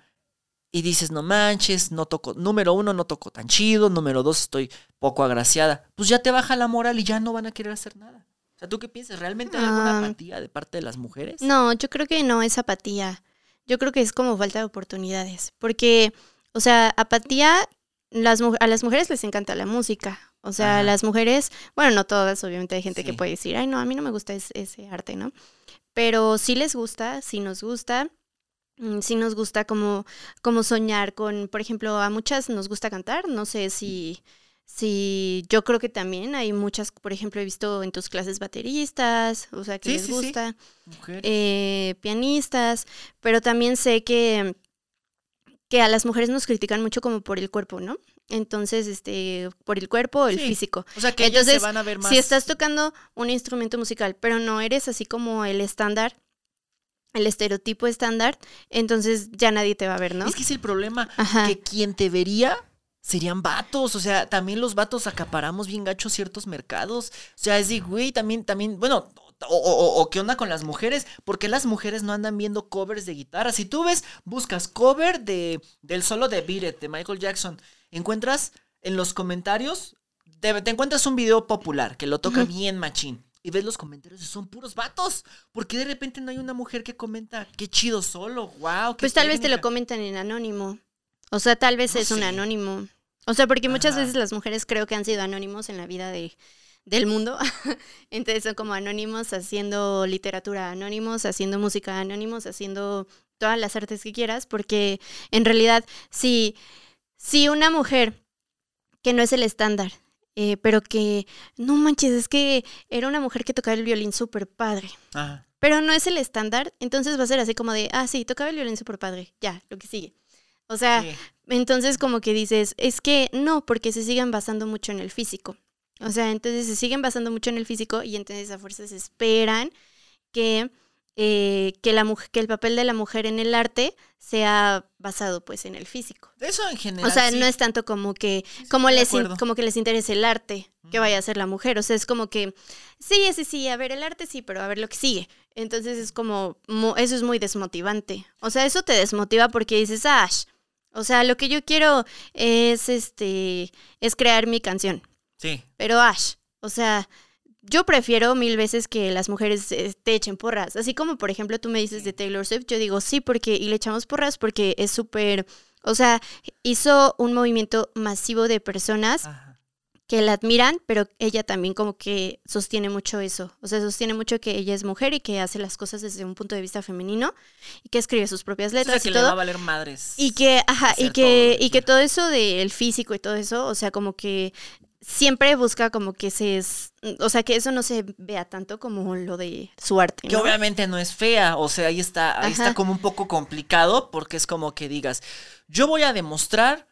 y dices, no manches, no toco, número uno, no toco tan chido, número dos, estoy poco agraciada, pues ya te baja la moral y ya no van a querer hacer nada. O sea, ¿tú qué piensas? ¿Realmente hay alguna apatía de parte de las mujeres? No, yo creo que no es apatía. Yo creo que es como falta de oportunidades. Porque, o sea, apatía, las, a las mujeres les encanta la música. O sea, Ajá. las mujeres, bueno, no todas, obviamente hay gente que puede decir, ay, no, a mí no me gusta es- ese arte, ¿no? Pero sí les gusta, sí nos gusta. mm, Sí nos gusta como, como soñar con, por ejemplo, a muchas nos gusta cantar. No sé si, si yo creo que también hay muchas, por ejemplo, he visto en tus clases bateristas, o sea, que Sí, les sí, sí. gusta Mujer. eh, pianistas, pero también sé que, que a las mujeres nos critican mucho como por el cuerpo, ¿no? Entonces, este, por el cuerpo o el Sí. físico. o sea, que ellas se entonces, van a ver más. Si estás tocando un instrumento musical, pero no eres así como el estándar, el estereotipo estándar, entonces ya nadie te va a ver, ¿no? Es que es el problema, Ajá. que quien te vería serían vatos, o sea, también los vatos acaparamos bien gachos ciertos mercados, o sea, es de, güey, también, también, bueno, o, o- qué onda con las mujeres, porque las mujeres no andan viendo covers de guitarra, si tú ves, buscas cover de, del solo de Beat It, de Michael Jackson, encuentras en los comentarios, te, te encuentras un video popular que lo toca bien machín. Y ves los comentarios y son puros vatos. porque de repente no hay una mujer que comenta, qué chido solo, wow? Pues tal vez te lo comentan en anónimo. O sea, tal vez No es un anónimo. O sea, porque muchas Ajá. veces las mujeres creo que han sido anónimos en la vida de, del mundo. Entonces son como anónimos haciendo literatura, anónimos haciendo música, anónimos haciendo todas las artes que quieras, porque en realidad si, si una mujer que no es el estándar, eh, pero que, no manches, es que era una mujer que tocaba el violín súper padre Ajá. pero no es el estándar, entonces va a ser así como de, ah, sí, tocaba el violín súper padre, ya, lo que sigue. O sea, Sí. entonces como que dices, es que no, porque se siguen basando mucho en el físico. O sea, entonces se siguen basando mucho en el físico y entonces a fuerzas esperan que, eh, que, la, muj- que el papel de la mujer en el arte sea basado pues en el físico. Eso en general. O sea, sí. no es tanto como que, sí, como les, in- como que les interese el arte que vaya a ser la mujer. O sea, es como que, sí, sí, sí, a ver, el arte sí, pero a ver lo que sigue. Entonces es como, eso es muy desmotivante. O sea, eso te desmotiva porque dices, ah, o sea, lo que yo quiero es, este, es crear mi canción. Sí. Pero Ash, o sea, yo prefiero mil veces que las mujeres eh, te echen porras. Así como, por ejemplo, tú me dices de Taylor Swift, yo digo sí, porque, y le echamos porras porque es súper, o sea, hizo un movimiento masivo de personas Ajá. que la admiran, pero ella también como que sostiene mucho eso. O sea, sostiene mucho que ella es mujer y que hace las cosas desde un punto de vista femenino y que escribe sus propias O sea, letras que y le va a todo. valer madres. Y que, ajá, y que, todo y que todo eso del físico y todo eso, o sea, como que siempre busca como que se es, o sea, que eso no se vea tanto como lo de su arte, Que obviamente no es fea, o sea, ahí está, ahí está como un poco complicado porque es como que digas, yo voy a demostrar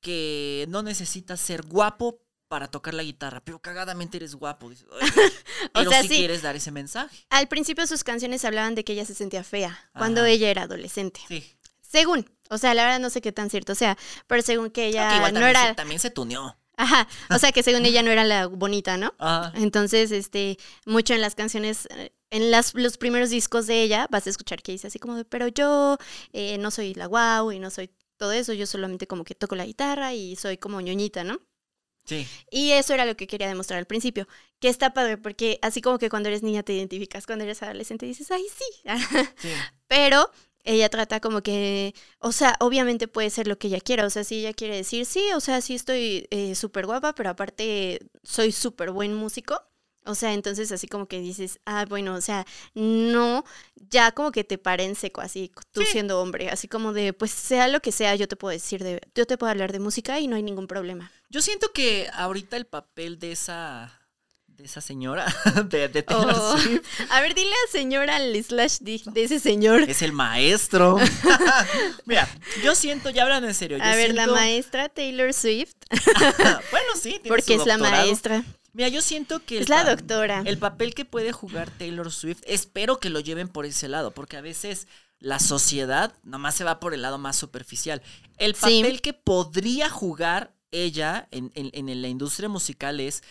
que no necesitas ser guapo para tocar la guitarra, pero cagadamente eres guapo. Dices, "Ay, pero sea, si sí. quieres dar ese mensaje. Al principio sus canciones hablaban de que ella se sentía fea cuando ella era adolescente. Sí. Según, o sea, la verdad no sé qué tan cierto sea, pero según que ella igual no también, era, se, también se tuneó. Ajá, o sea, que según ella no era la bonita, ¿no? Ajá. Entonces, este, mucho en las canciones, eh, en las, los primeros discos de ella, vas a escuchar que dice así como de, pero yo eh, no soy la guau y no soy todo eso, yo solamente como que toco la guitarra y soy como ñoñita, ¿no? Sí. Y eso era lo que quería demostrar al principio, que está padre, porque así como que cuando eres niña te identificas, cuando eres adolescente dices, ay, sí. Sí. Pero ella trata como que, o sea, obviamente puede ser lo que ella quiera, o sea, si ella quiere decir, sí, o sea, sí estoy eh, súper guapa, pero aparte soy súper buen músico. O sea, entonces así como que dices, ah, bueno, o sea, no, ya como que te para en seco, así tú Sí. siendo hombre, así como de, pues sea lo que sea, yo te puedo decir, de, yo te puedo hablar de música y no hay ningún problema. Yo siento que ahorita el papel de esa de esa señora de, de Taylor Oh. Swift A ver, dile a señora al slash de, de ese señor. es el maestro. Mira, yo siento, ya hablando en serio, yo A ver, la maestra Taylor Swift, bueno, sí, tiene porque su es la maestra. Mira, yo siento que... Es la doctora. El papel que puede jugar Taylor Swift, espero que lo lleven por ese lado, porque a veces la sociedad nomás se va por el lado más superficial. El Sí. papel que podría jugar ella en, en- en la industria musical es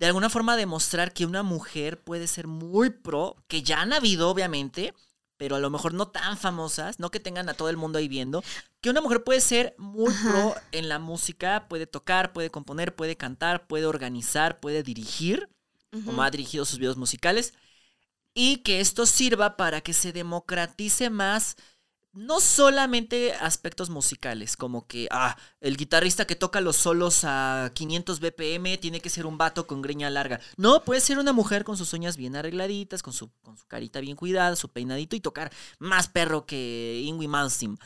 de alguna forma demostrar que una mujer puede ser muy pro, que ya han habido obviamente, pero a lo mejor no tan famosas, no que tengan a todo el mundo ahí viendo, que una mujer puede ser muy Ajá. pro en la música, puede tocar, puede componer, puede cantar, puede organizar, puede dirigir como ha dirigido sus videos musicales, y que esto sirva para que se democratice más no solamente aspectos musicales, como que ah, el guitarrista que toca los solos a 500 BPM tiene que ser un vato con greña larga. No, puede ser una mujer con sus uñas bien arregladitas, con su, con su carita bien cuidada, su peinadito y tocar más perro que Ingui Malmsteen.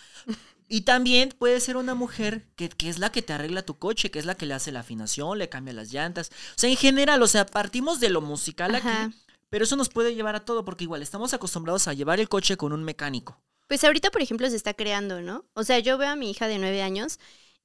Y también puede ser una mujer que, que es la que te arregla tu coche, que es la que le hace la afinación, le cambia las llantas. O sea, en general, o sea, partimos de lo musical Ajá. aquí, pero eso nos puede llevar a todo, porque igual estamos acostumbrados a llevar el coche con un mecánico. Pues ahorita, por ejemplo, se está creando, ¿no? O sea, yo veo a mi hija de nueve años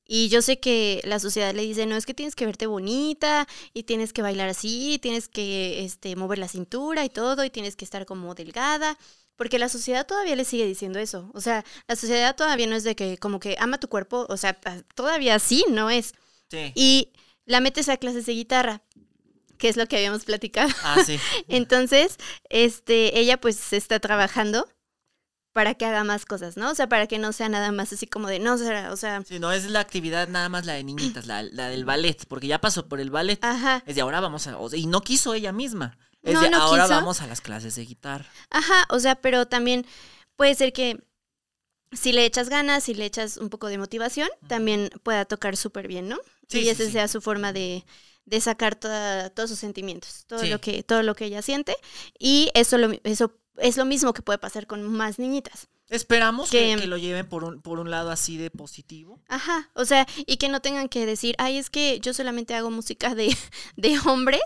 y yo sé que la sociedad le dice, no, es que tienes que verte bonita y tienes que bailar así, tienes que este, mover la cintura y todo, y tienes que estar como delgada. Porque la sociedad todavía le sigue diciendo eso. O sea, la sociedad todavía no es de que como que ama tu cuerpo, o sea, pa- todavía sí, no es. Sí. Y la metes a clases de guitarra, que es lo que habíamos platicado. Ah, sí. Entonces, este, ella pues está trabajando para que haga más cosas, ¿no? O sea, para que no sea nada más así como de, no, sea, o sea, Sí, no es la actividad nada más la de niñitas, la, la del ballet, porque ya pasó por el ballet. ajá, Es de ahora vamos a. o sea, y no quiso ella misma. Es No, de no ahora quiso. vamos a las clases de guitarra. ajá, o sea, pero también puede ser que si le echas ganas, si le echas un poco de motivación, también pueda tocar súper bien, ¿no? Sí, y esa sí. sea su forma de, de sacar toda- todos sus sentimientos, todo Sí. lo que todo lo que ella siente y eso lo, eso es lo mismo que puede pasar con más niñitas. Esperamos que, Que- que lo lleven por un, por un lado así de positivo. Ajá, o sea, y que no tengan que decir, ay, es que yo solamente hago música de, de hombres,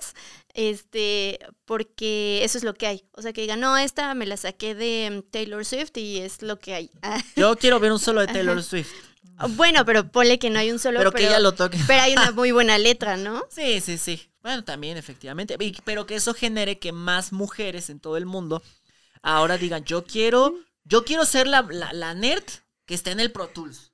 este, porque eso es lo que hay. O sea, que digan, no, esta me la saqué de mm, Taylor Swift y es lo que hay. Ah, Yo quiero ver un solo de Taylor Ajá. Swift. bueno, pero ponle que no hay un solo, pero, pero, que ella lo toque. pero hay una muy buena letra, ¿no? Sí, sí, sí. Bueno, también, efectivamente. Pero que eso genere que más mujeres en todo el mundo ahora digan, yo quiero, yo quiero ser la, la, la nerd que está en el Pro Tools.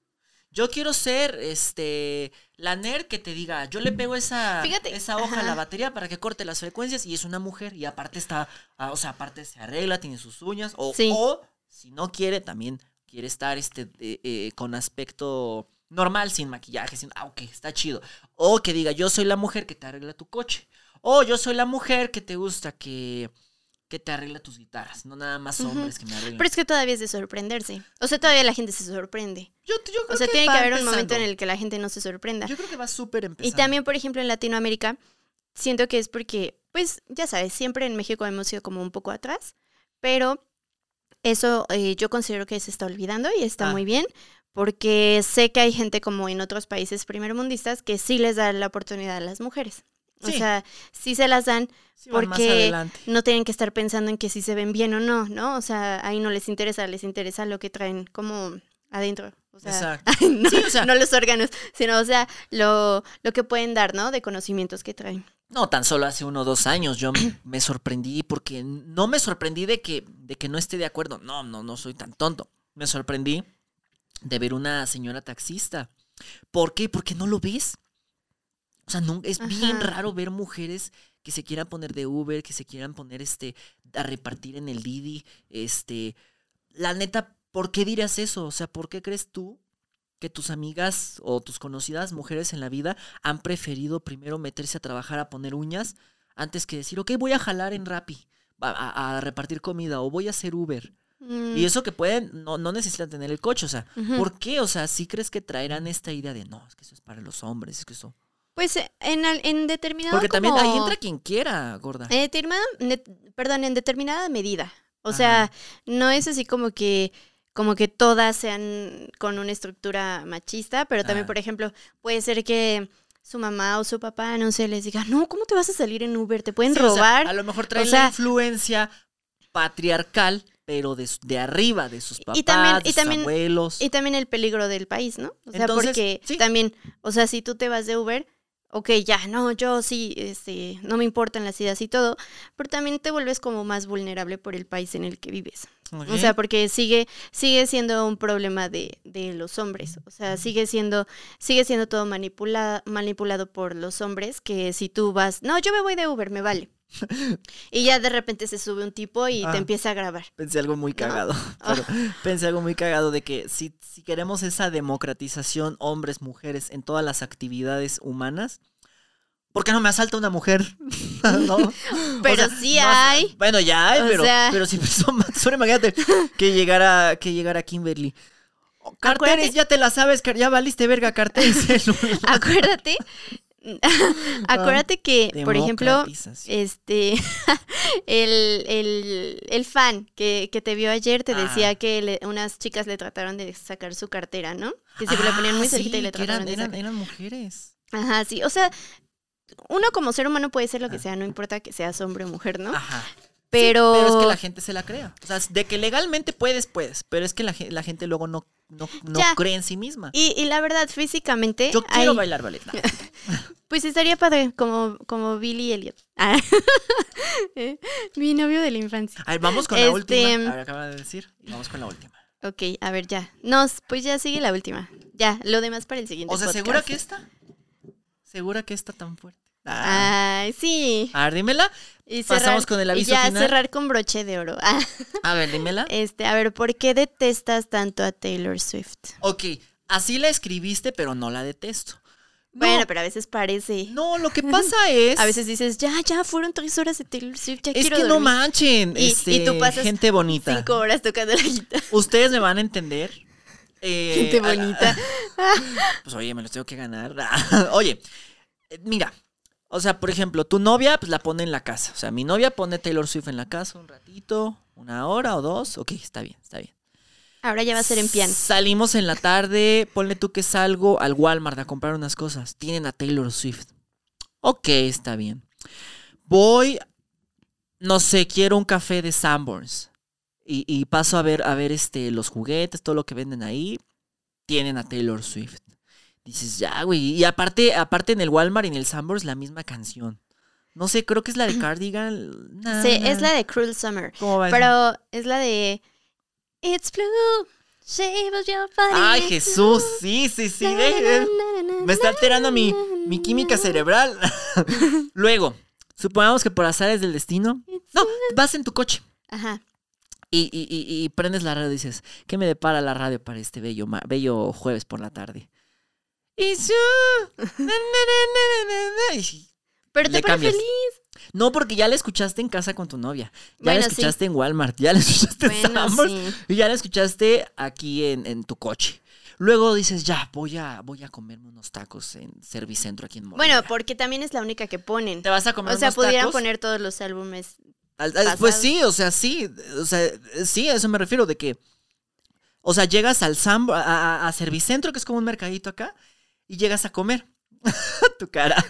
Yo quiero ser este la nerd que te diga, yo le pego esa, Fíjate, esa hoja a la batería para que corte las frecuencias y es una mujer y aparte está, ah, o sea, aparte se arregla, tiene sus uñas o, Sí. o si no quiere también quiere estar este eh, eh, con aspecto normal, sin maquillaje, sin, ah, ok, está chido. O que diga, yo soy la mujer que te arregla tu coche. O yo soy la mujer que te gusta que, que te arregla tus guitarras. No nada más hombres que me arreglan. Pero es que todavía es de sorprenderse. O sea, todavía la gente se sorprende. yo, yo creo O sea, que tiene que haber un momento en el que la gente no se sorprenda. Yo creo que va súper empezando. Y también, por ejemplo, en Latinoamérica, siento que es porque, pues, ya sabes, siempre en México hemos sido como un poco atrás, pero eso eh, yo considero que se está olvidando y está Ah. muy bien, porque sé que hay gente como en otros países primermundistas que sí les da la oportunidad a las mujeres. O sea, sí se las dan, Sí, porque no tienen que estar pensando en que si se ven bien o no, ¿no? O sea, ahí no les interesa, les interesa lo que traen como adentro. O sea, Exacto. no, Sí, o sea- no los órganos, sino, o sea, lo, lo que pueden dar, ¿no? De conocimientos que traen. No, tan solo hace uno o dos años yo me- me sorprendí porque no me sorprendí de que, de que no esté de acuerdo. No, no, no soy tan tonto. Me sorprendí de ver una señora taxista. ¿Por qué? Porque no lo ves. O sea, no, es bien raro ver mujeres que se quieran poner de Uber, que se quieran poner este a repartir en el Didi, este la neta, ¿por qué dirías eso? O sea, ¿por qué crees tú que tus amigas o tus conocidas mujeres en la vida han preferido primero meterse a trabajar a poner uñas antes que decir, ok, voy a jalar en Rappi a, a- a repartir comida o voy a hacer Uber? Mm, Y eso que pueden, no, no necesitan tener el coche, o sea. ¿por qué? O sea, ¿sí crees que traerán esta idea de, no, es que eso es para los hombres, es que eso... Pues eh, en, en determinado Porque también ahí entra quien quiera, gorda. en determinada, perdón, en determinada medida. O sea, no es así como que como que todas sean con una estructura machista, pero también, Ah. por ejemplo, puede ser que su mamá o su papá, no sé, les diga, no, ¿cómo te vas a salir en Uber? Te pueden Sí, o sea, robar. a lo mejor traen o sea- la influencia patriarcal, pero de, de arriba, de sus papás, Y también- de y sus también- abuelos. Y también el peligro del país, ¿no? O sea, Entonces, porque sí. también, o sea, si tú te vas de Uber, ok, ya, no, yo sí, este, no me importan las ideas y todo, pero también te vuelves como más vulnerable por el país en el que vives. O sea, porque sigue, sigue siendo un problema de, de los hombres. O sea, sigue siendo, sigue siendo todo manipulada, manipulado por los hombres, que si tú vas, no, yo me voy de Uber, me vale. y ya de repente se sube un tipo y Ah. te empieza a grabar. Pensé algo muy cagado. pero Pensé algo muy cagado de que si, si queremos esa democratización, hombres, mujeres, en todas las actividades humanas, ¿por qué no me asalta una mujer? ¿No? Pero O sea, sí no, hay. Bueno, ya hay, O pero, sea- pero si son, imagínate que llegara, que llegara Kimberly. Oh, Carteres, Acuérdate- ya te la sabes, ya valiste verga, carteres. Acuérdate. Acuérdate que, por ejemplo, este el, el, el fan que, que te vio ayer te decía Ah. que le- unas chicas le trataron de sacar su cartera, ¿no? Que siempre le ponían muy Ah, cerquita y sí, le trataron eran, de eran, sacar. eran mujeres. Ajá, sí. O sea, uno como ser humano puede ser lo que Ah. sea, no importa que seas hombre o mujer, ¿no? Ajá. Sí, Pero, pero es que la gente se la crea. O sea, de que legalmente puedes, puedes. Pero es que la, la gente luego no, no, no cree en sí misma. y, y la verdad, físicamente, Yo quiero hay- bailar ballet. No. pues estaría padre, como, como Billy Elliot. Ah. Eh, Mi novio de la infancia. A ver, vamos con la Este, última. A ver, acaba de decir. Vamos con la última. Ok, a ver, ya. No, pues ya sigue la última. Ya, lo demás para el siguiente O sea, podcast. ¿segura que esta? ¿Segura que esta tan fuerte? Ah. Ay, sí. A ver, dímela. Y pasamos con el aviso y ya final. cerrar con broche de oro. A ver, dímela. este, a ver, ¿por qué detestas tanto a Taylor Swift? Ok, así la escribiste, pero no la detesto. No, Bueno, pero a veces parece. no, lo que pasa es. A veces dices, ya, ya, fueron tres horas de Taylor Swift, ya Es quiero que no dormir". manchen. Y- y este, tú pasas gente bonita. Cinco horas tocando la guitarra. Ustedes me van a entender. Eh, Gente bonita. Pues oye, me los tengo que ganar. oye, mira. O sea, por ejemplo, tu novia pues la pone en la casa. O sea, mi novia pone Taylor Swift en la casa un ratito, una hora o dos. Ok, está bien, está bien. Ahora ya va a ser en piano. Salimos en la tarde, ponle tú que salgo al Walmart a comprar unas cosas. Tienen a Taylor Swift. Ok, está bien. Voy, no sé, quiero un café de Sanborns. Y, y paso a ver, a ver este, los juguetes, todo lo que venden ahí. Tienen a Taylor Swift. Dices, ya, güey. Y aparte, aparte en el Walmart y en el Sanborns, la misma canción. No sé, creo que es la de Cardigan. Na, Sí, es la de Cruel Summer. ¿Cómo va esa? Pero es la de It's blue, shape of your body. Ay, Jesús, sí, sí, sí. Na, na, Me está alterando mi, mi química cerebral. Luego, supongamos que por azares del destino. No, vas en tu coche Ajá. y, y- y- y prendes la radio y dices, ¿qué me depara la radio para este bello, bello jueves por la tarde? Y- Pero Le te cambias. feliz. No, porque ya la escuchaste en casa con tu novia. Ya Bueno, la sí. escuchaste en Walmart. Ya la escuchaste en Bueno, sí. Y ya la escuchaste aquí en, en tu coche. Luego dices, ya, voy a, voy a comerme unos tacos en Servicentro aquí en Morelia. Bueno, porque también es la única que ponen. ¿Te vas a comer O sea, unos pudieran tacos? poner todos los álbumes. Al- al- Pues sí, o sea, sí. O sea, sí, a eso me refiero, de que. O sea, llegas al Sambo, a, a- a Servicentro, que es como un mercadito acá, y llegas a comer. tu cara.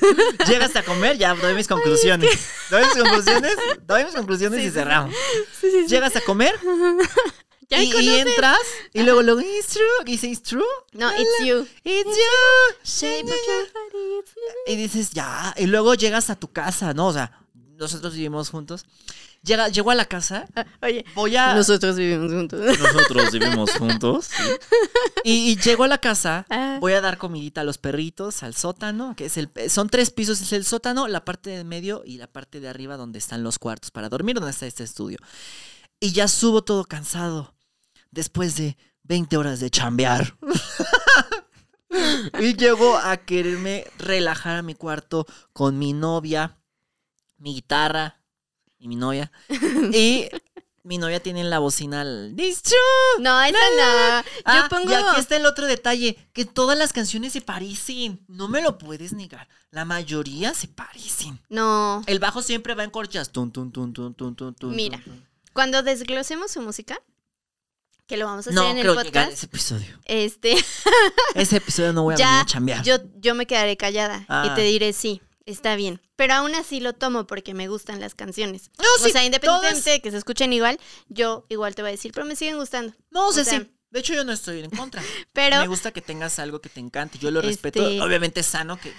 llegas a comer, ya doy mis conclusiones. Doy mis conclusiones, doy mis conclusiones Sí, y cerramos. Sí, sí. Llegas a comer ¿Ya y, y entras, y luego, luego, it's true, y dice, it's true, No, it's you. it's you. Shape of your body, it's blue. Y dices, ya. Y luego llegas a tu casa, ¿no? O sea, nosotros vivimos juntos. Llega, llego a la casa, Ah, Oye, voy a. nosotros vivimos juntos. Nosotros vivimos juntos. Y, y llego a la casa, Ah. voy a dar comidita a los perritos, al sótano, que es el. Son tres pisos, es el sótano, la parte de medio y la parte de arriba donde están los cuartos para dormir, donde está este estudio. Y ya subo todo cansado. Después de 20 horas de chambear. y llego a quererme relajar a mi cuarto con mi novia, mi guitarra y mi novia. Y mi novia tiene en la bocina el This true. No, esa no. Yo Ah, pongo. Y aquí está el otro detalle, que todas las canciones se parecen. No me lo puedes negar. La mayoría se parecen. No. El bajo siempre va en corchas. Tun, tun, tun, tun, tun, tun, tun, Mira. tun. Cuando desglosemos su música, que lo vamos a hacer No en el creo podcast, ese episodio. este, Ese episodio no voy a venir ya, a chambear. yo, yo me quedaré callada Ah. y te diré sí, está bien. Pero aún así lo tomo porque me gustan las canciones. No, o sí, sea, independientemente todas- de que se escuchen igual, yo igual te voy a decir, pero me siguen gustando. No, o sea, sí. De hecho, yo no estoy en contra. Pero Me gusta que tengas algo que te encante. Yo lo respeto. Este- Obviamente es sano que,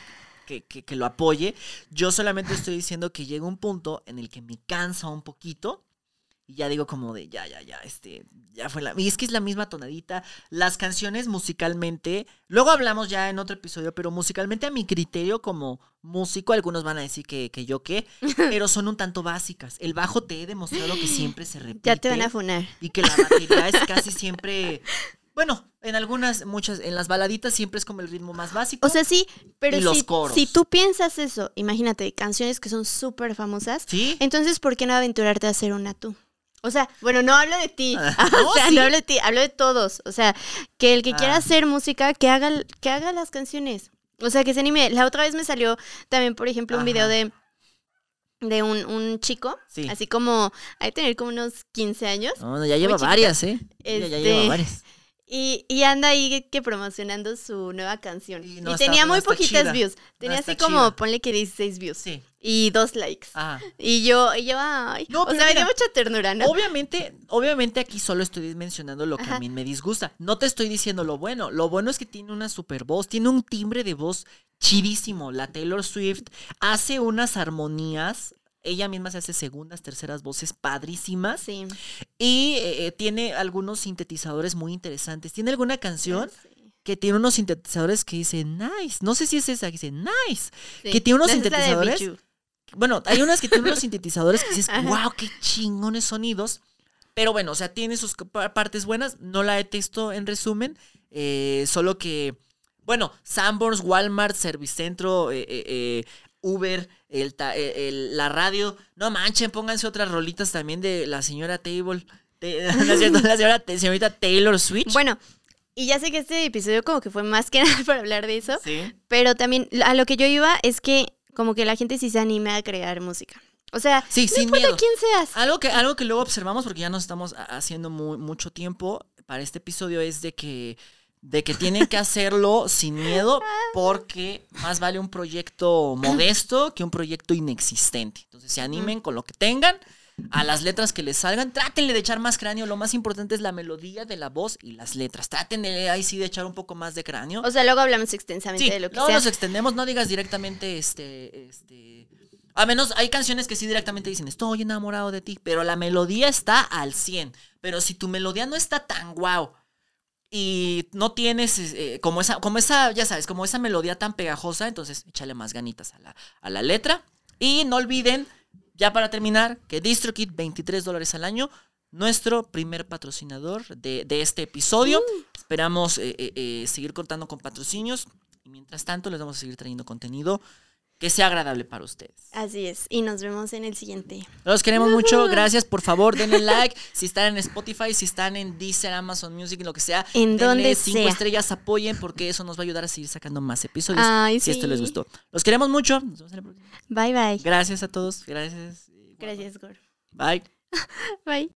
que, que- que lo apoye. Yo solamente estoy diciendo que llega un punto en el que me cansa un poquito. Y ya digo como de, ya, ya, ya, este, ya fue la... Y es que es la misma tonadita. Las canciones musicalmente, luego hablamos ya en otro episodio, pero musicalmente a mi criterio como músico, algunos van a decir que, que yo qué, pero son un tanto básicas. El bajo te he demostrado que siempre se repite. Ya te van a funar. Y que la batería es casi siempre... Bueno, en algunas, muchas, en las baladitas siempre es como el ritmo más básico. O sea, sí, pero Y los si, coros. si tú piensas eso, imagínate, canciones que son súper famosas, ¿Sí? entonces, ¿por qué no aventurarte a hacer una tú? O sea, bueno, no hablo de ti. Ah, o sea, no hablo de ti, hablo de todos. O sea, que el que quiera Ah. hacer música, que haga, que haga las canciones. O sea, que se anime. La otra vez me salió también, por ejemplo, un Ajá. video de, de un, un chico, Sí. así como, hay que tener como unos 15 años, No, no, ya lleva varias, ¿eh? Ya Este, lleva varias. y, y anda ahí que promocionando su nueva canción. Y Y, no está- tenía muy poquitas chida. views. Tenía así como, chida. ponle que 16 views. Sí. Y dos likes. Ah. Y yo, y yo, ay. No, o sea, me dio mira, mucha ternura, ¿no? Obviamente, obviamente aquí solo estoy mencionando lo que a Ajá. mí me disgusta. No te estoy diciendo lo bueno. Lo bueno es que tiene una super voz, tiene un timbre de voz chidísimo. La Taylor Swift hace unas armonías. Ella misma se hace segundas, terceras voces padrísimas. Sí. Y eh, eh, tiene algunos sintetizadores muy interesantes. Tiene alguna canción Sí. que tiene unos sintetizadores que dice nice. No sé si es esa que dice nice. Que tiene unos No, sintetizadores. Bueno, hay unas que tienen unos sintetizadores que dices, Ajá. wow, qué chingones sonidos. Pero bueno, o sea, tiene sus pa- partes buenas. No la detesto en resumen. eh, solo que, bueno, Sanborns, Walmart, Servicentro, eh, eh, eh, Uber, el, ta- el- la radio. No manchen, pónganse otras rolitas también de la señora Table. la señora, señorita Taylor Switch. Bueno, y ya sé que este episodio como que fue más que nada para hablar de eso, Sí. pero también a lo que yo iba es que como que la gente sí se anime a crear música. O sea, Sí, no sin importa miedo. quién seas. Algo que, algo que luego observamos, porque ya nos estamos ha- haciendo mu- mucho tiempo para este episodio, es de que, de que tienen que hacerlo sin miedo, porque más vale un proyecto modesto que un proyecto inexistente. Entonces se animen con lo que tengan, a las letras que les salgan, trátenle de echar más cráneo. Lo más importante es la melodía de la voz y las letras. Traten de ahí sí de echar un poco más de cráneo. O sea, luego hablamos extensamente Sí, de lo que sea. nos extendemos, no digas directamente, este, este... A menos hay canciones que sí directamente dicen, estoy enamorado de ti, pero la melodía está al 100. Pero si tu melodía no está tan guau y no tienes eh, como, esa, como esa, ya sabes, como esa melodía tan pegajosa, entonces échale más ganitas a la, a la letra. Y no olviden, ya para terminar, que DistroKid, 23 dólares al año, nuestro primer patrocinador de, de este episodio. Esperamos eh, eh, eh, seguir contando con patrocinios. Y mientras tanto, les vamos a seguir trayendo contenido que sea agradable para ustedes. Así es. Y nos vemos en el siguiente. Los queremos mucho. Gracias. Por favor, denle like. Si están en Spotify, si están en Deezer, Amazon Music, lo que sea. En denle donde cinco sea. estrellas, apoyen, porque eso nos va a ayudar a seguir sacando más episodios. Ay, si esto les gustó. Los queremos mucho. Nos vemos en la próxima. Bye, bye. Gracias a todos. Gracias. Gracias, Gor. Bye. Bye.